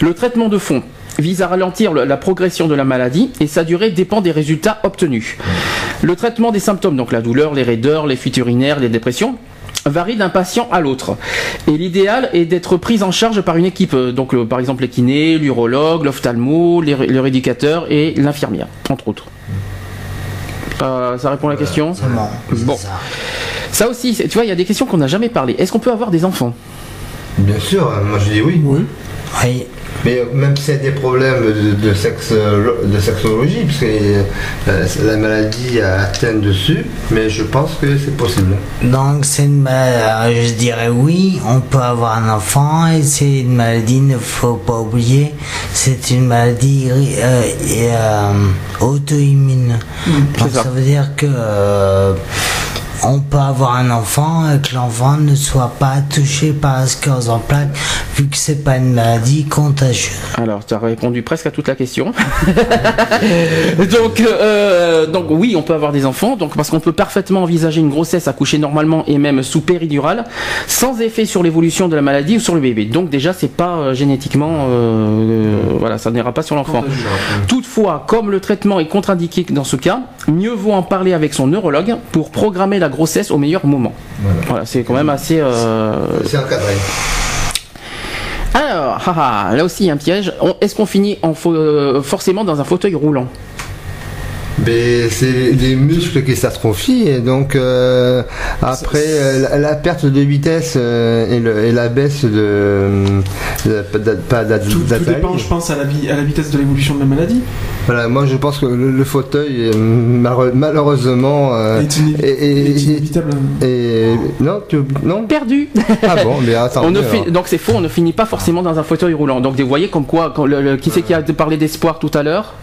Le traitement de fond vise à ralentir le- la progression de la maladie et sa durée dépend des résultats obtenus. Le traitement des symptômes, donc la douleur, les raideurs, les fuites urinaires, les dépressions, varie d'un patient à l'autre. Et l'idéal est d'être pris en charge par une équipe, euh, donc euh, par exemple les kinés, l'urologue, l'ophtalmo, le rééducateur et l'infirmière, entre autres. Euh, ça répond à la question Bon. Ça aussi, c'est- tu vois, il y a des questions qu'on n'a jamais parlé. Est-ce qu'on peut avoir des enfants? Bien sûr, moi je dis oui. Oui. Oui. Mais euh, même s'il y a des problèmes de, de, sexe, de sexologie, parce que euh, la maladie atteint dessus, mais je pense que c'est possible. Donc c'est une maladie, je dirais oui, on peut avoir un enfant et c'est une maladie, il ne faut pas oublier, c'est une maladie euh, euh, auto-immune. Donc ça. veut dire que euh, on peut avoir un enfant et que l'enfant ne soit pas touché par la sclérose en plaques vu que c'est pas une maladie contagieuse. Alors, tu as répondu presque à toute la question. donc, euh, donc oui, on peut avoir des enfants, donc parce qu'on peut parfaitement envisager une grossesse accouchée normalement et même sous péridurale, sans effet sur l'évolution de la maladie ou sur le bébé. Donc déjà, c'est pas euh, génétiquement, euh, voilà, ça n'ira pas sur l'enfant. Toutefois, comme le traitement est contre-indiqué dans ce cas, mieux vaut en parler avec son neurologue pour programmer la grossesse au meilleur moment. Voilà, c'est quand même assez. euh, C'est encadré. alors, haha, là aussi un piège. Est-ce qu'on finit en euh, forcément dans un fauteuil roulant? C'est les muscles qui s'atrophient et donc euh, après euh, la, la perte de vitesse euh, et, le- et la baisse de, de- de- pas d'at- Tout, dépend, je pense, à la, vi- à la vitesse de l'évolution de la maladie. Voilà, moi je pense que le, le fauteuil malheure- malheureusement euh, est, inévi- est- est- est inévitable. est- non tu non perdu. ah bon mais attends On ne fi- donc c'est faux, on ne finit pas forcément dans un fauteuil roulant. Donc vous voyez comme quoi, quand le- le- qui c'est qui a parlé d'espoir tout à l'heure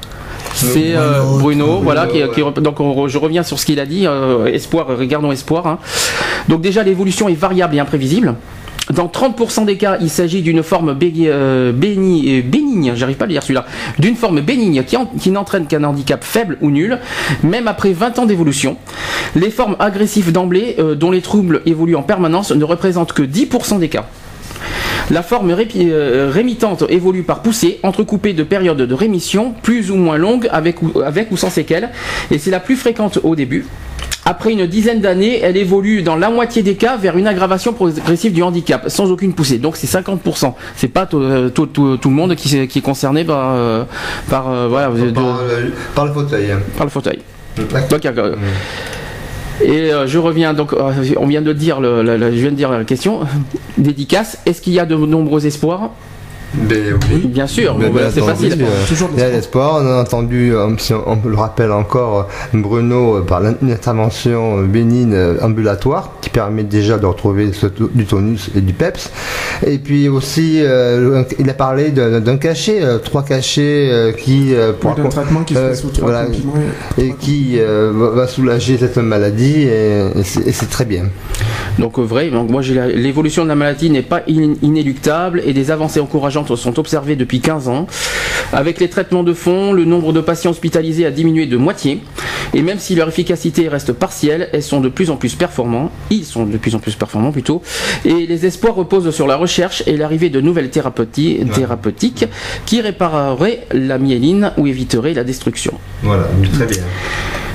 c'est euh, Bruno, voilà, qui, ouais. qui rep- donc on je reviens sur ce qu'il a dit. euh, espoir, regardons espoir. hein. Donc déjà l'évolution est variable et imprévisible. Dans 30% des cas, il s'agit d'une forme bé- euh, béni- euh, bénigne, j'arrive pas à le dire celui-là, d'une forme bénigne qui, en- qui n'entraîne qu'un handicap faible ou nul, même après 20 ans d'évolution. Les formes agressives d'emblée, euh, dont les troubles évoluent en permanence, ne représentent que 10% des cas. La forme euh, rémitante évolue par poussée, entrecoupée de périodes de rémission plus ou moins longues avec ou, avec ou sans séquelles, et c'est la plus fréquente au début. Après une dizaine d'années, elle évolue dans la moitié des cas vers une aggravation progressive du handicap, sans aucune poussée. Donc c'est 50%. C'est pas tout, euh, tout- tout- tout le monde qui, est concerné par, euh, par, euh, voilà, de- par, le- par le fauteuil par le fauteuil. Donc, et euh, je reviens donc, euh, on vient de dire, le, je viens de dire la question. Dédicace. Est-ce qu'il y a de nombreux espoirs? Ben oui. Bien sûr. Ben, bon, c'est facile. euh, Toujours de Il y a l'espoir. On a entendu, euh, si on, on le rappelle encore, euh, Bruno euh, par une intervention euh, bénigne euh, ambulatoire qui permet déjà de retrouver ce du tonus et du peps. Et puis aussi, euh, il a parlé d'un cachet, euh, trois cachets euh, qui euh, Oui, d'un traitement qui se fait sous trois voilà, et qui euh, va soulager cette maladie et c'est très bien. Donc euh, vrai. Donc moi, l'évolution de la maladie n'est pas in- inéluctable et des avancées encourageantes sont observées depuis 15 ans. Avec les traitements de fond, le nombre de patients hospitalisés a diminué de moitié. Et même si leur efficacité reste partielle, elles sont de plus en plus performants. Ils sont de plus en plus performants plutôt. Et les espoirs reposent sur la recherche et l'arrivée de nouvelles thérapeutiques, thérapeutiques qui répareraient la myéline ou éviteraient la destruction. Voilà, très bien.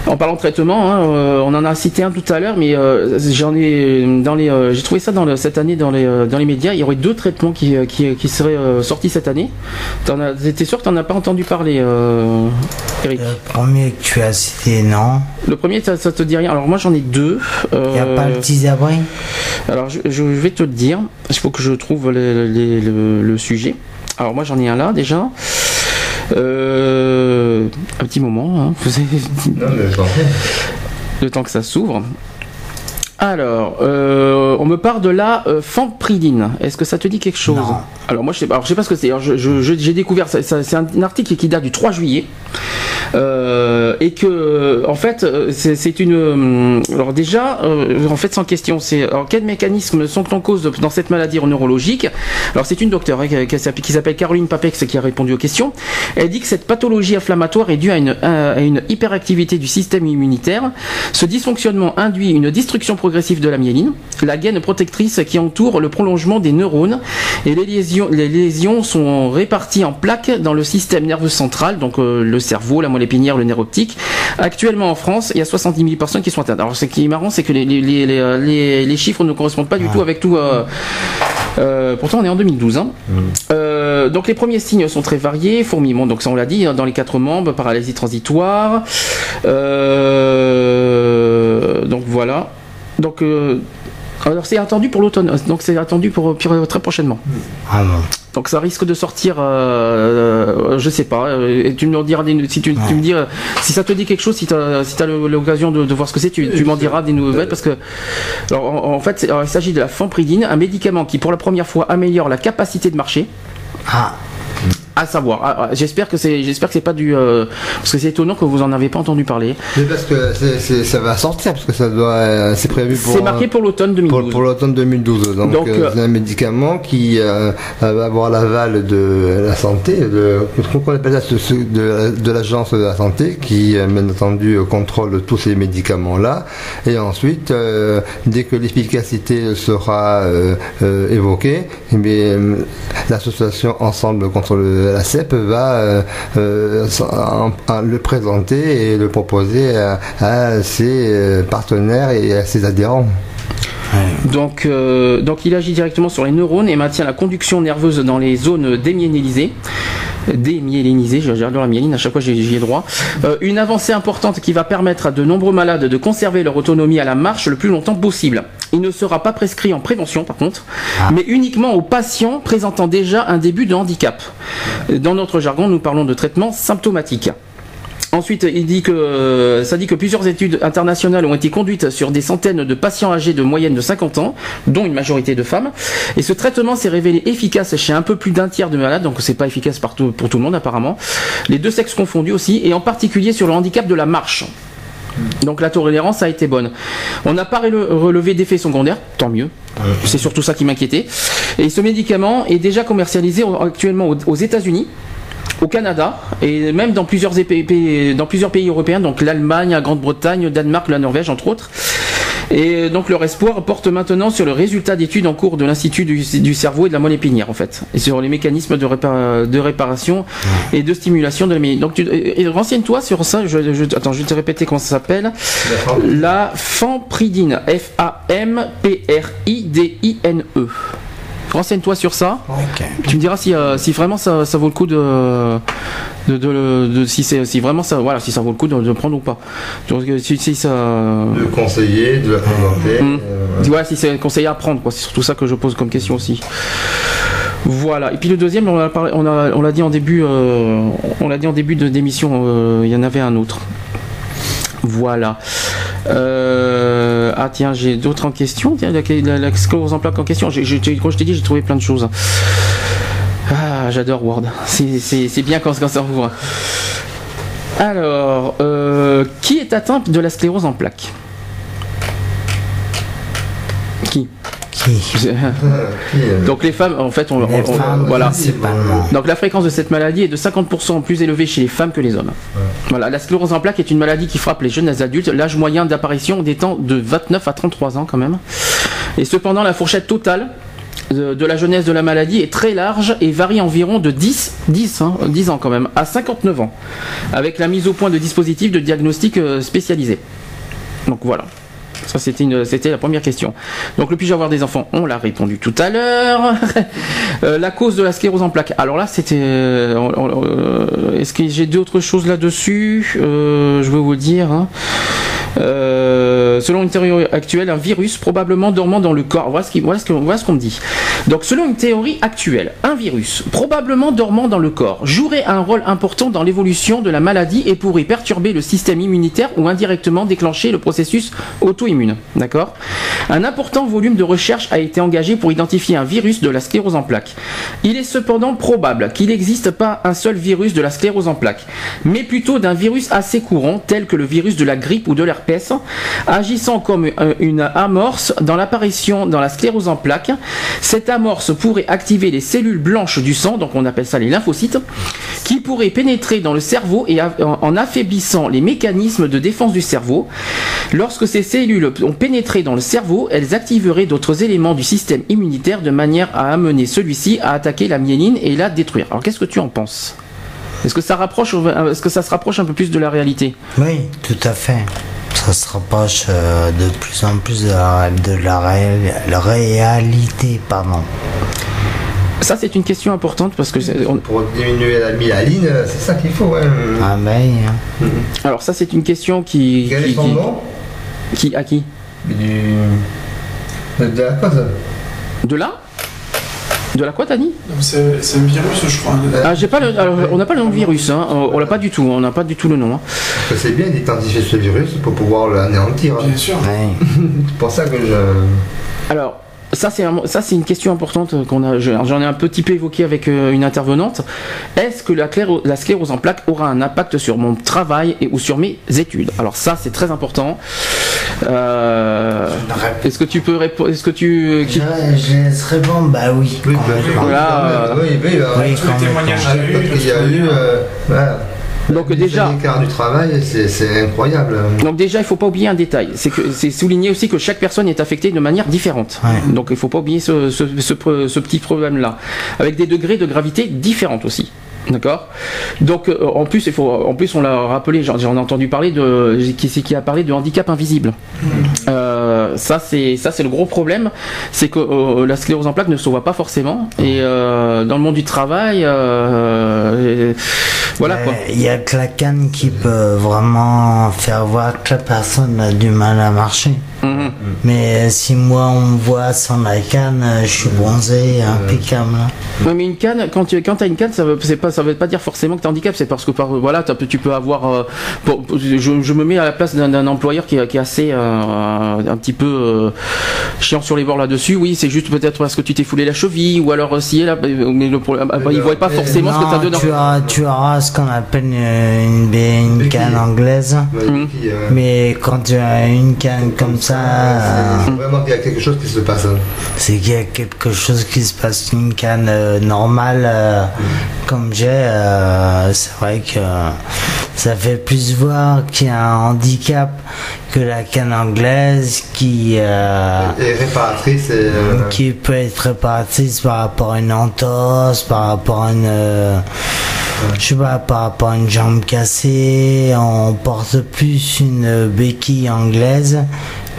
En parlant de traitement, hein, euh, on en a cité un tout à l'heure, mais euh, j'en ai dans les, euh, j'ai trouvé ça dans le- cette année dans les dans les médias. Il y aurait deux traitements qui qui, qui seraient euh, sortis cette année. T'en as, t'es sûr que t'en as pas entendu parler, Eric? Le premier que tu as cité, non Le premier, ça, ça te dit rien. Alors moi j'en ai deux. Il n'y a pas le petit abri alors je, je vais te le dire. Il faut que je trouve les- les- le, le sujet. Alors moi j'en ai un là déjà. Euh, un petit moment. hein. Vous avez- le temps que ça s'ouvre. Alors, euh, on me parle de la euh, fampridine. Est-ce que ça te dit quelque chose? Alors moi, je sais. Alors, je sais pas ce que c'est. Je- je- J'ai découvert. C'est un, article qui date du 3 juillet Euh, et que, en fait, euh, c'est une. hum, Alors déjà, euh, en fait, sans question, c'est quels mécanismes sont en cause dans cette maladie neurologique Alors c'est une docteure hein, qui, s'appelle- Caroline Papex qui a répondu aux questions. Elle dit que cette pathologie inflammatoire est due à une, hyperactivité du système immunitaire. Ce dysfonctionnement induit une destruction progressive de la myéline, la gaine protectrice qui entoure le prolongement des neurones, et les lésions, sont réparties en plaques dans le système nerveux central, donc euh, le cerveau, la moelle épinière, le nerf optique. Actuellement en France, il y a 70 000 personnes qui sont atteintes. Alors ce qui est marrant, c'est que les, les, les, les, les- les chiffres ne correspondent pas du tout avec tout. euh, euh, pourtant, on est en 2012. hein. Euh, donc les premiers signes sont très variés, fourmillement, donc ça on l'a dit, hein, dans les quatre membres, paralysie transitoire. Euh, donc voilà. Donc euh, alors c'est attendu pour l'automne, donc c'est attendu pour, pour- très prochainement. Ah. Donc ça risque de sortir, euh, euh, je sais pas. euh, et tu me diras des, si tu, tu me dis euh, si ça te dit quelque chose, si tu as, si l'occasion de, de voir ce que c'est, tu, tu m'en diras des nouvelles parce que alors, en, en fait alors, il s'agit de la fampridine, un médicament qui pour la première fois améliore la capacité de marcher. Ah. À savoir, Ah, ah, j'espère que c'est, j'espère que c'est pas du, euh, parce que c'est étonnant que vous en avez pas entendu parler. C'est parce que ça va sortir, parce que ça doit, euh, c'est prévu pour. C'est marqué pour l'automne 2012. Pour, pour l'automne 2012. Donc, euh, euh, c'est un médicament qui euh, va avoir l'aval de la santé, de, qu'on appelle ça, de, de l'agence de la santé, qui euh, bien entendu euh, contrôle tous ces médicaments-là. Et ensuite, euh, dès que l'efficacité sera euh, euh, évoquée, eh euh, l'association Ensemble contre le- la CEP va euh, euh, le présenter et le proposer à, ses euh, partenaires et à ses adhérents. Donc, il agit directement sur les neurones et maintient la conduction nerveuse dans les zones démyélinisées. Démyélinisées, j'adore la myéline, à chaque fois j'y ai droit. Une avancée importante qui va permettre à de nombreux malades de conserver leur autonomie à la marche le plus longtemps possible. Il ne sera pas prescrit en prévention par contre, mais uniquement aux patients présentant déjà un début de handicap. Dans notre jargon, nous parlons de traitement symptomatique. Ensuite, il dit que ça dit que plusieurs études internationales ont été conduites sur des centaines de patients âgés de moyenne de 50 ans, dont une majorité de femmes. Et ce traitement s'est révélé efficace chez un peu plus d'un tiers de malades, donc c'est pas efficace partout, pour tout le monde apparemment. Les deux sexes confondus aussi, et en particulier sur le handicap de la marche. Donc la tolérance a été bonne. On n'a pas rele- relevé d'effets secondaires, tant mieux. C'est surtout ça qui m'inquiétait. Et ce médicament est déjà commercialisé actuellement aux- États-Unis au Canada et même dans plusieurs, épais- pays, dans plusieurs pays européens, donc l'Allemagne, la Grande-Bretagne, le Danemark, la Norvège entre autres. Et donc leur espoir porte maintenant sur le résultat d'études en cours de l'Institut du, du cerveau et de la moelle épinière en fait, et sur les mécanismes de, répa- de réparation et de stimulation de la myéline. Donc tu, et- et renseigne-toi sur ça. Je, je- attends, je vais te répéter comment ça s'appelle. La fampridine. F-A-M-P-R-I-D-I-N-E. Renseigne-toi sur ça. Tu me diras si, euh, si vraiment ça, ça vaut le coup de, de, de- de- si c'est si vraiment ça voilà si ça vaut le coup de, de prendre ou pas. Donc, euh, si, si ça De conseiller, de la présenter. Hum. euh, voilà si c'est conseillé à prendre quoi. C'est surtout ça que je pose comme question aussi. Voilà. Et puis le deuxième, on l'a parlé- on a- on l'a dit en début, euh, on l'a dit en début de d'émission. euh, Il y en avait un autre. Voilà. Euh, ah tiens, j'ai d'autres en question. Tiens, la, la, la sclérose en plaques en question. Comme je t'ai dit, j'ai trouvé plein de choses. Ah, j'adore Word. C'est, bien quand, quand ça ouvre. Alors, euh, qui est atteint de la sclérose en plaques? Qui? Donc les femmes, en fait, on, Les on- on- femmes, voilà. principalement. Donc la fréquence de cette maladie est de 50% plus élevée chez les femmes que les hommes. Voilà, la sclérose en plaques est une maladie qui frappe les jeunes adultes. L'âge moyen d'apparition d'étant de 29 à 33 ans quand même. Et cependant, la fourchette totale de, de la jeunesse de la maladie est très large et varie environ de 10, 10, hein, 10 ans quand même, à 59 ans, avec la mise au point de dispositifs de diagnostic euh, spécialisés. Donc voilà. Ça, c'était, la première question. Donc, le puis-je avoir des enfants? On l'a répondu tout à l'heure. Euh, la cause de la sclérose en plaques. Alors là, c'était. euh, euh, est-ce que j'ai d'autres choses là-dessus? Je vais vous dire. hein. Euh, selon une théorie actuelle, un virus probablement dormant dans le corps. Voilà ce qu'on me dit. Donc, selon une théorie actuelle, un virus probablement dormant dans le corps jouerait un rôle important dans l'évolution de la maladie et pourrait perturber le système immunitaire ou indirectement déclencher le processus auto-immune. D'accord? Un important volume de recherche a été engagé pour identifier un virus de la sclérose en plaques. Il est cependant probable qu'il n'existe pas un seul virus de la sclérose en plaques, mais plutôt d'un virus assez courant tel que le virus de la grippe ou de l'herpès, agissant comme euh, une amorce dans l'apparition dans la sclérose en plaques. Cette amorce pourrait activer les cellules blanches du sang, donc on appelle ça les lymphocytes, qui pourraient pénétrer dans le cerveau et en affaiblissant les mécanismes de défense du cerveau. Lorsque ces cellules ont pénétré dans le cerveau, elles activeraient d'autres éléments du système immunitaire de manière à amener celui-ci à attaquer la myéline et la détruire. Alors qu'est-ce que tu en penses? Rapproche, est-ce que ça se rapproche un peu plus de la réalité? Oui, tout à fait. Ça se rapproche euh, de plus en plus de la, de la réal- la réalité. Pardon. Ça c'est une question importante parce que on- Pour diminuer la myéline, c'est ça qu'il faut. hein. Ah ben, hein. alors ça c'est une question qui Quel qui, est son qui- nom? Qui- à qui? Du... De la cause De là? De la quoi t'as dit C'est un virus, je crois. Ah j'ai pas le, alors, on n'a pas le nom de virus, hein. on l'a pas du tout, on n'a pas du tout le nom. hein. Parce que c'est bien d'identifier ce virus pour pouvoir l'anéantir. hein. Bien sûr. Ouais. C'est pour ça que je... Alors, ça c'est un- ça c'est une question importante qu'on a. je- J'en ai un petit peu évoqué avec euh, une intervenante. Est-ce que la, cléro- la sclérose en plaques aura un impact sur mon travail et ou sur mes études? Alors ça c'est très important. Euh, Est-ce que tu peux répondre Est-ce que tu Je, je laisse répondre, bah oui. Oui, bah. Voilà. oui, oui, bah, Oui, Tous les complètement. témoignages Ah, qu'il y a eu, parce qu'il y a eu... euh, voilà. Donc déjà- du travail, c'est incroyable. Donc déjà, il faut pas oublier un détail, c'est que c'est souligné aussi que chaque personne est affectée de manière différente. Ouais. Donc il faut pas oublier ce, ce- ce pre- ce petit problème-là, avec des degrés de gravité différents aussi. D'accord. Donc euh, en plus, il faut, en plus on l'a rappelé, j'en ai entendu parler de qui a parlé de handicap invisible. Euh, ça c'est le gros problème, c'est que euh, la sclérose en plaques ne se voit pas forcément et euh, dans le monde du travail, voilà quoi. Il y a que la canne qui peut vraiment faire voir que la personne a du mal à marcher. Mhm. Mais si moi on me voit sans la canne, je suis bronzé, impeccable. Ouais, mais une canne, quand tu quand as une canne, ça veut, c'est pas, ça veut pas dire forcément que tu handicap, c'est parce que par, voilà, t'as- tu peux avoir. euh, pour- je, je me mets à la place d'un, d'un employeur qui, est- qui est assez euh, un petit peu euh, chiant sur les bords là-dessus. Oui, c'est juste peut-être parce que tu t'es foulé la cheville ou alors si là, mais le problème, ah, bah, ils voient pas forcément ce que t'as Non, dedans. tu auras, tu auras ce qu'on appelle une, une, une canne anglaise. Mhm. euh, Mais quand tu as une canne comme ça, c'est vraiment qu'il y a quelque chose qui se passe. hein. c'est qu'il y a quelque chose qui se passe. Une canne euh, normale euh, comme j'ai, euh, c'est vrai que ça fait plus voir qu'il y a un handicap que la canne anglaise qui Et réparatrice, et, qui peut être réparatrice par rapport à une entorse, par rapport à une, je sais pas, par rapport à une jambe cassée. On porte plus une béquille anglaise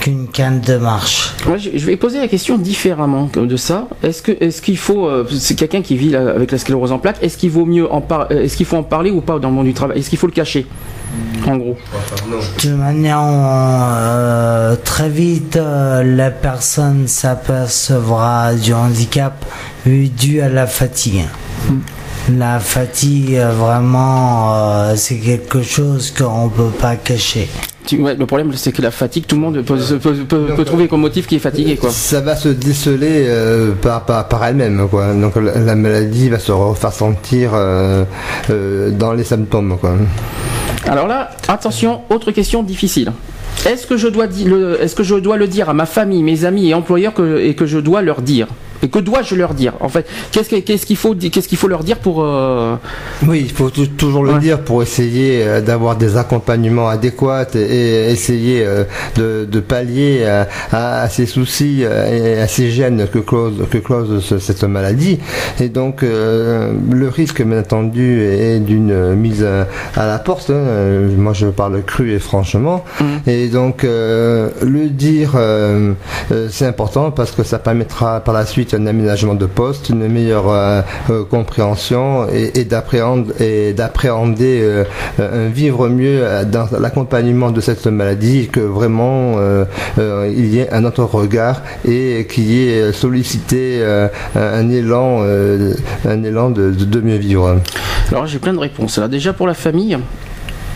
qu'une canne de marche. Je vais poser la question différemment de ça. Est-ce que, est-ce qu'il faut, euh, c'est quelqu'un qui vit avec la sclérose en plaques, est-ce qu'il vaut mieux en par- euh, est-ce qu'il faut en parler ou pas dans le monde du travail? Est-ce qu'il faut le cacher En gros? De manière, euh, très vite, euh, la personne s'apercevra du handicap dû à la fatigue. La fatigue, vraiment, euh, c'est quelque chose qu'on peut pas cacher. Tu- ouais, le problème, c'est que la fatigue, tout le monde peut, peut- peut- peut trouver comme motif qui est fatigué, quoi. Ça va se déceler euh, par, par, par elle-même, quoi. Donc la, la maladie va se refaire sentir euh, euh, dans les symptômes, quoi. Alors là, attention, autre question difficile. Est-ce que je dois le, est-ce que je dois le dire à ma famille, mes amis et employeurs que, et que je dois leur dire? Et que dois-je leur dire En fait, qu'est-ce que- qu'est-ce qu'il faut, qu'est-ce qu'il faut leur dire pour euh, Oui, il faut tou- toujours le Ouais. dire pour essayer euh, d'avoir des accompagnements adéquats et, essayer euh, de, de pallier à, à- à ces soucis et à ces gènes que cause, que cause ce- cette maladie. Et donc, euh, le risque, bien entendu, est d'une mise à, la porte. hein. Moi, je parle cru et franchement. Et donc, euh, le dire, c'est important parce que ça permettra par la suite un aménagement de poste, une meilleure euh, euh, compréhension et, d'appréhender euh, un vivre mieux dans l'accompagnement de cette maladie, que vraiment il y ait un autre regard et qu'il y ait sollicité un, élan, un élan de, de- mieux vivre. Alors j'ai plein de réponses. Là, déjà pour la famille.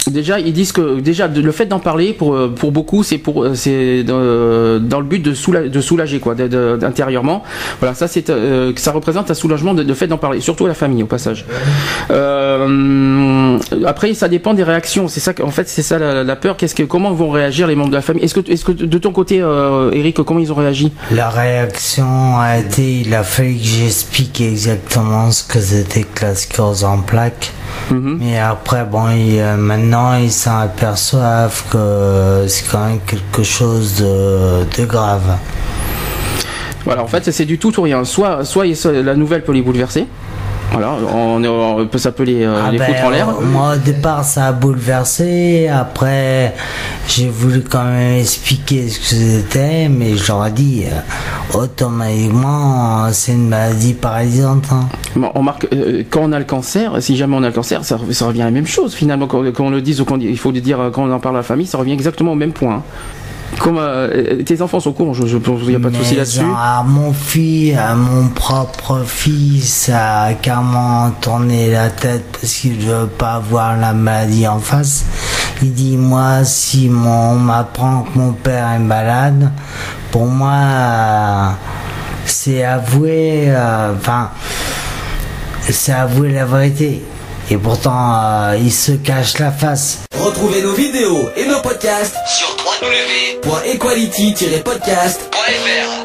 Déjà, ils disent que déjà de- le fait d'en parler pour euh, pour beaucoup, c'est pour euh, c'est dans, dans le but de, soula- de soulager quoi, de- de- intérieurement. Voilà, ça c'est euh, ça représente un soulagement de, le fait d'en parler, surtout à la famille au passage. Euh, après, ça dépend des réactions. C'est ça, qu'en fait, c'est ça la, peur. Qu'est-ce que comment vont réagir les membres de la famille? Est-ce que est-ce que de ton côté, euh, Eric, comment ils ont réagi? La réaction a été, il a fallu que j'explique exactement ce que c'était que la sclérose en plaques. Mais après, bon, ils, euh, maintenant, ils s'en aperçoivent que c'est quand même quelque chose de, de grave. Voilà, en fait, c'est du tout ou rien. Soit soit la nouvelle peut les bouleverser. Voilà, on, on peut s'appeler euh, Ah les ben, foutre en l'air. Moi, au départ, ça a bouleversé. Après, j'ai voulu quand même expliquer ce que c'était, mais je leur ai dit, euh, automatiquement, c'est une maladie paralysante. hein. Bon, on marque euh, quand on a le cancer, si jamais on a le cancer, ça, ça revient à la même chose finalement. Quand, quand on le dise ou quand il faut le dire euh, quand on en parle à la famille, ça revient exactement au même point. Comme euh, tes enfants sont courant, je, je pense qu'il n'y a pas de souci là-dessus. à mon fils, à mon propre fils, a carrément tourné la tête parce qu'il veut pas voir la maladie en face. Il dit, moi, si mon- on m'apprend que mon père est malade, pour moi, euh, c'est avouer, euh, enfin, c'est avouer la vérité. Et pourtant, euh, il se cache la face. Retrouvez nos vidéos et nos podcasts sur www.equality-podcast.fr.